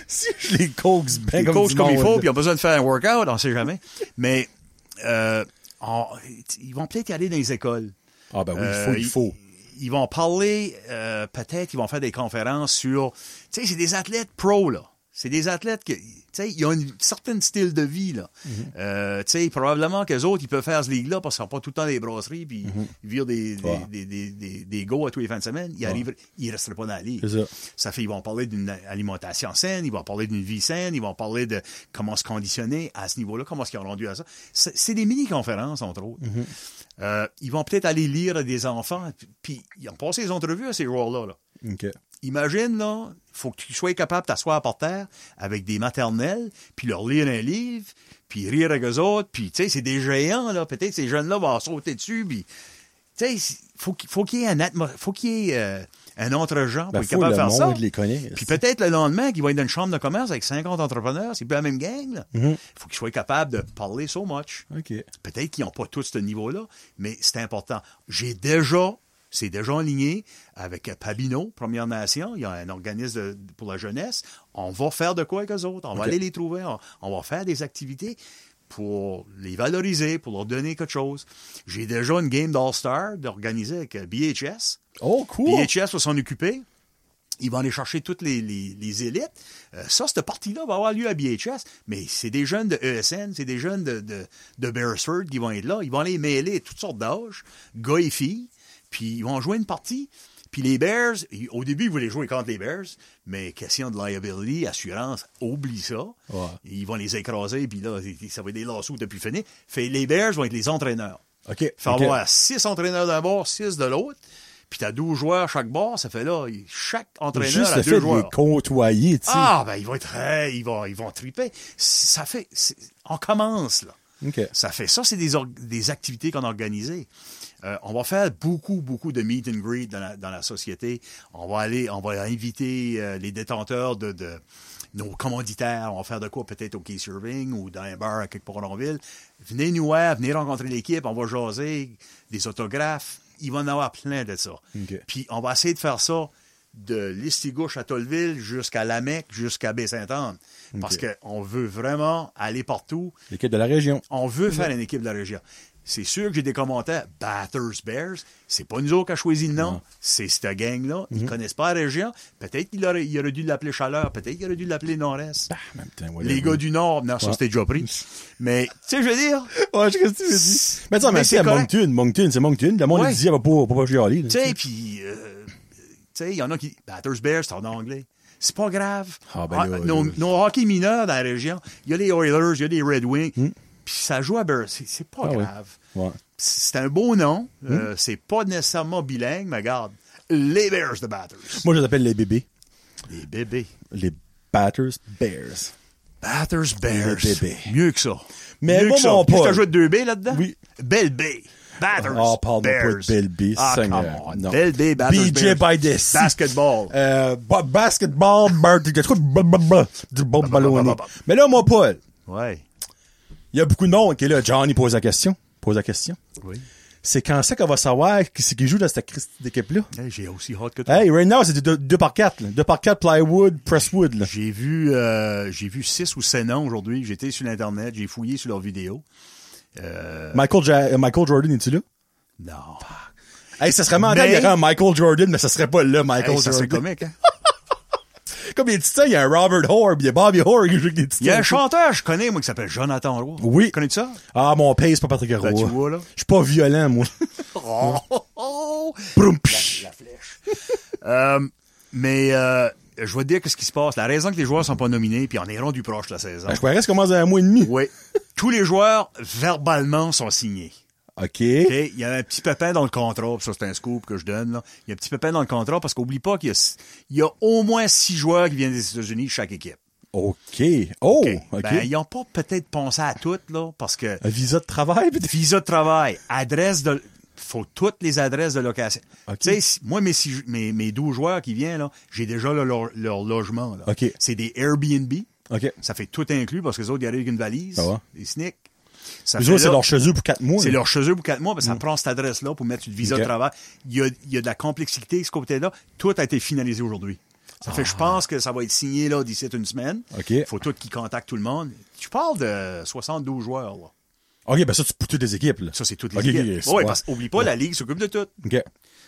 si je les coax bien comme, comme il faut, puis ils ont besoin de faire un workout, on sait jamais. Mais euh, on- ils vont peut-être y aller dans les écoles. Ah ben oui, Euh, il faut, il faut. Ils, ils vont parler, euh, peut-être, ils vont faire des conférences sur... Tu sais, c'est des athlètes pros, là. C'est des athlètes qui, tu sais, ils ont un certain style de vie, là. Mhm. Euh, tu sais, probablement qu'eux autres, ils peuvent faire ce ligue-là parce qu'ils sont pas tout le temps des brasseries, puis ils virent des, des, Mhm. Des, des, des, des go à tous les fins de semaine. Ils arrivent, ils resteraient pas dans la ligue. Ça. Ça fait, ils vont parler d'une alimentation saine, ils vont parler d'une vie saine, ils vont parler de comment se conditionner à ce niveau-là, comment est-ce qu'ils ont rendu à ça. C'est c'est des mini-conférences, entre autres. Euh, ils vont peut-être aller lire à des enfants, puis ils ont passé les entrevues à ces joueurs-là. Là. Imagine, là, faut que tu sois capable de t'asseoir par terre avec des maternelles, puis leur lire un livre, puis rire avec eux autres, puis, tu sais, c'est des géants, là. Peut-être ces jeunes-là vont sauter dessus, puis, tu sais, faut qu'il faut qu'il y ait un atmo- faut qu'il y ait euh, un autre genre pour Ben, être faut capable le de faire ça. monde les connaît. Puis peut-être le lendemain, qu'il va être dans une chambre de commerce avec 50 entrepreneurs, c'est plus la même gang, là. Mhm. faut qu'ils soient capables de parler so much. OK. Peut-être qu'ils n'ont pas tous ce niveau-là, mais c'est important. J'ai déjà, c'est déjà aligné avec Pabino, Première Nation. Il y a un organisme de- pour la jeunesse. On va faire de quoi avec eux autres? On va aller les trouver. On, on va faire des activités pour les valoriser, pour leur donner quelque chose. J'ai déjà une game d'All-Star d'organiser avec BHS. Oh, cool. BHS va s'en occuper. Ils vont aller chercher toutes les, les, les élites. Euh, ça, cette partie-là va avoir lieu à BHS, mais c'est des jeunes de ESN, c'est des jeunes de, de, de Beresford qui vont être là. Ils vont aller mêler toutes sortes d'âges, gars et filles, puis ils vont jouer une partie. Puis les Bears, au début, ils voulaient jouer contre les Bears, mais question de liability, assurance, oublie ça. Ouais. Ils vont les écraser, puis là, ça va être des lassos depuis fini. Fait les Bears vont être les entraîneurs. OK. Fait avoir six entraîneurs d'un bord, six de l'autre. Puis t'as 12 joueurs chaque bord, ça fait là, chaque entraîneur Juste a le deux fait de les joueurs. côtoyer, tu sais. Ah, ben, ils vont être, hey, ils vont, ils vont triper. Ça fait, on commence, là. Ça fait ça, c'est des, activités qu'on a organisées. Euh, on va faire beaucoup, beaucoup de meet and greet dans la, dans la société. On va aller, on va inviter euh, les détenteurs de, de nos commanditaires. On va faire de quoi peut-être au Key Serving ou dans un bar à quelque part en ville. Venez nous voir, venez rencontrer l'équipe, on va jaser, des autographes. Il va en avoir plein de ça. Puis on va essayer de faire ça de Listigouche à Tolleville jusqu'à Lamec, jusqu'à Baie-Saint-Anne. Parce qu'on veut vraiment aller partout. L'équipe de la région. On veut faire une équipe de la région. C'est sûr que j'ai des commentaires. Batters Bears, c'est pas nous autres qui a choisi le nom. C'est cette gang-là. Mhm. Ils connaissent pas la région. Peut-être qu'il aurait, il aurait dû l'appeler Chaleur. Peut-être qu'il aurait dû l'appeler Nord-Est. Whatever. Les gars du Nord, non, ça c'était déjà pris. Mais, tu sais, je veux dire, Ouais, je sais ce que tu veux dire. Mais c'est. Moncton. Moncton, c'est Moncton. Le monde, Ouais. il dit, elle va pas, va pas chialer. tu sais, puis, euh, tu sais, il y en a qui, Batters Bears, c'est en anglais. C'est pas grave. Ah, ben là, nos, là. nos hockey mineurs dans la région, il y a les Oilers, il y a les Red Wings, puis ça joue à Bears. C'est pas Hmm. Ah oui. grave. Ouais. C'est un beau nom. Euh, c'est pas nécessairement bilingue, mais regarde. Les Bears de Batters. Moi, je les appelle les bébés. Les bébés. Les Batters Bears. Batters Bears. Les bébés. Mieux que ça. Mais Mieux moi, que ça. mon t'as joué deux B là-dedans? Oui. Belle B. Batters. Oh, parle-moi pas Bears. de Belle B, Ah, Seigneur. come on. Belle B, Batters BJ the Basketball. Euh, ba- basketball, ba- du bon ballonné. Mais là, moi, Paul, Ouais. il y a beaucoup de monde qui est là. Johnny pose la question. Pose la question. Oui. C'est quand ça qu'on va savoir qui c'est qui joue dans cette Christi d'équipe-là? Hey, J'ai aussi hâte que toi. Hey, right now, c'est 2 par 4 2 par 4 plywood, presswood. J'ai vu, euh, j'ai vu six ou sept noms aujourd'hui. J'étais sur l'Internet, j'ai fouillé sur leurs vidéos. Euh, Michael, Ja- euh, Michael Jordan, es-tu là? non. Hey, ça serait mental, Mais- il y aurait un Michael Jordan, mais ça serait pas là, Michael Hey, ça Jordan. serait comique, hein? Comme les titans, il y a un Robert puis il y a Bobby Hoare qui joue avec des titans. Il y a un chanteur, je connais, moi, qui s'appelle Jonathan Roy. Oui. Connais-tu ça? Ah, mon pace, c'est pas Patrick Roy. Tu vois, là? Je suis pas violent, moi. Oh, oh, oh. La flèche. Euh, mais euh, je vais te dire qu'est-ce qui se passe. La raison que les joueurs sont pas nominés, puis on est rendu proche de la saison. Ben, je croirais que ça commence à un mois et demi. Oui. Tous les joueurs, verbalement, sont signés. OK. OK? Il y a un petit pépin dans le contrat, ça c'est un scoop que je donne. Là. Il y a un petit pépin dans le contrat parce qu'oublie pas qu'il y a, il y a au moins six joueurs qui viennent des États-Unis, chaque équipe. OK. Oh, OK? Ben, ils n'ont pas peut-être pensé à tout, là, parce que Un visa de travail, peut-être? visa de travail, adresse de... faut toutes les adresses de location. OK. Tu sais, si- moi, mes, mes, mes 12 joueurs qui viennent, j'ai déjà leur, leur- leur logement. C'est des Airbnb. Ça fait tout inclus parce que les autres, ils arrivent avec une valise, des sneaks. Ça Les autres, c'est leur chez pour quatre mois. c'est leur chez pour quatre mois, mais ça prend cette adresse-là pour mettre une visa de travail. Il y, a, il y a de la complexité ce côté-là. Tout a été finalisé aujourd'hui. Ça fait, je pense que ça va être signé là d'ici une semaine. Il faut tout qui contactent tout le monde. Tu parles de 72 joueurs, là. OK, ben ça, tu pour toutes les équipes, là. Ça, c'est toutes les OK, équipes. OK, OK, Ouais, ouais. parce oublie pas, la Ligue s'occupe de tout. OK.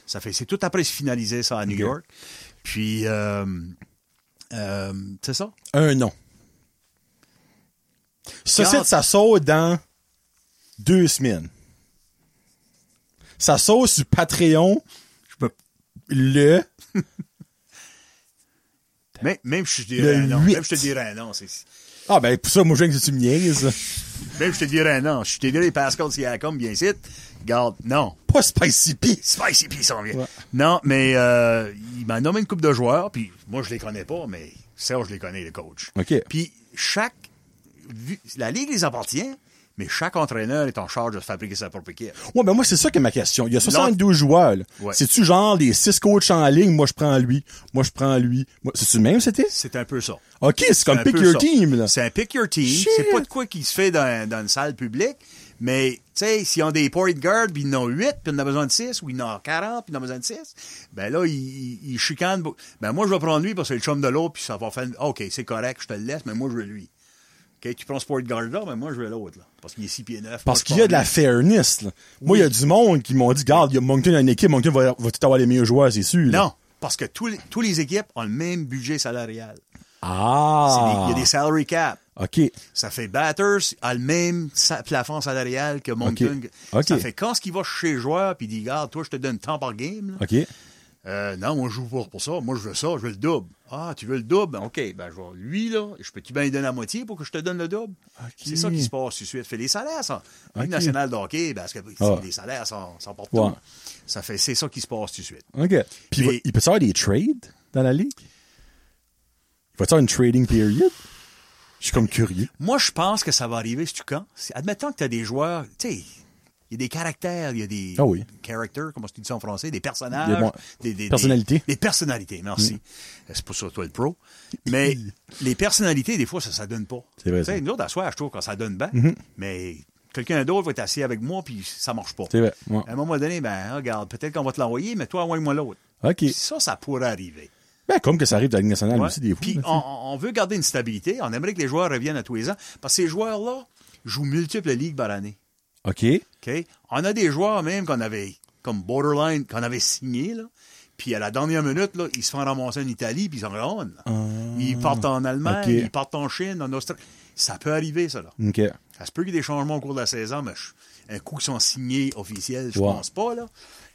Ça fait, c'est tout après se finaliser ça à New. York. Puis, euh, euh, c'est ça. Un nom. Ça, c'est ça sort dans deux semaines. Ça sort sur Patreon Je peux, le... même, même je te dirais un huit. Même je te dirais un non. c'est- Ah, ben, pour ça, moi, je viens que tu me niaises. Même je te dirais non. Je te dirais Pascal Siakam, bien ici. Garde, non. Pas Spicy P. Spicy P s'en vient. Ouais. Non, mais euh, il m'a nommé une coupe de joueurs, puis moi, je les connais pas, mais Serge, je les connais, le coach. OK. Puis chaque... la Ligue les appartient, mais chaque entraîneur est en charge de fabriquer sa propre équipe. Ouais, ben moi, c'est ça que ma question. Il y a 72 joueurs. Ouais. C'est-tu genre les 6 coachs en ligne, moi je prends lui, moi je prends lui. Moi, c'est-tu le même, c'était? C'est un peu ça. OK, c'est comme pick your team, là. C'est un pick your team. C'est pas de quoi qui se fait dans, dans une salle publique. Mais, tu sais, s'ils ont des point guard, puis ils en ont 8, puis ils en ont besoin de 6, ou ils en ont 40, puis ils en ont besoin de 6, ben là, ils, ils, chicanent. Ben moi, je vais prendre lui parce que c'est le chum de l'autre, puis ça va faire... OK, c'est correct, je te le laisse, mais moi, je veux lui. OK, tu prends guard là, mais moi, je veux l'autre, là. Parce qu'il est 6 pieds 9. Parce qu'il y a de la fairness, là. Moi, il y a du monde qui m'ont dit, garde, il y a Moncton a une équipe, Moncton va, va tout avoir les meilleurs joueurs, c'est sûr. là. Non, parce que tous les, tous les équipes ont le même budget salarial. Ah. Il y a des salary cap. OK. Ça fait Batters a le même sa- plafond salarial que Moncton. OK. Ça fait quand ce qu'il va chez le joueur puis il dit, regarde, toi, je te donne tant par game. là. OK. Euh, non, moi, je joue pas pour ça. Moi, je veux ça, je veux le double. Ah, tu veux le double? Ben, OK, ben, je vais, lui, là, je peux-tu bien lui donner la moitié pour que je te donne le double? C'est ça qui se passe tout de suite. Fait les salaires, ça. Ligue OK. nationale de hockey, parce que Ah. les salaires sont, sont partout. Ouais. Ça fait, c'est ça qui se passe tout de suite. OK. Puis, il va- Mais- il peut y avoir des trades dans la ligue? Il va y avoir une trading period? Je suis comme curieux. Moi, je pense que ça va arriver, c'est quand? C'est- Admettons que tu as des joueurs, tu sais, il y a des caractères, il y a des Ah oui. characters, comment tu dis ça en français, des personnages, Des bons- des, des- personnalités. Mm. Des, des personnalités, merci. Euh, C'est pour ça, toi, le pro. Mais les personnalités, des fois, ça, ça donne pas. C'est vrai, Tu sais. Mm-hmm. nous autres, à soir, je trouve que ça donne bien, mais quelqu'un d'autre va être assis avec moi, puis ça marche pas. C'est vrai. Ouais. À un moment donné, ben, regarde, peut-être qu'on va te l'envoyer, mais toi, envoie-moi l'autre. OK. Ça, ça pourrait arriver. Ben, comme que ça arrive dans la Ligue nationale Ouais. aussi, des fois. Puis on, on veut garder une stabilité. On aimerait que les joueurs reviennent à tous les ans. Parce que ces joueurs-là jouent multiples ligues par année. OK. On a des joueurs même qu'on avait, comme borderline, qu'on avait signé, là. Puis à la dernière minute, là, ils se font ramasser en Italie, puis ils s'en rendent. Ils partent en Allemagne, ils partent en Chine, en Australie. Ça peut arriver, ça, là. Ça se peut qu'il y ait des changements au cours de la saison, mais je- un coup qui sont signés officiels, je Ouais. pense pas, là.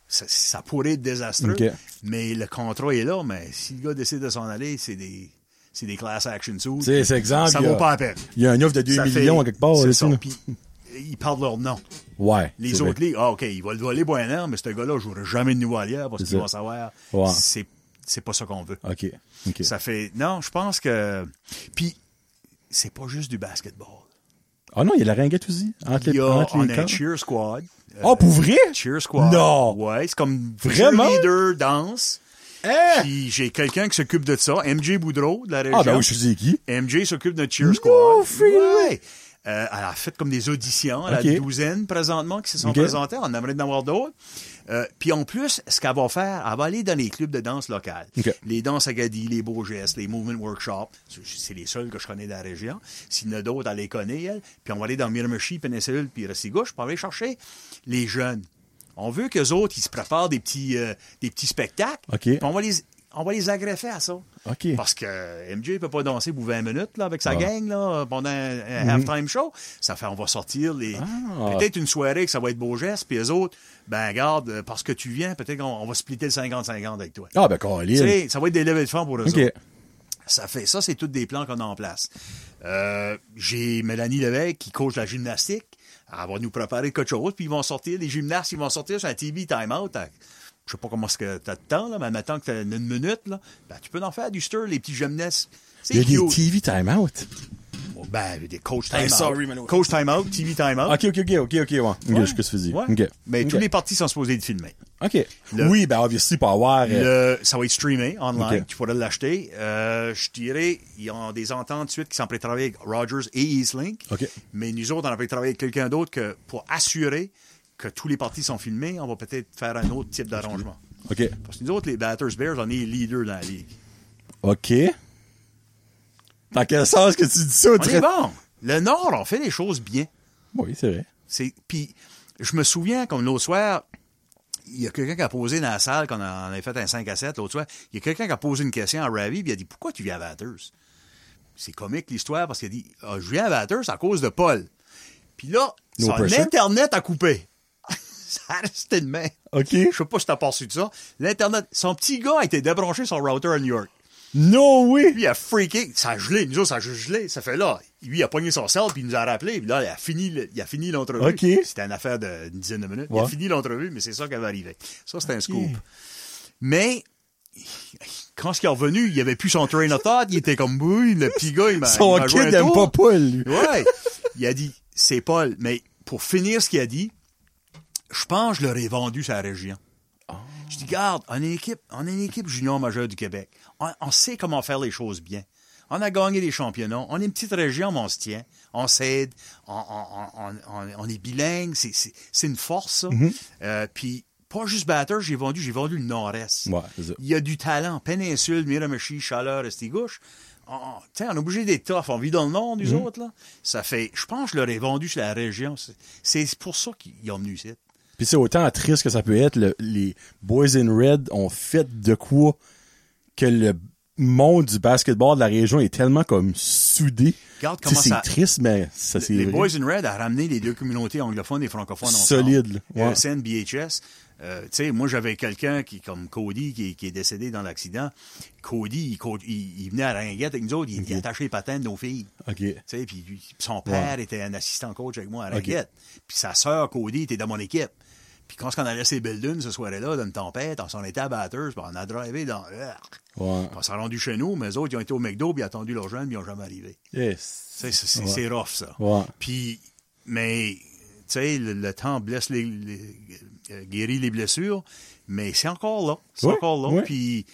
Ça, ça pourrait être désastreux. Mais le contrat est là, mais si le gars décide de s'en aller, c'est des, c'est des class action suits. C'est- exemple, Ça vaut pas la peine. Il y a un offre de 2 Ça millions fait- à quelque part. c'est ça. Puis, ils parlent leur nom. Ouais. Les autres ligues, ah, OK, il va le voler an, mais ce gars-là ne jouera jamais de nouveau ailleurs parce qu'ils vont savoir. Ouais. C'est, c'est pas ça qu'on veut. OK. OK. Ça fait. Non, je pense que. Puis, c'est pas juste du basketball. Ah non, il y a la ringuette aussi. Entre Il y a, entre on les a un camps. cheer squad. Oh, pour vrai? Cheer squad. Non. Ouais, c'est comme Vraiment? leader, danse. Hein? Puis j'ai quelqu'un qui s'occupe de ça, MJ Boudreau de la région. Ah, ben oui, je sais qui. MJ s'occupe de cheer No squad. freaking ouais. Euh, elle a fait comme des auditions, elle a Ok. une douzaine présentement qui se sont présentées. On aimerait en avoir d'autres. Euh, puis en plus, ce qu'elle va faire, elle va aller dans les clubs de danse locales. Ok. Les danses Agadi, les Beaux Gestes, les Movement Workshops. C'est- les seuls que je connais dans la région. S'il y en a d'autres, elle les connaît, elle. Puis on va aller dans Miramichi, Péninsule, puis Restigouche pour aller chercher les jeunes. On veut qu'eux autres, ils se préparent des petits, euh, des petits spectacles. Puis on va les... on va les agresser à ça. OK. Parce que MJ peut pas danser pour 20 minutes là, avec sa Ah. gang là, pendant un, un Mhm. halftime show. Ça fait on va sortir les Ah. peut-être une soirée que ça va être beau geste, puis les autres, ben regarde, euh, parce que tu viens, peut-être qu'on on va splitter le 50-50 avec toi. Ah, ben, Tu Colin. sais, ça va être des levées de fonds pour eux autres. Ça fait ça, c'est tous des plans qu'on a en place. Euh, J'ai Mélanie Lévesque qui coach la gymnastique. Elle va nous préparer quelque chose, puis ils vont sortir, les gymnastes, ils vont sortir sur un TV timeout. Je sais pas comment est-ce que t'as de temps, là, mais maintenant que t'as une minute, là, ben, tu peux en faire du stir, les petits gymnastes. Il y a des. TV timeout. Ben, des coach Hey, timeout. sorry, Mano. coach timeout, TV timeout. OK, OK, OK, OK, OK, ouais. OK, Ouais. je ce que tu dis. Ouais. OK. Mais OK. tous les parties sont supposés être filmés. OK. Le- Oui, ben, obviously, pour avoir... euh, Le, ça va être streamé online. Ok. Tu pourras l'acheter. Euh, je dirais, ils ont des ententes de suite qui sont prêts à travailler avec Rogers et Eastlink. Ok. Mais nous autres, on a prêt à travailler avec quelqu'un d'autre que pour assurer que tous les parties sont filmés, on va peut-être faire un autre type d'arrangement. OK. Parce que nous autres, les Batters Bears, on est leaders dans la ligue. OK. Dans quel sens que tu dis ça? On est bon. Le Nord, on fait les choses bien. Oui, c'est vrai. C'est puis je me souviens comme l'autre soir, il y a quelqu'un qui a posé dans la salle quand on avait fait un 5 à 7 l'autre soir, il y a quelqu'un qui a posé une question à Ravi, puis il a dit pourquoi tu viens à Batters? C'est comique l'histoire parce qu'il a dit Ah, je viens à Batters à cause de Paul. Puis là, No son pressure. internet a coupé. Ça a resté de main. OK. Je sais pas si t'as passé de ça. L'internet, son petit gars a été débranché son router à New York. No way! Lui, il a freaké. Ça a gelé. Nous autres, ça a gelé. Ça fait là. Lui, il a pogné son sel, puis il nous a rappelé. Puis là, il a fini, il a fini l'entrevue. OK. C'était une affaire d'une dizaine de minutes. Il a fini l'entrevue, mais c'est ça qui avait arrivé. Ça, c'était un scoop. Mais, quand il est revenu, il avait plus son train of thought. Il était comme, oui, le petit gars, il m'a Son il kid un aime tour. pas Paul, lui. Ouais. Il a dit, c'est Paul. Mais pour finir ce qu'il a dit, je pense que je leur ai vendu sa région. Je dis, garde, on est une équipe, on est une équipe junior majeure du Québec. On, on sait comment faire les choses bien. On a gagné des championnats. On est une petite région, mais on se tient. On s'aide. On, est bilingue. C'est- une force, ça. Euh, Puis, pas juste batteur, j'ai vendu, j'ai vendu le Nord-Est. Ouais. Il y a du talent. Péninsule, Miramichi, Chaleur, Estigouche. On, on- tiens, on est obligé d'être tough. On vit dans le Nord, nous Mhm. autres, là. Ça fait, je pense que je leur ai vendu sur la région. C'est- C'est pour ça qu'ils ont venu ici. Puis c'est autant triste que ça peut être, le- les Boys in Red ont fait de quoi que le monde du basketball de la région est tellement comme soudé. Regarde comment c'est ça- triste, mais ça c'est Les vrai. Boys in Red a ramené les deux communautés anglophones et francophones Solide, ensemble. Ouais. ESN, BHS. Euh, tu sais, moi, j'avais quelqu'un qui, comme Cody, qui, qui est décédé dans l'accident. Cody, il, co- il- il venait à Ringuette avec nous autres, il, il attachait les patins de nos filles. OK. Tu sais, puis son père Ouais. était un assistant coach avec moi à. Ringuette. Puis sa sœur, Cody, était dans mon équipe. Puis quand on a laissé Belden ce soir-là, dans une tempête, on s'en était à Batters, puis on a drivé dans... Ouais. On s'est rendu chez nous, mais eux autres, ils ont été au McDo, puis ils ont attendu leur jeune, puis ils n'ont jamais arrivé. Yes. C'est Ouais. rough, ça. Ouais. Puis, mais, tu sais, le, le temps blesse les, les- euh, guérit les blessures, mais c'est encore là. C'est encore là. Puis,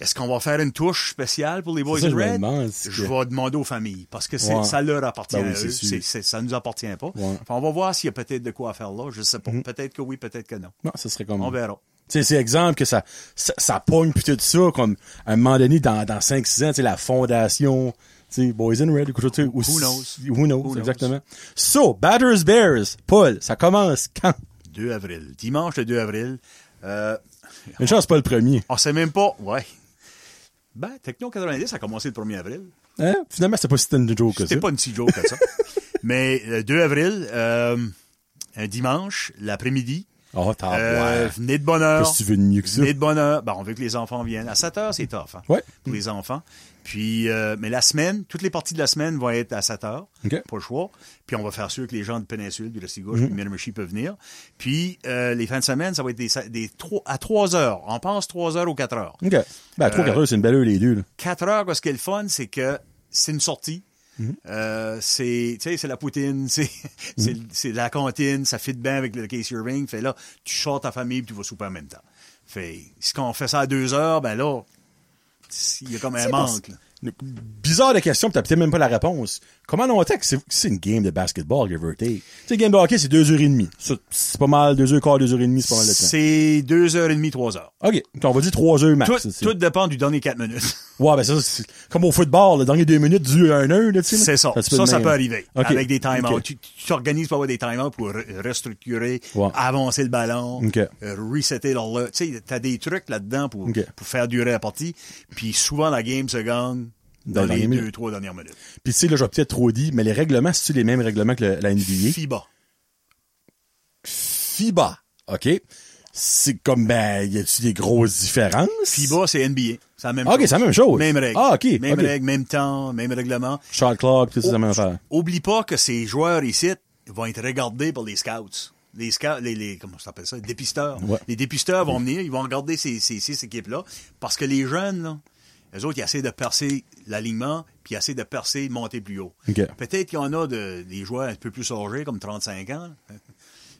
est-ce qu'on va faire une touche spéciale pour les Boys ça, in je Red? demande, Je que- vais demander aux familles, parce que Ouais. ça leur appartient Ben oui, à eux. ça nous appartient pas. Ouais. On va voir s'il y a peut-être de quoi faire là. Je sais pas. Peut-être que oui, peut-être que non. Non, ça serait comme... On verra. C'est exemple que ça, ça, ça pogne puis tout ça, comme, à un moment donné, dans, dans 5-6 ans, la fondation, Boys in Red, knows? Who knows, Who knows? exactement. So, Batters Bears, Paul, ça commence quand? 2 avril. Dimanche le 2 avril. Euh, Une chance, pas le premier. on sait même pas. Ouais. Ben, Techno 90 a commencé le 1er avril. Hein? Finalement, c'est pas si c'était une joke que ça. C'était pas une si joke que ça. Mais le 2 avril, euh, un dimanche, l'après-midi, Oh, t'as, euh, ouais. venez de bonne heure. Qu'est-ce que tu veux de mieux que ça? Venez de bonne heure. Ben, on veut que les enfants viennent. À 7 heures, c'est tough, hein, Ouais. pour les enfants. Puis, euh, mais la semaine, toutes les parties de la semaine vont être à 7 heures. OK. Pas le choix. Puis, on va faire sûr que les gens de Péninsule, du Restigouche, Mhm. puis Miramichi peuvent venir. Puis, euh, les fins de semaine, ça va être des, des trois- à 3 heures. On pense 3 heures ou 4 heures. OK. Ben, 3 quarts d'heure, c'est une belle heure, les deux, là. 4 heures, ce qui est le fun, c'est que c'est une sortie. Mhm. Euh, c'est, tu sais, c'est la poutine, c'est, c'est, c'est la cantine, ça fit bien avec le case ring. Fait là, tu sors ta famille puis tu vas souper en même temps. Fait, si on fait ça à deux heures, ben là, il y a comme un manque. Bizarre de question, t'as peut-être même pas la réponse. Comment longtemps que c'est, une game de basketball, give or take? Tu sais, game de hockey, c'est deux heures et demie. C'est pas mal, deux heures quart, deux heures et demie, c'est pas mal de temps. C'est deux heures et demie, trois heures. OK. On va dire trois heures max. Tout, dépend du dernier quatre minutes. Ouais, ben ça, c'est comme au football, le dernier deux minutes du 1-1, là, tu sais. C'est ça. Ça, ça peut arriver. Ok. Avec des timeouts. Ok. Tu t'organises pour avoir des timeouts pour re- restructurer, Ouais. avancer le ballon, euh, resetter leur le- Tu sais, t'as des trucs là-dedans pour, pour faire durer la partie. Puis souvent, la game se gagne Dans dans, les deux, trois dernières minutes. Puis tu sais, là, j'ai peut-être trop dit, mais les règlements, c'est-tu les mêmes règlements que le- la NBA? FIBA. FIBA. OK. C'est comme, ben, y a-tu des grosses différences? FIBA, c'est NBA. C'est la même Ok, chose. c'est la même chose. Même règle. Ah, ok, Même ok. règle, même temps, même règlement. Shot clock, tout ça, c'est la même affaire. Oublie pas que ces joueurs ici vont être regardés par les scouts. Les scouts, les, les comment ça s'appelle ça? Les dépisteurs. Ouais. Les dépisteurs vont venir, ils vont regarder ces, ces six équipes-là. Parce que les jeunes, là, eux autres, ils essaient de percer l'alignement, puis ils essaient de percer, de monter plus haut. Peut-être qu'il y en a de, des joueurs un peu plus âgés, comme 35 ans.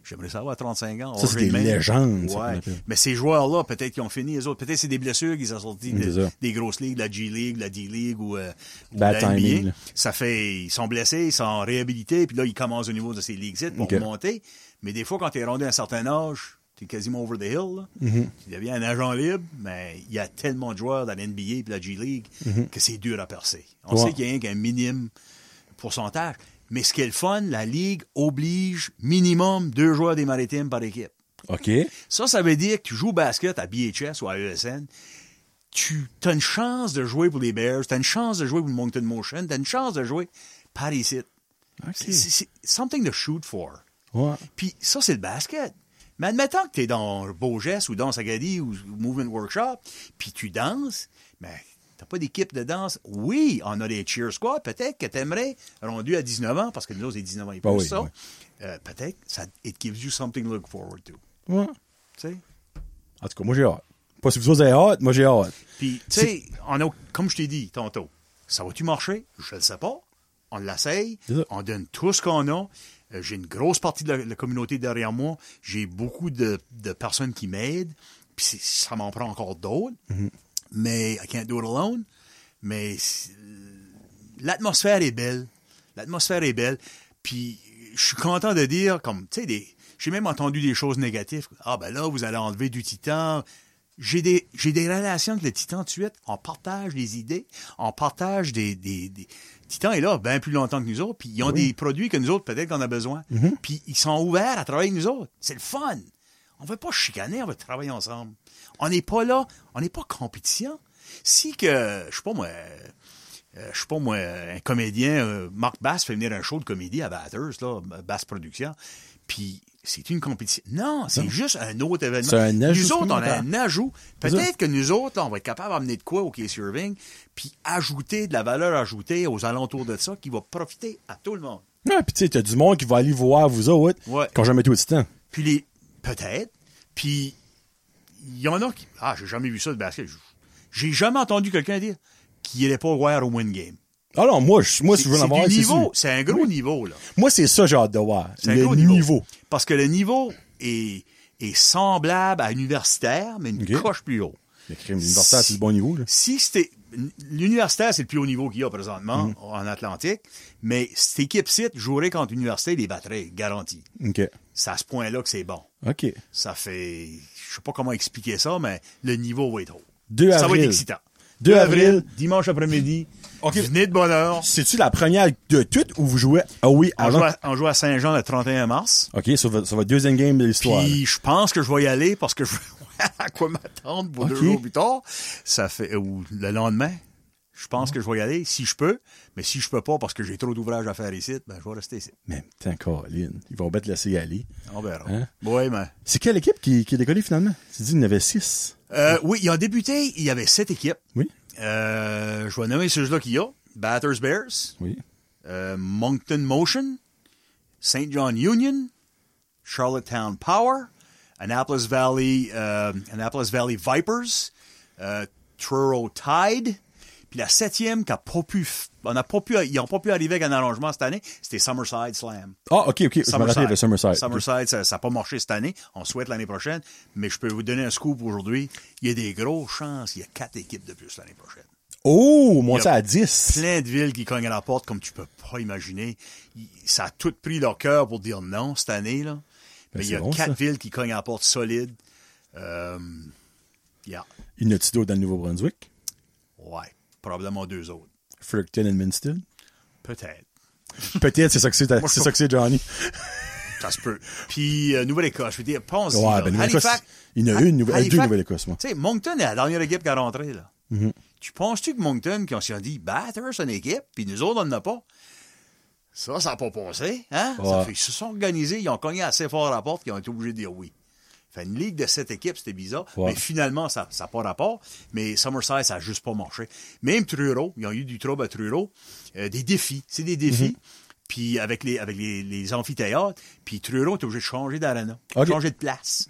J'aimerais savoir 35 ans. Ça, c'est des même. légendes, Ouais. Mais ces joueurs-là, peut-être qu'ils ont fini, les autres. Peut-être c'est des blessures qu'ils ont sorti C'est de- des grosses ligues, la G-League, la D-League ou, euh, ou la timing, NBA. là. Ça fait, ils sont blessés, ils sont réhabilités, puis là, ils commencent au niveau de ces ligues pour Ok. remonter. Mais des fois, quand tu es rendu à un certain âge, tu es quasiment over the hill, là. Mm-hmm. tu deviens un agent libre, mais il y a tellement de joueurs dans la NBA et la G-League que c'est dur à percer. On sait qu'il y a qu'un minime pourcentage. Mais ce qui est le fun, la Ligue oblige minimum deux joueurs des maritimes par équipe. OK. Ça, ça veut dire que tu joues au basket à BHS ou à ESN, tu as une chance de jouer pour les Bears, tu as une chance de jouer pour le Moncton Motion, tu as une chance de jouer par ici. C'est something to shoot for. Ouais. Puis ça, c'est le basket. Mais admettons que tu es dans Beaugest ou dans Sagadi ou Movement Workshop, puis tu danses, mais t'as pas d'équipe de danse. Oui, on a des cheer squads, peut-être que t'aimerais, rendu à 19 ans, parce que nous autres, c'est 19 ans et plus, Ben oui, ça. oui. euh, peut-être, ça, it gives you something to look forward to. Ouais. Tu sais? En tout cas, moi, j'ai hâte. Pas si vous autres avez hâte, moi, j'ai hâte. Puis, tu sais, on a, comme je t'ai dit tantôt, ça va-tu marcher? Je ne sais pas. On l'essaye. On donne tout ce qu'on a. Euh, J'ai une grosse partie de la, la communauté derrière moi. J'ai beaucoup de, de personnes qui m'aident. Puis ça m'en prend encore d'autres. Mm-hmm. Mais I can't do it alone. Mais l'atmosphère est belle. L'atmosphère est belle. Puis je suis content de dire, comme, tu sais, des, j'ai même entendu des choses négatives. Ah, ben là, vous allez enlever du titan. J'ai des, j'ai des relations avec le titan de suite. On partage des idées. On partage des, des, des... Titan est là bien plus longtemps que nous autres. Puis ils ont des produits que nous autres, peut-être qu'on a besoin. Puis ils sont ouverts à travailler avec nous autres. C'est le fun. On veut pas chicaner, on veut travailler ensemble. On n'est pas là, on n'est pas compétition. Si que, je sais pas moi, euh, je sais pas moi, un comédien, euh, Marc Bass fait venir un show de comédie à Bathurst, là, Bass Production, puis c'est une compétition. Non, c'est juste un autre événement. C'est un ajout Nous autres, on a un ajout. Peut-être que nous autres, on va être capable d'amener de quoi au Case Irving, puis ajouter de la valeur ajoutée aux alentours de ça qui va profiter à tout le monde. Ouais, puis tu sais, t'as du monde qui va aller voir vous autres Ouais. quand jamais tout le temps. Puis les. Peut-être. Puis il y en a qui. Ah, j'ai jamais vu ça de basket. J'ai jamais entendu quelqu'un dire qu'il n'allait pas voir au win game. Ah non, moi, je, moi, si je veux en avoir, c'est niveau. C'est un gros niveau, là. Moi, c'est ça, j'ai hâte de voir. C'est un Le gros niveau. niveau. Parce que le niveau est, est semblable à universitaire, mais une Ok. coche plus haut. Le crime universitaire, c'est le bon niveau, là. Si c'était. L'universitaire, c'est le plus haut niveau qu'il y a présentement Mm. en Atlantique, mais cette équipe-ci jouerait contre l'université, les battrait, garanti. OK. C'est à ce point-là que c'est bon. OK. Ça fait. Je sais pas comment expliquer ça, mais le niveau va être haut. 2 Ça va être excitant. 2 avril. dimanche après-midi. OK. Venez de bonne heure. C'est-tu la première de toutes où vous jouez? Ah oui, On avant. joue, à, on joue à Saint-Jean le 31 mars. OK, ça va, ça va être deuxième game de l'histoire. Puis je pense que je vais y aller parce que je à quoi m'attendre pour deux jours plus tard. Ça fait ou le lendemain. Je pense que je vais y aller si je peux, mais si je peux pas parce que j'ai trop d'ouvrages à faire ici, ben je vais rester ici. Même temps, Colin. Ils vont bien te laisser y aller. On verra. Hein? Oui, mais C'est quelle équipe qui, qui est décollée finalement? Tu dis qu'il y en avait six. euh, oui, ils ont débuté, il y avait sept équipes. Oui. Euh, je vais nommer ceux-là qu'il y a. Batters Bears, Oui. euh, Moncton Motion, St. John Union, Charlottetown Power, Annapolis Valley, euh, Annapolis Valley Vipers, euh, Truro Tide, puis la septième qui a pas pu, on a pas pu, ils ont pas pu arriver avec un arrangement cette année, c'était Summerside Slam. Ah, OK, OK. Je me rappelle de Summerside. Summerside, ça n'a pas marché cette année. On souhaite l'année prochaine. Mais je peux vous donner un scoop aujourd'hui. Il y a des grosses chances. Il y a quatre équipes de plus l'année prochaine Oh, monté à 10. plein de villes qui cognent à la porte comme tu peux pas imaginer. Ça a tout pris leur cœur pour dire non cette année. Là. Ben, Mais il y a bon, quatre ça. villes qui cognent à la porte solides. Euh, yeah. D'autres dans le Nouveau-Brunswick? Probablement deux autres. Fredericton et Minston. Peut-être. Peut-être, c'est ça que c'est, c'est ça que c'est, Johnny. Ça se peut. Puis, euh, Nouvelle-Écosse, je veux dire, pense Ouais, ben, Nouvelle-Écosse, il y en a une, nouvelle- deux Nouvelle-Écosse, moi. Tu sais, Moncton est la dernière équipe qui a rentré, là. Mm-hmm. Tu penses-tu que Moncton, qui ont dit, Batters, c'est une équipe, puis nous autres, on n'en a pas? Ça, ça n'a pas passé, hein? Ça fait, ils se sont organisés, ils ont cogné assez fort à la porte qu'ils ont été obligés de dire oui. Fait une ligue de sept équipes, c'était bizarre. Ouais. Mais finalement, ça n'a pas rapport. Mais Summerside, ça n'a juste pas marché. Même Truro, ils ont eu du trouble à Truro. Euh, des défis. C'est des défis. Mm-hmm. Puis avec les avec les, les amphithéâtres, puis Truro est obligé de changer d'arena, changer de place.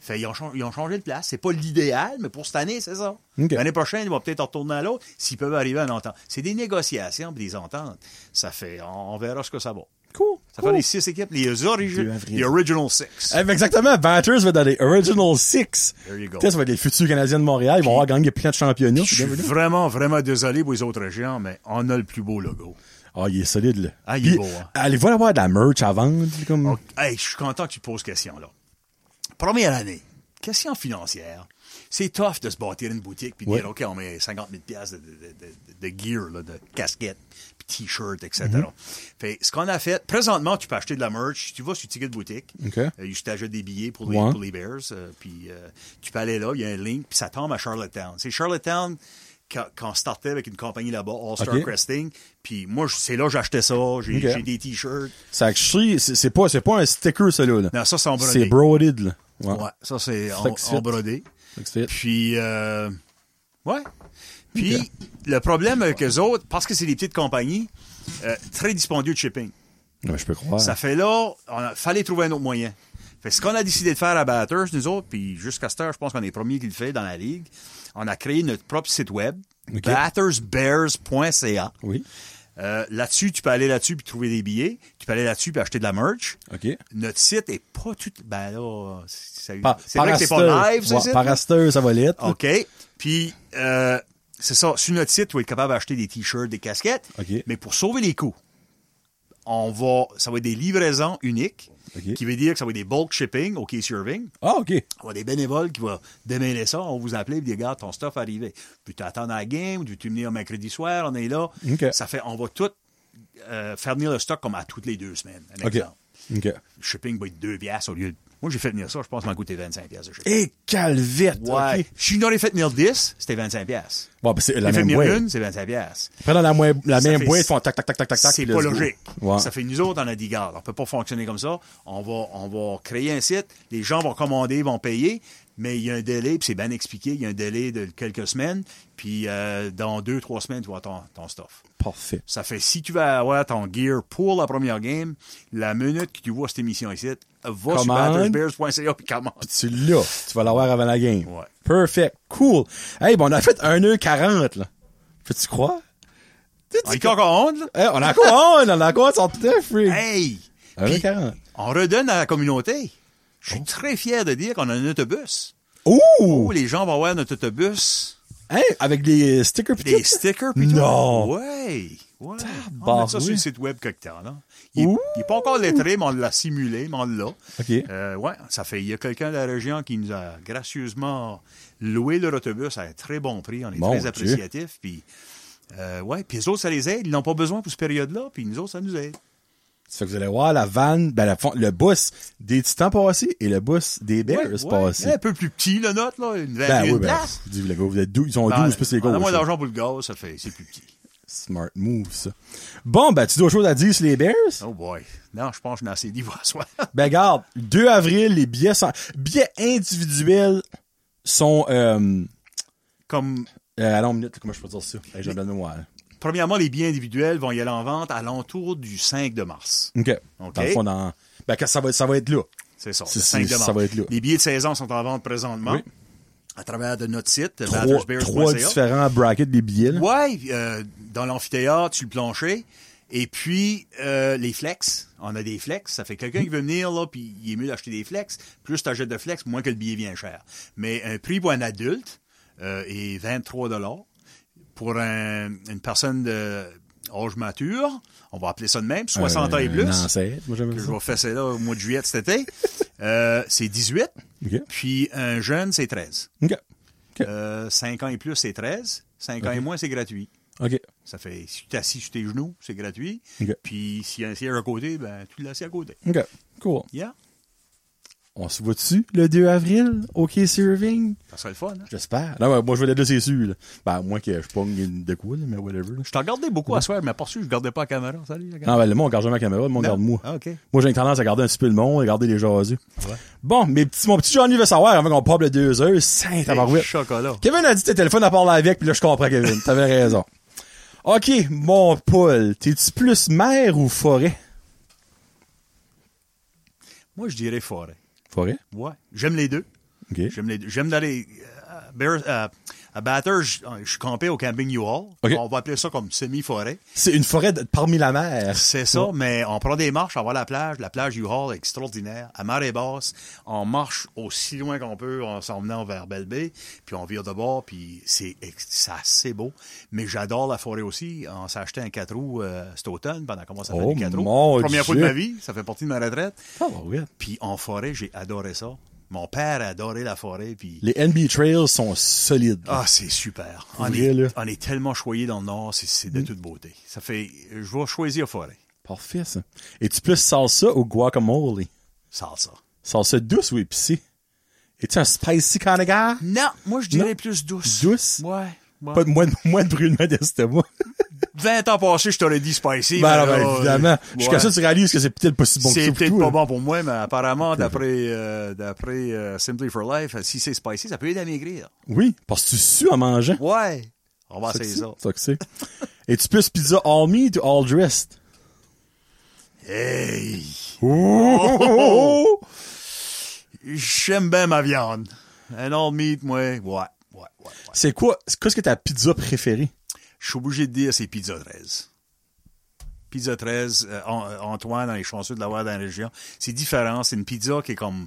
Fait, ils, ont, ils ont changé de place. C'est pas l'idéal, mais pour cette année, c'est ça. L'année prochaine, ils vont peut-être en retourner à l'autre s'ils peuvent arriver à une entente. C'est des négociations des ententes. Ça fait, on, on verra ce que ça va. Cool. Ça cool. fait les six équipes, les, origi- 2 avril. les original six. Exactement, Batters va dans les Original Six. There you go. Ça va être les futurs Canadiens de Montréal. Ils vont avoir gagné plein de championnats. Je suis vraiment, vraiment désolé pour les autres régions, mais on a le plus beau logo. Ah, il est solide, là. Ah, il est beau, hein. Allez voir avoir de la merch à vendre, comme? Hey, je suis content que tu poses question, là. Première année, question financière. C'est tough de se bâtir une boutique puis Ouais. dire, OK, on met 50 000 piastres de, de, de, de- gear, là, de casquettes, puis t-shirts, etc. Mm-hmm. Fait, ce qu'on a fait, présentement, tu peux acheter de la merch. Tu vas sur Ticket Boutique. OK. Euh, je t'achète des billets pour les, Ouais. pour les Bears. euh, puis euh, tu peux aller là, il y a un link, puis ça tombe à Charlottetown. C'est Charlottetown quand, on startait avec une compagnie là-bas, All Star. Cresting. Puis moi, c'est là que j'achetais ça. J'ai des t-shirts. C'est actually- c'est pas, c'est pas un sticker, ça, là. Non, ça, c'est en brodé. C'est broaded, là. Ouais. Ouais, ça c'est en, Puis, euh, ouais. Puis, le problème avec eux autres, parce que c'est des petites compagnies, euh, très dispendieux de shipping. Ouais, je peux croire. Ça fait là, il fallait trouver un autre moyen. Fait ce qu'on a décidé de faire à Batters, nous autres, puis jusqu'à cette heure, je pense qu'on est les premiers qui le fait dans la ligue, on a créé notre propre site web, OK. battersbears.ca. Oui. Euh, là-dessus, tu peux aller là-dessus puis trouver des billets. Peux aller là-dessus puis acheter de la merch. OK. Notre site est pas tout... Ben là, c'est vrai que c'est pas live, ouais, site, par là. Aster, ça va l'être. OK. Puis, euh, c'est ça. Sur notre site, tu vas être capable d'acheter des t-shirts, des casquettes. OK. Mais pour sauver les coûts, on va, ça va être des livraisons uniques, qui veut dire que ça va être des bulk shipping au Case Irving. Ah, OK. On va avoir des bénévoles qui vont démêler ça. On va vous appeler et dire, regarde, ton stuff est arrivé. Puis tu attends à la game, tu tu venir mercredi soir, on est là. Ça fait, on va tout euh, faire venir le stock comme à toutes les deux semaines. Un OK. exemple. OK. Le shipping va être 2 piastres au lieu de... Moi, j'ai fait venir ça, je pense que ça m'a coûté 25 piastres de shipping. Et calvette. Ouais. OK. Si je n'aurais fait venir 10, c'était 25 piastres. Bon, ben, c'est la même boîte. une, c'est 25 piastres. Prenons la, moins- la même boîte, ils font tac, tac, tac, tac, tac, tac. C'est pas logique. Ouais. Ça fait nous autres, on a dit, garde, on peut pas fonctionner comme ça. On va, on va créer un site, les gens vont commander, vont payer, mais il y a un délai, puis c'est bien expliqué, il y a un délai de quelques semaines, puis euh, dans deux, trois semaines, tu vois ton, ton stuff. Parfait. Ça fait, si tu vas avoir ton gear pour la première game, la minute que tu vois cette émission ici, va sur battersbears.ca puis commande. Tu l'as. Tu vas l'avoir avant la game. Ouais. Perfect. Cool. Hey, bon, on a fait 1h40, là. Peux-tu croire? Tu- On est encore honte, là? Hey, on a encore on, on a encore free. Hey! Un Puis, 40. on redonne à la communauté. Je Oh. suis très fier de dire qu'on a un autobus. Ouh! Oh, les gens vont voir notre autobus. Hey, avec des stickers pis Des stickers, pis tout? Non. Ouais. Ouais. On met ça Tabarouette. sur le site web temps, là. Il n'est pas encore lettré, mais on l'a simulé, mais on l'a. OK. Euh, ouais, ça fait, il y a quelqu'un de la région qui nous a gracieusement loué leur autobus à un très bon prix. On est très appréciatifs. Puis, euh, ouais, puis les autres, ça les aide. Ils n'ont pas besoin pour cette période-là, puis nous autres, ça nous aide. Ça fait que vous allez voir la vanne, ben, la le bus des Titans passés et le bus des Bears Ouais, ouais. passés. Un peu plus petit, le note, là. Une Ben 21 oui, ben, dis, gars, vous êtes 12, ils sont Ben, 12 plus les on a gars. moins d'argent pour le gaz, ça fait, c'est plus petit. Smart move, ça. Bon, ben, tu dois autre chose à dire sur les Bears? Oh boy. Non, je pense que je n'ai assez dit pour soi. Ben, garde, 2 avril, les billets, sont- billets individuels sont, euh, Comme, euh, allons, une minute, comment je peux dire ça? J'ai de mémoire. Premièrement, les billets individuels vont y aller en vente à l'entour du 5 de mars. OK. Dans le fond, dans, ben, ça va, être- ça va être là. C'est ça, le C'est- 5 de mars. ça va être là. Les billets de saison sont en vente présentement Oui. à travers de notre site, Trois, trois différents brackets des billets. Ouais, euh, dans l'amphithéâtre, sur le plancher. Et puis, euh, les flex. On a des flex. Ça fait quelqu'un qui veut venir, là, puis il est mieux d'acheter des flex. Plus tu achètes de flex, moins que le billet vient cher. Mais un prix pour un adulte euh, est 23 Pour un- une personne de âge mature, on va appeler ça de même, 60 ans et plus, ancêtre, moi, j'aime que je vais faire ça là au mois de juillet cet été, euh, c'est 18. OK. Puis un jeune, c'est 13. OK. Euh, 5 ans et plus, c'est 13. 5 ans et moins, c'est gratuit. OK. Ça fait, si tu t'assis sur tes genoux, c'est gratuit. Puis s'il y a un siège à côté, ben, tu l'assis à côté. OK. Cool. Yeah. On se voit dessus le 2 avril? OK Serving? Ça serait le fun, hein? J'espère. Non, ouais, moi, je vais là, c'est sûr. là. Ben, à moins que je pogne une de quoi, là, mais whatever. là. Je t'en regardais beaucoup à soir, mais pas sûr, je gardais pas la caméra. Salut, la caméra. Non, ben, le monde regarde jamais la caméra, le monde Non. regarde moi. Ah, OK. Moi, j'ai une tendance à garder un petit peu le monde, à garder les jaseux. Ouais. Bon, mes petits, mon petit Johnny veut savoir, avant qu'on parle de deux heures, saint tabarouette. chocolat. Kevin a dit le fun à parler avec, puis là, je comprends, Kevin. T'avais raison. OK, mon Paul, t'es-tu plus mer ou forêt? Moi, je dirais forêt. Forêt? Ouais. J'aime les deux. OK. J'aime les deux. J'aime d'aller euh, à Bear- euh, Batter, je, je suis campé au camping U-Haul. OK. On va appeler ça comme semi-forêt. C'est une forêt de- parmi la mer. C'est ça, Ouais. mais on prend des marches, on va à la plage. La plage U-Haul est extraordinaire. À marée basse, on marche aussi loin qu'on peut en s'en venant vers Belle Bay, puis on vire de bord, puis c'est assez beau. Mais j'adore la forêt aussi. On s'est acheté un 4 roues euh, cet automne, pendant qu'on commence à faire Oh, des 4 mon roues. Première fois de ma vie, ça fait partie de ma retraite. Ouais. Puis en forêt, j'ai adoré ça. Mon père a adoré la forêt, puis... Les NB Trails sont solides. Ah, c'est super. On Vrai, est, on est tellement choyé dans le nord, c'est- de toute beauté. Ça fait... Je vais choisir forêt. Parfait, ça. Es-tu plus salsa ou guacamole? Salsa. Salsa douce ou épicée? Es-tu un spicy kind of guy? Non, moi, je dirais Non? plus douce. Douce? Ouais. Ouais. Pas de moins, de- moins de brûlement d'estomac. 20 ans passés, je t'aurais dit spicy. ben, mais là, évidemment. euh, Jusqu'à ça, tu réalises que c'est peut-être pas si bon que ça C'est peut-être pas bon pour moi, mais apparemment, d'après euh, d'après euh, Simply for Life, si c'est spicy, ça peut aider à maigrir. Oui, parce que tu sues en mangeant. Ouais. On va essayer ça. ça que c'est. Es-tu plus pizza all meat ou all dressed? Hey! Oh! J'aime bien ma viande. Un all meat, moi, ouais, ouais. C'est quoi, qu'est-ce que ta pizza préférée? Je suis obligé de dire c'est Pizza 13. Pizza 13, euh, euh, Antoine, on est chanceux de l'avoir dans la région. C'est différent, c'est une pizza qui est comme...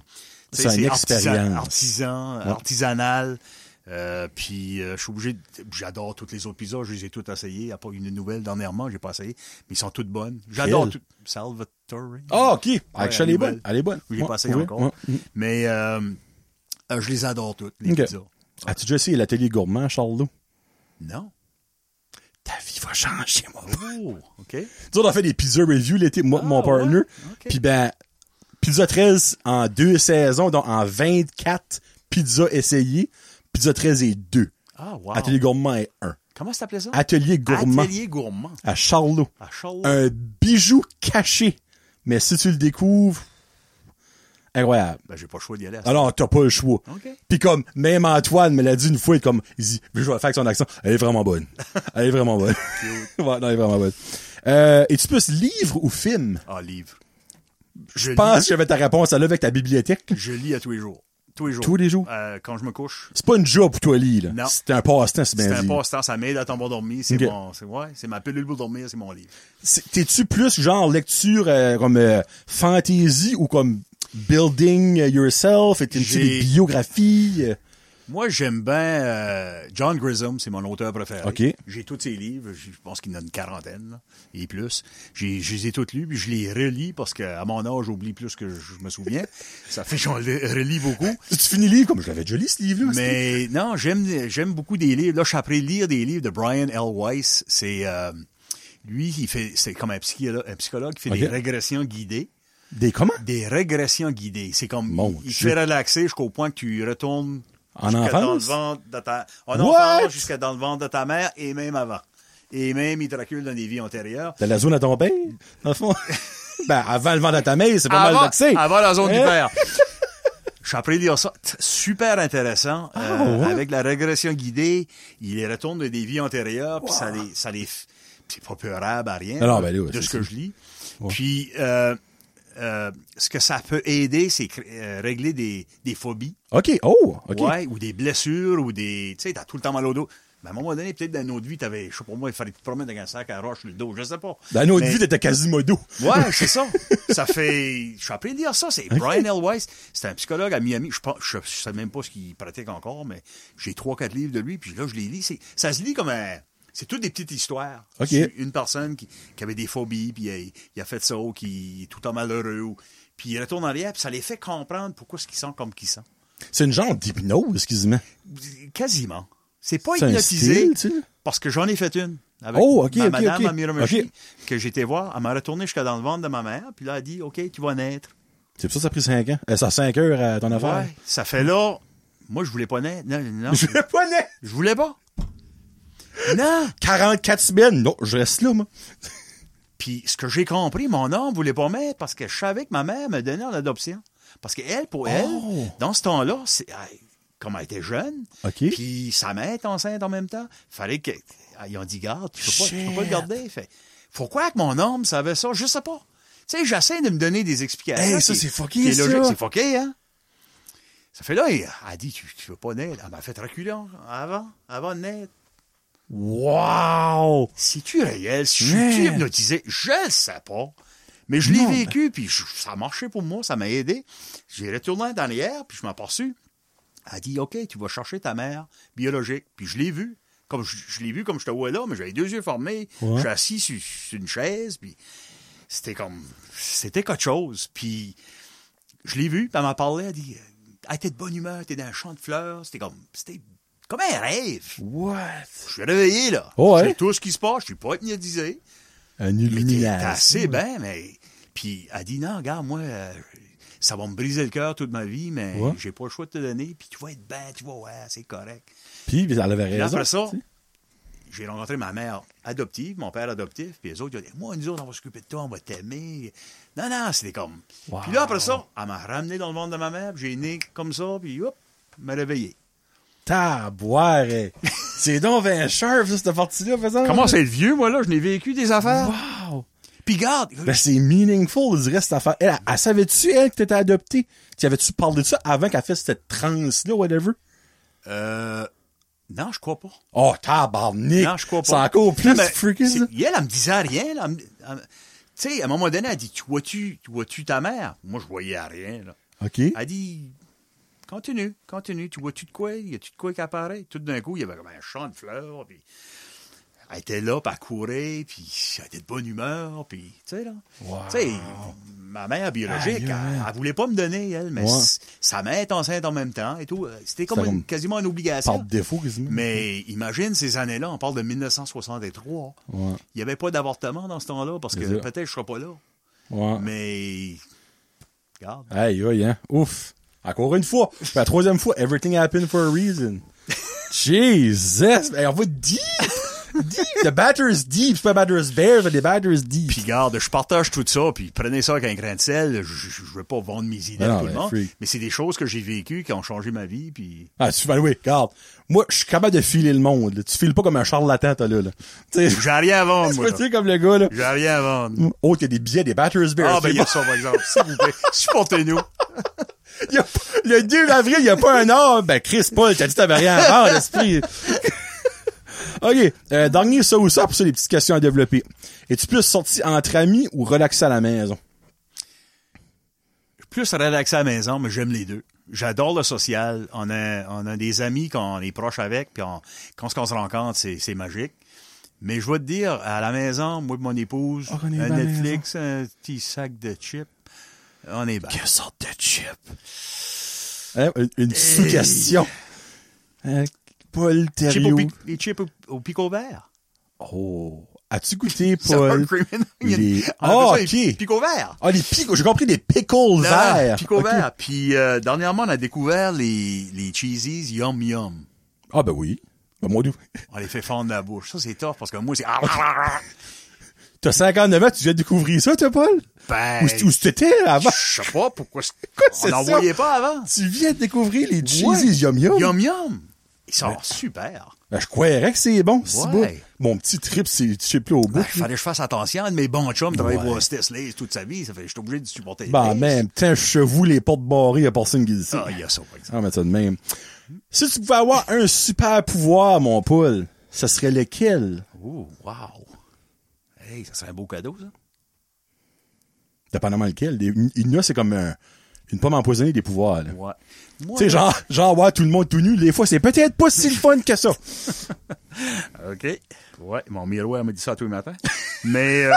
C'est une expérience. Artisan, Ouais. artisanal. Euh, puis euh, je suis obligé, j'adore toutes les autres pizzas, je les ai toutes essayées. Il n'y a pas une nouvelle dernièrement, j'ai pas essayé, mais ils sont toutes bonnes. J'adore tout. Salvatore. Ah, ok. Ah, Ouais, elle est bonne. Elle est bonne. J'ai Ouais, pas essayé encore. Mm. Mais je les adore toutes, les pizzas. As-tu déjà essayé l'atelier gourmand, Charles Non? Ta vie va changer, moi. Oh, OK. On fait des pizza reviews l'été, moi, Ah, mon partner. ouais? Puis ben, Pizza 13 en deux saisons, donc en 24 pizzas essayées. Pizza 13 est 2. Ah, wow. Atelier gourmand est 1. Comment ça s'appelait ça? Atelier gourmand Atelier gourmand. à Charlot. À Charlotte. Un bijou caché. Mais si tu le découvres, incroyable. Ben, j'ai pas le choix d'y aller. à ça. Alors, t'as pas le choix. OK. Puis comme, même Antoine me l'a dit une fois, il comme, il dit, je vais faire avec son accent, elle est vraiment bonne. Elle est vraiment bonne. ouais, non, elle est vraiment bonne. Euh, es-tu plus livre ou film? Ah, livre. Je pense que j'avais ta réponse à là avec ta bibliothèque. Je lis à tous les jours. Tous les jours. Tous les jours? Euh, quand je me couche. C'est pas une job pour toi, lire, là. Non. C'est un passe-temps, c'est bien C'est un passe-temps, ça m'aide à tomber dormir. C'est bon. C'est ouais, c'est ma pilule pour dormir, c'est mon livre. C'est- T'es-tu plus genre lecture euh, comme euh, fantasy ou comme building yourself? T'es-tu J'ai- des biographies? Moi, j'aime bien euh, John Grissom, c'est mon auteur préféré. OK. J'ai tous ses livres, je pense qu'il en a une quarantaine là, et plus. J'ai, je les ai tous lus, puis je les relis parce qu'à mon âge, j'oublie plus que je me souviens. Ça fait que j'en relis beaucoup. Tu finis le livre comme je l'avais déjà lu ce livre-là. Mais non, j'aime j'aime beaucoup des livres. Là, je suis après lire des livres de Brian L. Weiss. C'est euh, lui, il fait c'est comme un psychologue, un psychologue qui fait des régressions guidées. Des comment? Des régressions guidées. C'est comme Mon il, il te Dieu. fait relaxer jusqu'au point que tu retournes En jusqu'à dans le enfance? ventre de ta en enfance jusqu'à dans le ventre de ta mère et même avant. Et même il te recule dans des vies antérieures. De la zone à ton père, dans le fond? ben, avant le vent de ta mère, c'est pas mal d'accès. avant la zone du père. Je suis après lire ça. Super intéressant. Euh, Ah, ouais? Avec la régression guidée, il les retourne de des vies antérieures, puis ça les, ça les, c'est pas peurable à rien. Non, non, ben là, de c'est ce que ça. je lis. Puis, euh, euh, ce que ça peut aider, c'est euh, régler des, des phobies. OK, oh, OK. Ouais, ou des blessures, ou des, tu sais, t'as tout le temps mal au dos. Mais à un moment donné, peut-être dans une autre vie, t'avais, je sais pas moi, il fallait te promener avec un sac à roche sur le dos, je sais pas. Dans notre vie, t'étais Quasimodo. Ouais, c'est ça. Ça fait. Je suis appris à dire ça. C'est Brian L. Weiss. C'est un psychologue à Miami. Je pense, je, je sais même pas ce qu'il pratique encore, mais j'ai trois, quatre livres de lui, puis là, je les lis. Ça se lit comme un. C'est toutes des petites histoires. Une personne qui, qui avait des phobies, puis il a, il a fait ça, ou qui est tout le temps malheureux, ou- puis il retourne en arrière, puis ça les fait comprendre pourquoi ce qu'ils sont comme qu'ils sont. C'est une genre d'hypnose, quasiment. Quasiment. C'est pas hypnotisé style, parce que j'en ai fait une. Avec Oh, ma ok, madame à Miramichi, que j'étais voir. Elle m'a retourné jusqu'à dans le ventre de ma mère. Puis là, elle a dit, OK, tu vas naître. C'est pour ça que ça a pris 5 ans. Euh, ça a 5 heures à ton affaire. Ouais. Ça fait là, moi, je voulais pas naître. Non, non, Je vais pas naître. je voulais pas. Non. 44 semaines. Non, je reste là, moi. Puis ce que j'ai compris, mon homme voulait pas mettre parce que je savais que ma mère me donnait en adoption. Parce qu'elle, pour elle, Oh. dans ce temps-là, c'est, comme elle était jeune, OK. puis sa mère est enceinte en même temps, fallait que. Ils ont dit, garde, tu peux pas, tu peux pas le garder. Fait, pourquoi que mon homme savait ça? Je sais pas. Tu sais, j'essaie de me donner des explications. Hey, ça, c'est fucké, qui est ça. logique. C'est fucké, hein? Ça fait là, elle a dit, tu, tu veux pas naître. Elle m'a fait reculer avant, avant de naître. Wow! C'est-tu réel? Si je Man. suis hypnotisé? Je le sais pas. Mais je l'ai Non, vécu, puis ça a marché pour moi, ça m'a aidé. J'ai retourné dans l'hier, puis je m'en. Elle a dit, OK, tu vas chercher ta mère biologique. Puis je l'ai vu. Comme je, je l'ai vu comme je te vois là, mais j'avais deux yeux formés. Ouais. Je suis assis sur, sur une chaise, puis c'était comme... C'était quelque chose. Puis je l'ai vu, puis elle m'a parlé, elle a dit, hey, t'es de bonne humeur, t'es dans un champ de fleurs. C'était comme... C'était comme un rêve. What? Je suis réveillé, là. Oh, ouais? Je sais tout ce qui se passe. Je suis pas hypnotisé. Un Mais t'es illumination. assez bien, mais... Puis elle dit, non, regarde, moi, euh, ça va me briser le cœur toute ma vie, mais Ouais. j'ai pas le choix de te donner. Puis tu vas être bien, tu vas, ouais, c'est correct. Puis, elle avait Puis raison. après ça, j'ai rencontré ma mère adoptive, mon père adoptif, puis les autres, ils ont dit, moi, nous autres, on va s'occuper de toi, on va t'aimer. Non, non, c'était comme... Wow. Puis là, après ça, elle m'a ramené dans le ventre de ma mère, puis j'ai né comme ça, puis hop, m'a réveillé. Taboire. C'est donc un sharp, ça, cette partie-là, faisant. Comment c'est le vieux, moi, là? Je n'ai vécu des affaires. Wow! Puis garde, Ben, c'est meaningful, je dirais, cette affaire. Elle, elle, savait-tu, elle, que t'étais adopté? Tu avais-tu parlé de ça avant qu'elle fasse cette transe-là, whatever? euh... Non, je crois pas. Oh, tabarnak! Non, je crois pas. C'est encore plus freaky, ça. Elle, elle me disait rien. là. Me- me- Tu sais, à un moment donné, elle dit, tu vois-tu, tu vois-tu ta mère? Moi, je voyais rien, là. OK. Elle dit, continue, continue. Tu vois-tu de quoi? Y a-tu de quoi qui apparaît? Tout d'un coup, il y avait comme un champ de fleurs, puis elle était là, puis elle courait, puis elle était de bonne humeur, puis, tu sais, là. Wow. Tu sais, ma mère biologique, elle, aïe. elle voulait pas me donner, elle, mais Ouais. sa mère est enceinte en même temps et tout. Euh, C'était comme, une- quasiment une Par obligation. défaut, quasiment. Mais imagine ces années-là, on parle de 1963. Ouais. Il n'y avait pas d'avortement dans ce temps-là, parce que peut-être je serais pas là. Ouais. Mais, regarde. Aïe, aïe, hein. Ouf. Encore une fois. La troisième fois, everything happened for a reason. Jesus! Hey, on va deep! Deep! The batter's deep. C'est pas batter's bear, mais the batter's deep. Puis garde, je partage tout ça, puis prenez ça avec un grain de sel. Je, je, je veux pas vendre mes idées Non, à tout mais le monde, freak. mais c'est des choses que j'ai vécues qui ont changé ma vie, puis... Ah, tu fais, oui, regarde. Moi, je suis capable de filer le monde, là. Tu files pas comme un charlatan, t'as là, là. J'ai rien à vendre, moi. tu comme le gars, là. J'ai rien à vendre. Oh, il y a des billets, des batter's bear. Ah, ben, il y a ça, par exemple. S'il vous plaît, supportez-nous. Il y a le 2 avril, il n'y a pas un an. Ben, Chris Paul, t'as dit t'avais rien à vendre, l'esprit. OK. Euh, dernier ça ou ça, pour ça, les petites questions à développer. Es-tu plus sorti entre amis ou relaxé à la maison? plus relaxé à la maison, mais j'aime les deux. J'adore le social. On a, on a des amis qu'on est proche avec, puis on- quand on se rencontre, c'est, magique. Mais je vais te dire, à la maison, moi et mon épouse, Oh, un Netflix, un petit sac de chips, on est bien. Quelle sorte de chip? Hein, une, une sous-question. Euh, Paul Thériault. pic- les chips au, au picot vert. Oh. As-tu goûté, Paul? les- Ah, ça les picots verts. Ah, les picots. J'ai compris des pickles Non, verts. Picots verts. Puis, euh, dernièrement, on a découvert les, les cheesies Yum Yum. Ah, ben oui. Ben, moi, d'où? On les fait fondre la bouche. Ça, c'est tough, parce que moi, c'est... T'as 59 ans, tu viens de découvrir ça, toi, Paul? Ben, Où, où c'était avant? Je sais pas pourquoi. on n'en voyait pas avant. Tu viens de découvrir les Ouais. cheesies yum yum. Yum yum. Ils sont super. Ben, je croirais que c'est bon, c'est Ouais. beau. Mon petit trip, c'est chip là au bout. Ben, fallait que je fasse attention. Mes bons chums travaille Ouais. pour Hostess Lays toute sa vie. Ça fait que je suis obligé de supporter les Ben, même je vous les portes barrées, qui dit ça. Ah, il y a ça, par exemple. Ah, mais ça de même. Si tu pouvais avoir un super pouvoir, mon Paul, ce serait lequel? Oh, wow. Hey, ça serait un beau cadeau, ça. Dépendamment lequel. A, c'est comme un- une pomme empoisonnée des pouvoirs, là. Ouais. Tu sais, genre, genre, voir tout le monde tout nu, des fois, c'est peut-être pas si le fun que ça. OK. Ouais, mon miroir m'a dit ça tous les matins. Mais euh,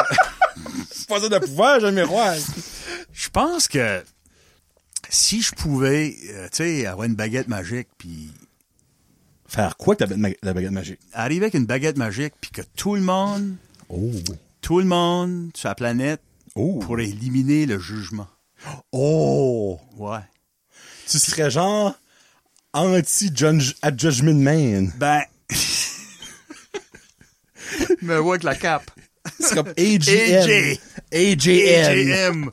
C'est pas ça de pouvoir, j'ai un miroir. je pense que si je pouvais, euh, tu sais, avoir une baguette magique, puis Faire quoi que la baguette magique? Arriver avec une baguette magique, puis que tout le monde, Oh. Tout le monde sur la planète Oh. pour éliminer le jugement. Oh. Ouais. Tu serais genre anti-Judgment Man. Ben. me vois avec la cape. C'est comme AJM. AJM. AJM.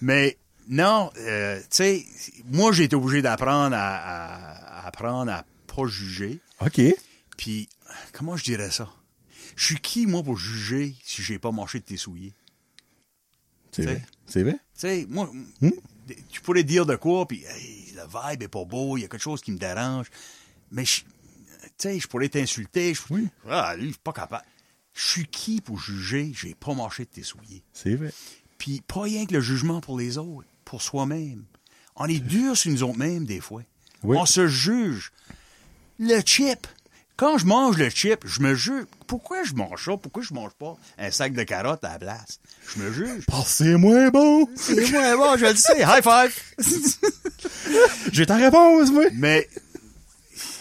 Mais non, euh, tu sais, moi j'ai été obligé d'apprendre à, à- à apprendre à pas juger. OK. Puis comment je dirais ça? Je suis qui moi pour juger si j'ai pas marché de tes souliers? C'est vrai. C'est vrai? Tu sais, moi, Hmm? tu pourrais dire de quoi, puis hey, le vibe est pas beau, il y a quelque chose qui me dérange. Mais, je- tu sais, je pourrais t'insulter. je- Oui. Ah, lui, je suis pas capable. Je suis qui pour juger? J'ai pas marché de tes souliers? C'est vrai. Puis pas rien que le jugement pour les autres, pour soi-même. On est dur sur nous autres mêmes, des fois. Oui. On se juge. Le chip. Quand je mange le chip, je me juge. Pourquoi je mange ça? Pourquoi je mange pas un sac de carottes à la place? Je me juge. Parce que c'est moins bon. C'est moi, bon, je le sais. High five! J'ai ta réponse, moi. Mais,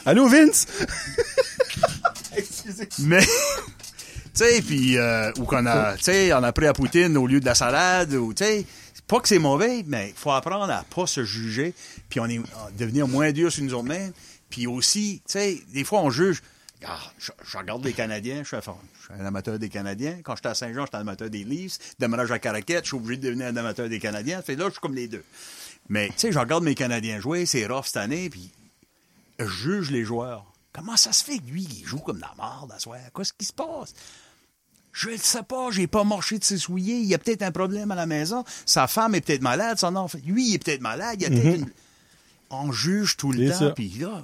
Allô, Vince? mais, tu sais, puis, euh, ou qu'on a, tu sais, on a pris la poutine au lieu de la salade, ou, tu sais, pas que c'est mauvais, mais il faut apprendre à pas se juger, puis on est, à devenir moins dur sur nous autres mêmes, puis aussi, tu sais, des fois, on juge, ah, je, je regarde les Canadiens, je suis, je suis un amateur des Canadiens. Quand j'étais à Saint-Jean, j'étais un amateur des Leafs. Déménage à Caraquette, je suis obligé de devenir un amateur des Canadiens. Fait là, je suis comme les deux. Mais, tu sais, je regarde mes Canadiens jouer, c'est rough cette année, puis je juge les joueurs. Comment ça se fait que lui, il joue comme la merde à soir? Qu'est-ce qui se passe? Je ne sais pas, j'ai pas marché de ses souliers. Il y a peut-être un problème à la maison. Sa femme est peut-être malade, son enfant. Lui, il est peut-être malade. Il y a peut-être une- On juge tout le temps. Puis là,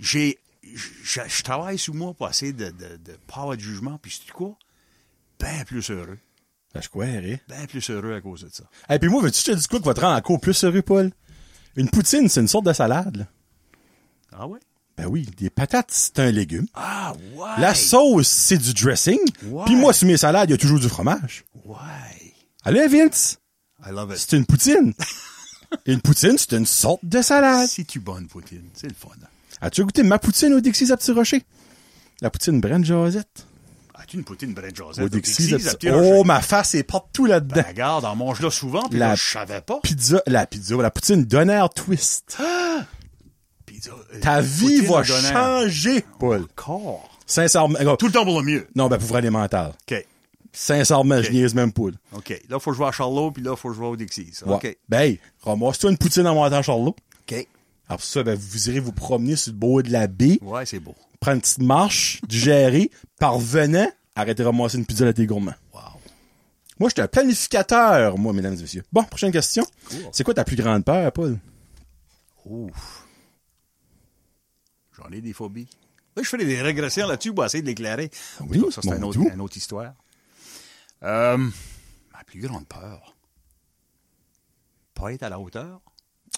j'ai, je, je travaille sur moi pour essayer de, de, de pas avoir de jugement. Puis c'est quoi? Ben plus heureux. Ben, je croirais. Ben plus heureux à cause de ça. Et puis moi, veux-tu te dise quoi qui va te rendre encore plus heureux, Paul? Une poutine, c'est une sorte de salade, là. Ah ouais? Ben oui, des patates, c'est un légume. Ah ouais! La sauce, c'est du dressing. Ouais. Puis moi, sur mes salades, il y a toujours du fromage. Ouais. Allez, Vince, I love it. c'est une poutine. Et une poutine, c'est une sorte de salade. Si tu bonne poutine, c'est le fun. As-tu goûté ma poutine au Dixie's à Petit Rocher? La poutine Brent Josette. As-tu une poutine Brent Joseph? Au Dixie's à à Petit Rocher? Oh, ma face est partout là-dedans. Ben, regarde, on mange là souvent, puis La- là, je savais pas. Pizza, la pizza, la poutine Donner Twist. Pizza, euh, Ta vie va changer, Paul. Encore? Sincèrement. Tout le temps pour le mieux. Non, ben, pour vrai, les mentales. OK. Sincèrement, je Ok. niaise même pas. là. OK. Là, faut je vais à Charlot, puis là, faut je vais au. Ouais. OK. Ben, hey, ramasse-toi une poutine en montant à Charlot. OK. Alors, ça, ben, vous irez vous promener sur le bord de la baie, Ouais, c'est beau. prendre une petite marche, digérer, parvenant, arrêtez de ramasser une pizza à tes gourmands. Wow. Moi, j'étais un planificateur, moi, mesdames et messieurs. Bon, prochaine question. C'est quoi ta plus grande peur, Paul? Ouf. J'en ai des phobies. Là, je fais des régressions là-dessus pour essayer de l'éclairer. Oui, Ça, c'est un autre, une autre histoire. Euh, ma plus grande peur. Pas être à la hauteur.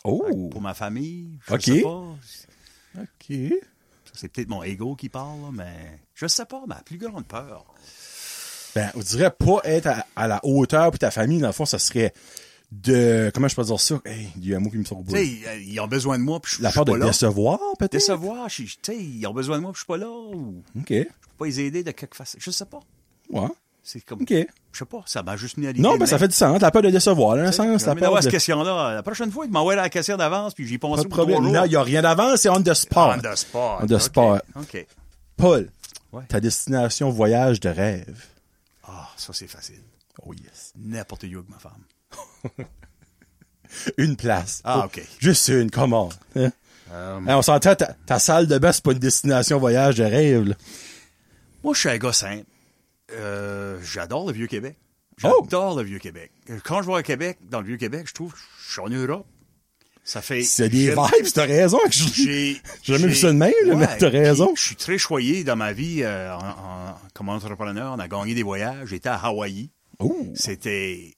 Oh! Pour ma famille. Je OK. sais pas. OK. C'est peut-être mon ego qui parle, là, mais je sais pas, ma plus grande peur. Ben, on dirait pas être à, à la hauteur puis ta famille, dans le fond, ça serait de... Comment je peux dire ça? Hey, il y a un mot qui me sort au bout. Tu sais, euh, ils ont besoin de moi, puis je, La peur de pas décevoir, peut-être? Décevoir, je- tu sais, ils ont besoin de moi, puis je suis pas là, ou OK. je peux pas les aider de quelque façon. Je sais pas. Ouais. C'est comme, OK. je sais pas, ça m'a juste mis à l'idée. Non, ben, ça fait du sens. La peur de décevoir, là, un sens. La Mais peur cette question-là, la prochaine fois, il m'envoie la question d'avance, puis j'y pense Pas de problème. Là, il n'y a rien d'avance, c'est on the spot. On the spot. On the spot. OK. Paul, Ouais. ta destination voyage de rêve. Ah, ça, c'est facile. Oh yes. N'importe où avec ma femme. Une place. Ah, Oh, OK. Juste une, comment? Hein? Euh, on s'entend, ta, ta salle de bain, c'est pas une destination voyage de rêve. là. Moi, je suis un gars simple. Euh, j'adore le Vieux-Québec. Oh! J'adore le Vieux-Québec. Quand je vais Québec, dans le Vieux-Québec, je trouve que je suis en Europe. Ça fait... C'est des vibes, t'as raison. Je- J'ai J'ai jamais vu ça de même, là, mais t'as raison. Je suis très choyé dans ma vie euh, en- en- comme entrepreneur. On a gagné des voyages. J'étais à Hawaï. Oh! C'était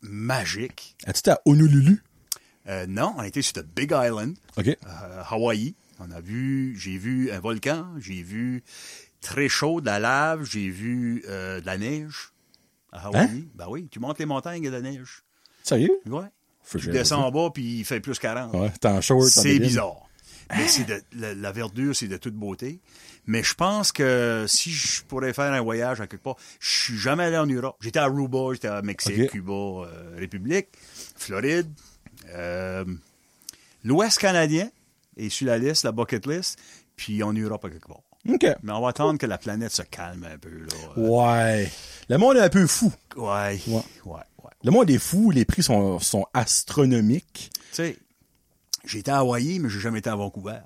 magique. As-tu été à Honolulu? Euh, non, on était sur le Big Island, OK. euh, Hawaï. On a vu, j'ai vu un volcan, j'ai vu très chaud de la lave, j'ai vu euh, de la neige à Hawaï. Hein? Ben oui, tu montes les montagnes, il y a de la neige. Sérieux? Ouais. Faut Tu descends en bas, puis il fait plus 40. Ouais, t'es en short. C'est bizarre. Mais c'est de, la, la verdure, c'est de toute beauté. Mais je pense que si je pourrais faire un voyage à quelque part, je suis jamais allé en Europe. J'étais à Aruba, j'étais à Mexique. Cuba, euh, République, Floride, euh, l'Ouest canadien est sur la liste, la bucket list, puis en Europe à quelque part. OK. Mais on va attendre que la planète se calme un peu, là. Ouais. Le monde est un peu fou. Ouais, Ouais. ouais, ouais. Le monde est fou, les prix sont, sont astronomiques. Tu sais, j'étais à Hawaï, mais j'ai jamais été à Vancouver.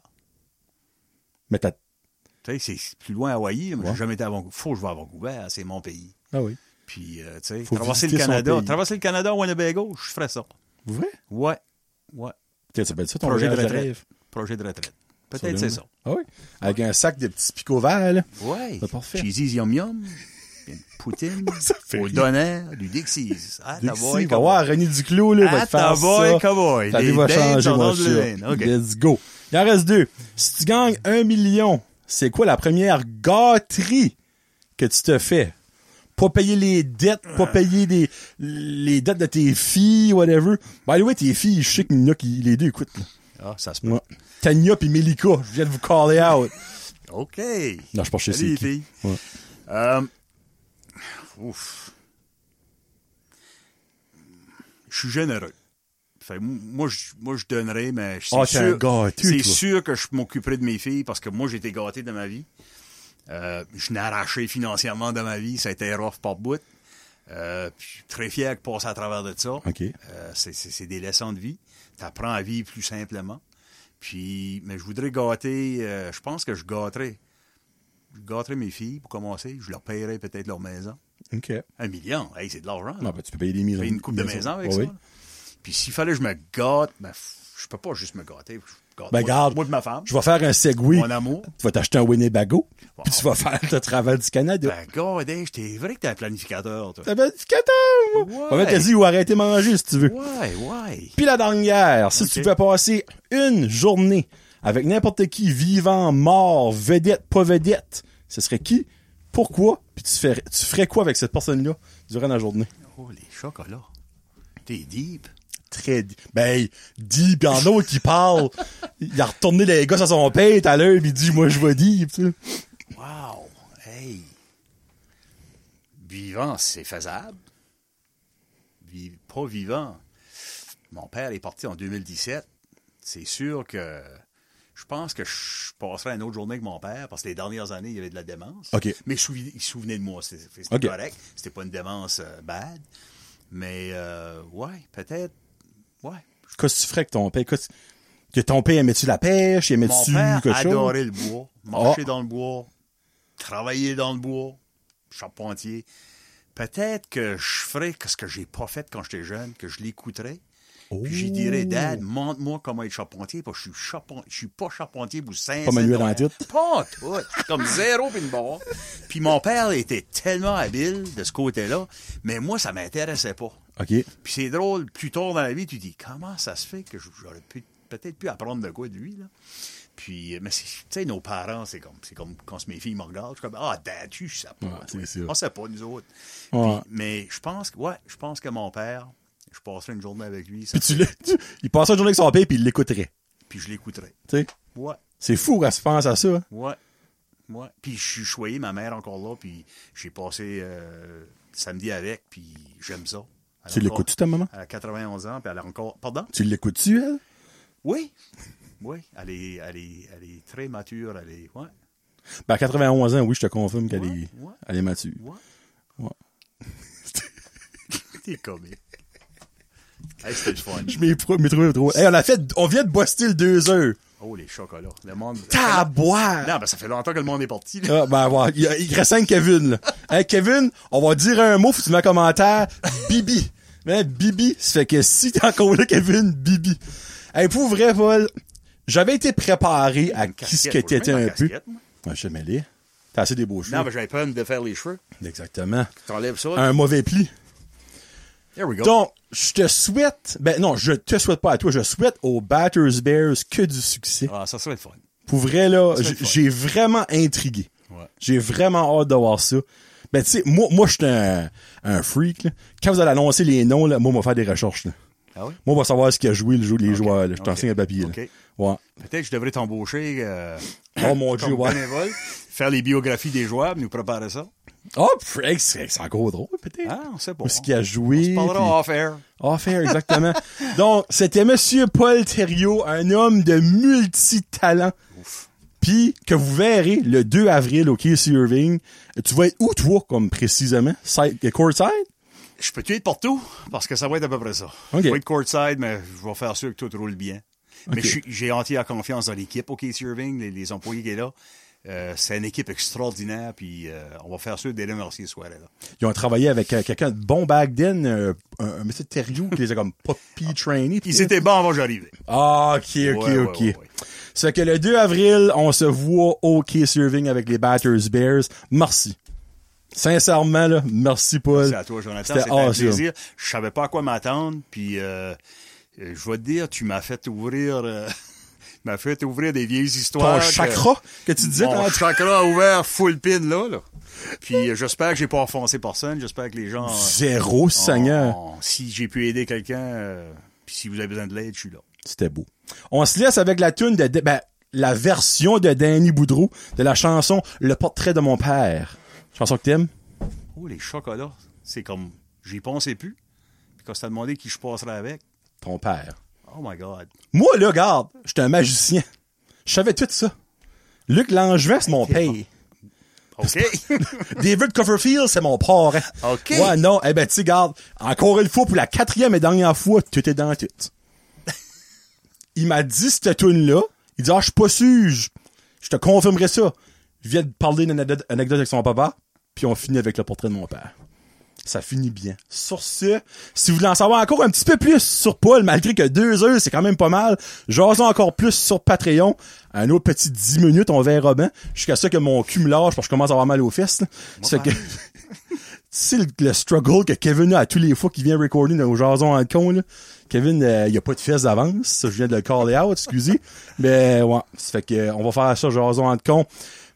Mais t'as... Tu sais, c'est plus loin à Hawaï, mais Ouais. j'ai jamais été à Vancouver. Faut que je vais à Vancouver, c'est mon pays. Ah oui. Puis, euh, tu sais, traverser le Canada, traverser le Canada au Winnebago, je ferais ça. Vous vrai? Ouais, ouais. Tu ça ton Projet de retraite. Projet de retraite. Peut-être c'est ça. Ah oui? Avec un sac de petits picots verts, là. Ouais. C'est parfait. Cheesy's Yum Yum, une poutine, Ça fait au donner, du Dixie's. Ah, que boy, va voir René Duclos, là, va Ah, te faire ta boy, ça. cowboy. Ta vie va changer, mon dans le chat. lane. OK. Let's go. Il en reste deux. Si tu gagnes un million, c'est quoi la première gâterie que tu te fais? Pas payer les dettes, pas payer les, les dettes de tes filles, whatever. By the way, tes filles, je sais qu'il y en a qui, les deux écoutent, là. Ah, ça se peut. Ouais. Tania pis Melika, je viens de vous caller out. OK. Non, je pense que qui. Ouais. Euh, ouf. Je suis généreux. Fait, moi, je, moi, je donnerais, mais c'est Ah, t'es un sûr, c'est sûr que je m'occuperai de mes filles parce que moi, j'ai été gâté dans ma vie. Euh, je n'ai arraché financièrement dans ma vie. Ça a été rough par bout. Euh, puis je suis très fier de passer à travers de ça. OK. Euh, c'est- c'est c'est des leçons de vie. Tu apprends à vivre plus simplement. Puis, mais je voudrais gâter, euh, je pense que je gâterais. Je gâterais mes filles pour commencer. Je leur paierais peut-être leur maison. OK. Un million, hey, c'est de l'argent. Non, ben, tu peux payer des millions. Payer une coupe de maison avec ça. là. Puis s'il fallait que je me gâte, ben, je peux pas juste me gâter. Ben, moi, garde. moi de ma femme, Je vais faire un segway. mon amour. Tu vas t'acheter un Winnebago, Wow. puis tu vas faire le travail du Canada. Ben, gardez, t'es vrai que t'es un planificateur, toi. T'as bien du Canada! Ouais. Te dire où arrêter de manger si tu veux. Ouais, ouais. Puis la dernière, si tu pouvais passer une journée avec n'importe qui, vivant, mort, vedette, pas vedette, ce serait qui? Pourquoi? Puis tu ferais, tu ferais quoi avec cette personne-là durant la journée? Oh, les chocolats. T'es deep. Très, ben, dit, pis en autre qui parle. Il a retourné les gosses à son père à l'heure, pis il dit, moi, je vais dire. Wow! Hey! Vivant, c'est faisable. Vi- pas vivant. Mon père est parti en 2017. C'est sûr que je pense que je passerai une autre journée avec mon père parce que les dernières années, il y avait de la démence. Mais il il se souvenait de moi. C'était correct. C'était pas une démence euh, bad. Mais, euh, ouais, peut-être. Ouais. Qu'est-ce que tu ferais avec ton père? Qu'est-ce- Que ton père aimait-tu la pêche? Aimait-tu père quelque chose? adorait le bois. Marcher Ah. dans le bois. Travailler dans le bois. Charpentier. Peut-être que je ferais ce que j'ai pas fait quand j'étais jeune, que je l'écouterais. Puis j'y dirais, Dad, montre-moi comment être charpentier, parce que je suis charpentier, je suis pas charpentier pour saint Pas manuel en tout. Pas tout. Comme zéro puis une barre. Puis mon père était tellement habile de ce côté-là, mais moi, ça m'intéressait pas. OK. Puis c'est drôle, plus tard dans la vie, tu dis, comment ça se fait que j'aurais pu, peut-être pu apprendre de quoi de lui, là? Puis, mais c'est- tu sais, nos parents, c'est comme, c'est comme quand mes filles me regardent, je suis comme, ah, dad, tu sais pas. Ouais, toi. c'est sûr. On sait pas, nous autres. Ouais. Puis, mais je pense ouais, je pense que mon père, je passerai une journée avec lui, ça Puis tu tu- il passerait une journée avec son père, puis il l'écouterait. puis je l'écouterai. Tu sais? Ouais, C'est fou quand tu penses à ça. hein? ouais, ouais. Puis je suis choyé, ma mère encore là, puis j'ai passé euh, samedi avec, puis j'aime ça. Elle Tu l'écoutes-tu, ta maman? Elle a 91 ans, puis elle a encore... Pardon? Tu l'écoutes-tu, elle? Oui. Oui, elle est, elle est, elle est très mature, elle est, ouais, Ben, à 91 ans, oui, je te confirme qu'elle Ouais, est, ouais. elle est mature. ouais. Ouais. T'es comique. Hey, c'était du fun. Je m'ai trouvé trop. Hey, on a fait, on vient de boster le deux heures. Oh, les chocolats. Le monde. Taboire! Non, ben, ça fait longtemps que le monde est parti, là. Ah, ben. Il, reste cinq Kevin, là. Hey, Kevin, on va dire un mot, faut que tu mets un commentaire. Bibi. Mais Bibi, ça fait que si t'es encore là, Kevin, Bibi. Hey, pour vrai, Paul, j'avais été préparé à qui ce que t'étais un peu. Ouais, je mêlé. T'as assez des beaux cheveux. Non, mais j'avais peur de faire les cheveux. Exactement. T'enlèves ça. Un mauvais pli. Here we go. Donc, je te souhaite, ben non, je te souhaite pas à toi, je souhaite aux Batters Bears que du succès. Ah, ça serait le fun. Pour vrai, là, Ça le j'ai vraiment intrigué. Ouais. J'ai vraiment hâte de voir ça. Ben, tu sais, moi, moi, je suis un, un freak, là. Quand vous allez annoncer les noms, là, moi, on va faire des recherches, là. Ah oui? Moi, on va savoir ce qui a joué le jeu, les joueurs, là. Je t'enseigne un papier, là. ok. Ouais. Peut-être que je devrais t'embaucher euh, Oh mon dieu, comme ouais. bénévole, faire les biographies des joueurs, nous préparer ça. Oh, Frank, c'est encore drôle, peut-être. Ah, on sait pas. Est-ce qu'il a joué? On se parlera puis- off-air. Off-air, exactement. Donc, c'était Monsieur Paul Thériault, un homme de multi-talent. Puis, que vous verrez le 2 avril au KC Irving. Tu vas être où, toi, comme précisément? Side, courtside? Je peux tuer partout? Parce que ça va être à peu près ça. Ok. Je vais être courtside, mais je vais faire sûr que tout roule bien. Mais Ok. je suis- j'ai entière confiance dans l'équipe au Casey Irving, les, les employés qui est là. Euh, c'est une équipe extraordinaire, puis euh, on va faire sûr de les remercier ce soir-là. Ils ont travaillé avec euh, quelqu'un de bon back then, un, un monsieur Thériault qui les a comme poppy trainés. Ils étaient bons avant que j'arrive. Ah, ok, ok, Ouais, ouais, ok. ouais. C'est que le 2 avril, on se voit au KC Irving avec les Batters Bears. Merci. Sincèrement, là, merci Paul. C'est à toi, Jonathan. C'était un awesome. plaisir. Je savais pas à quoi m'attendre, puis je vais te dire, tu m'as fait ouvrir... m'as fait ouvrir des vieilles histoires. Ton chakra que tu disais Mon chakra a ouvert full pin là. là. Puis euh, j'espère que j'ai pas offensé personne. J'espère que les gens. euh, Zéro, Seigneur. ont- si j'ai pu aider quelqu'un, euh, puis si vous avez besoin de l'aide, je suis là. C'était beau. On se laisse avec la tune de, de- ben, la version de Danny Boudreau de la chanson Le portrait de mon père. Chanson que t'aimes? Oh, les chocolats, c'est comme. J'y pensais plus. Puis quand t'as demandé qui je passerais avec, Ton père. Oh my God. Moi, là, regarde, j'étais un magicien. Je savais tout ça. Luc Langevin, c'est mon père. OK. David Copperfield, c'est mon parent. OK. Ouais, non, eh ben, tu garde, encore une fois, pour la quatrième et dernière fois, tout est dans tout. Il m'a dit cette tune-là. Il dit, ah, je suis pas sûr, je, te confirmerai ça. Je viens de parler d'une anecdote avec son papa, puis on finit avec le portrait de mon père. Ça finit bien. Sur ce, si vous voulez en savoir encore un petit peu plus sur Paul, malgré que deux heures, c'est quand même pas mal, jasons encore plus sur Patreon. Un autre petit 10 minutes, on verra bien. Jusqu'à ça que mon cul me lâche, parce que je commence à avoir mal aux fesses. fait que... C'est le, le struggle que Kevin a à tous les fois qu'il vient recorder dans nos jasons en con, là. Kevin, euh, il a pas de fesses d'avance. Ça, je viens de le caller out, excusez. Mais, ouais. Ça fait que, euh, on va faire ça, jason en con.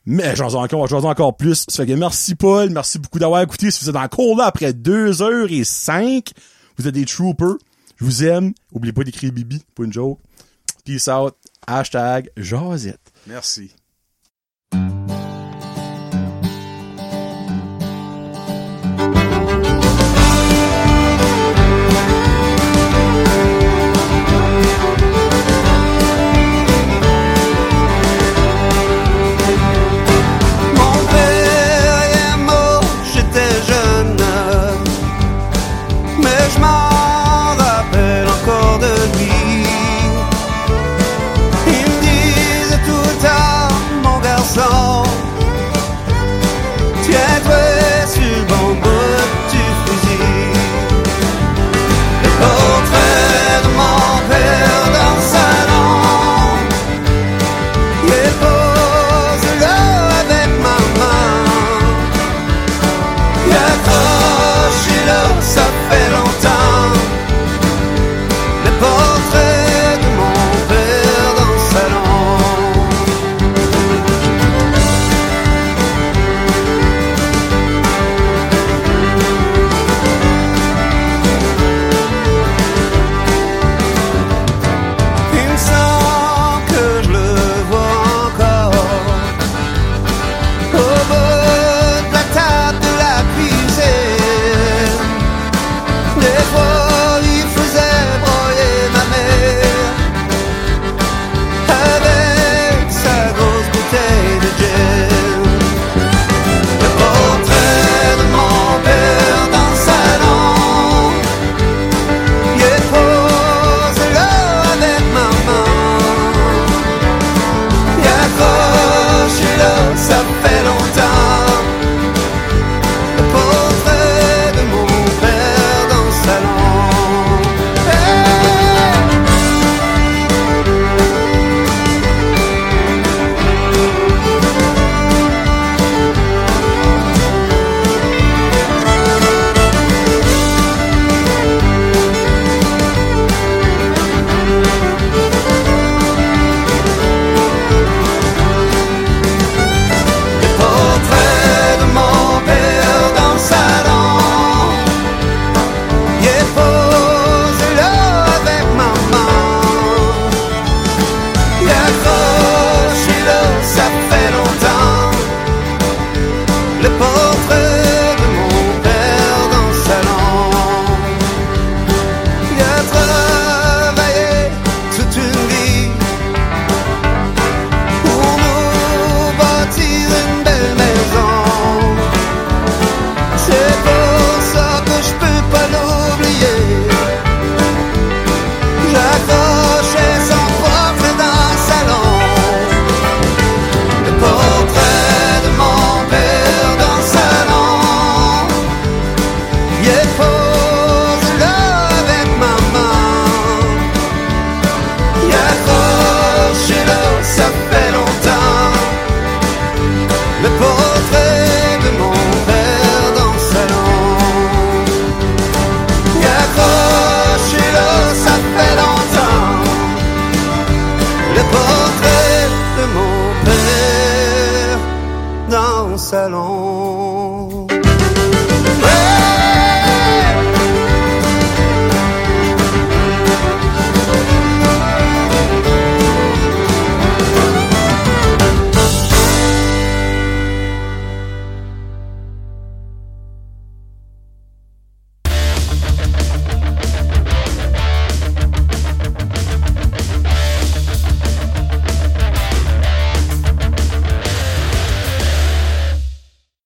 Mais, jason en con, on va jaser encore plus. Ça fait que merci, Paul. Merci beaucoup d'avoir écouté. Si vous êtes encore là après deux heures et cinq, vous êtes des troopers. Je vous aime. Oubliez pas d'écrire Bibi, pas une joke. Peace out. Hashtag Jazette. Merci.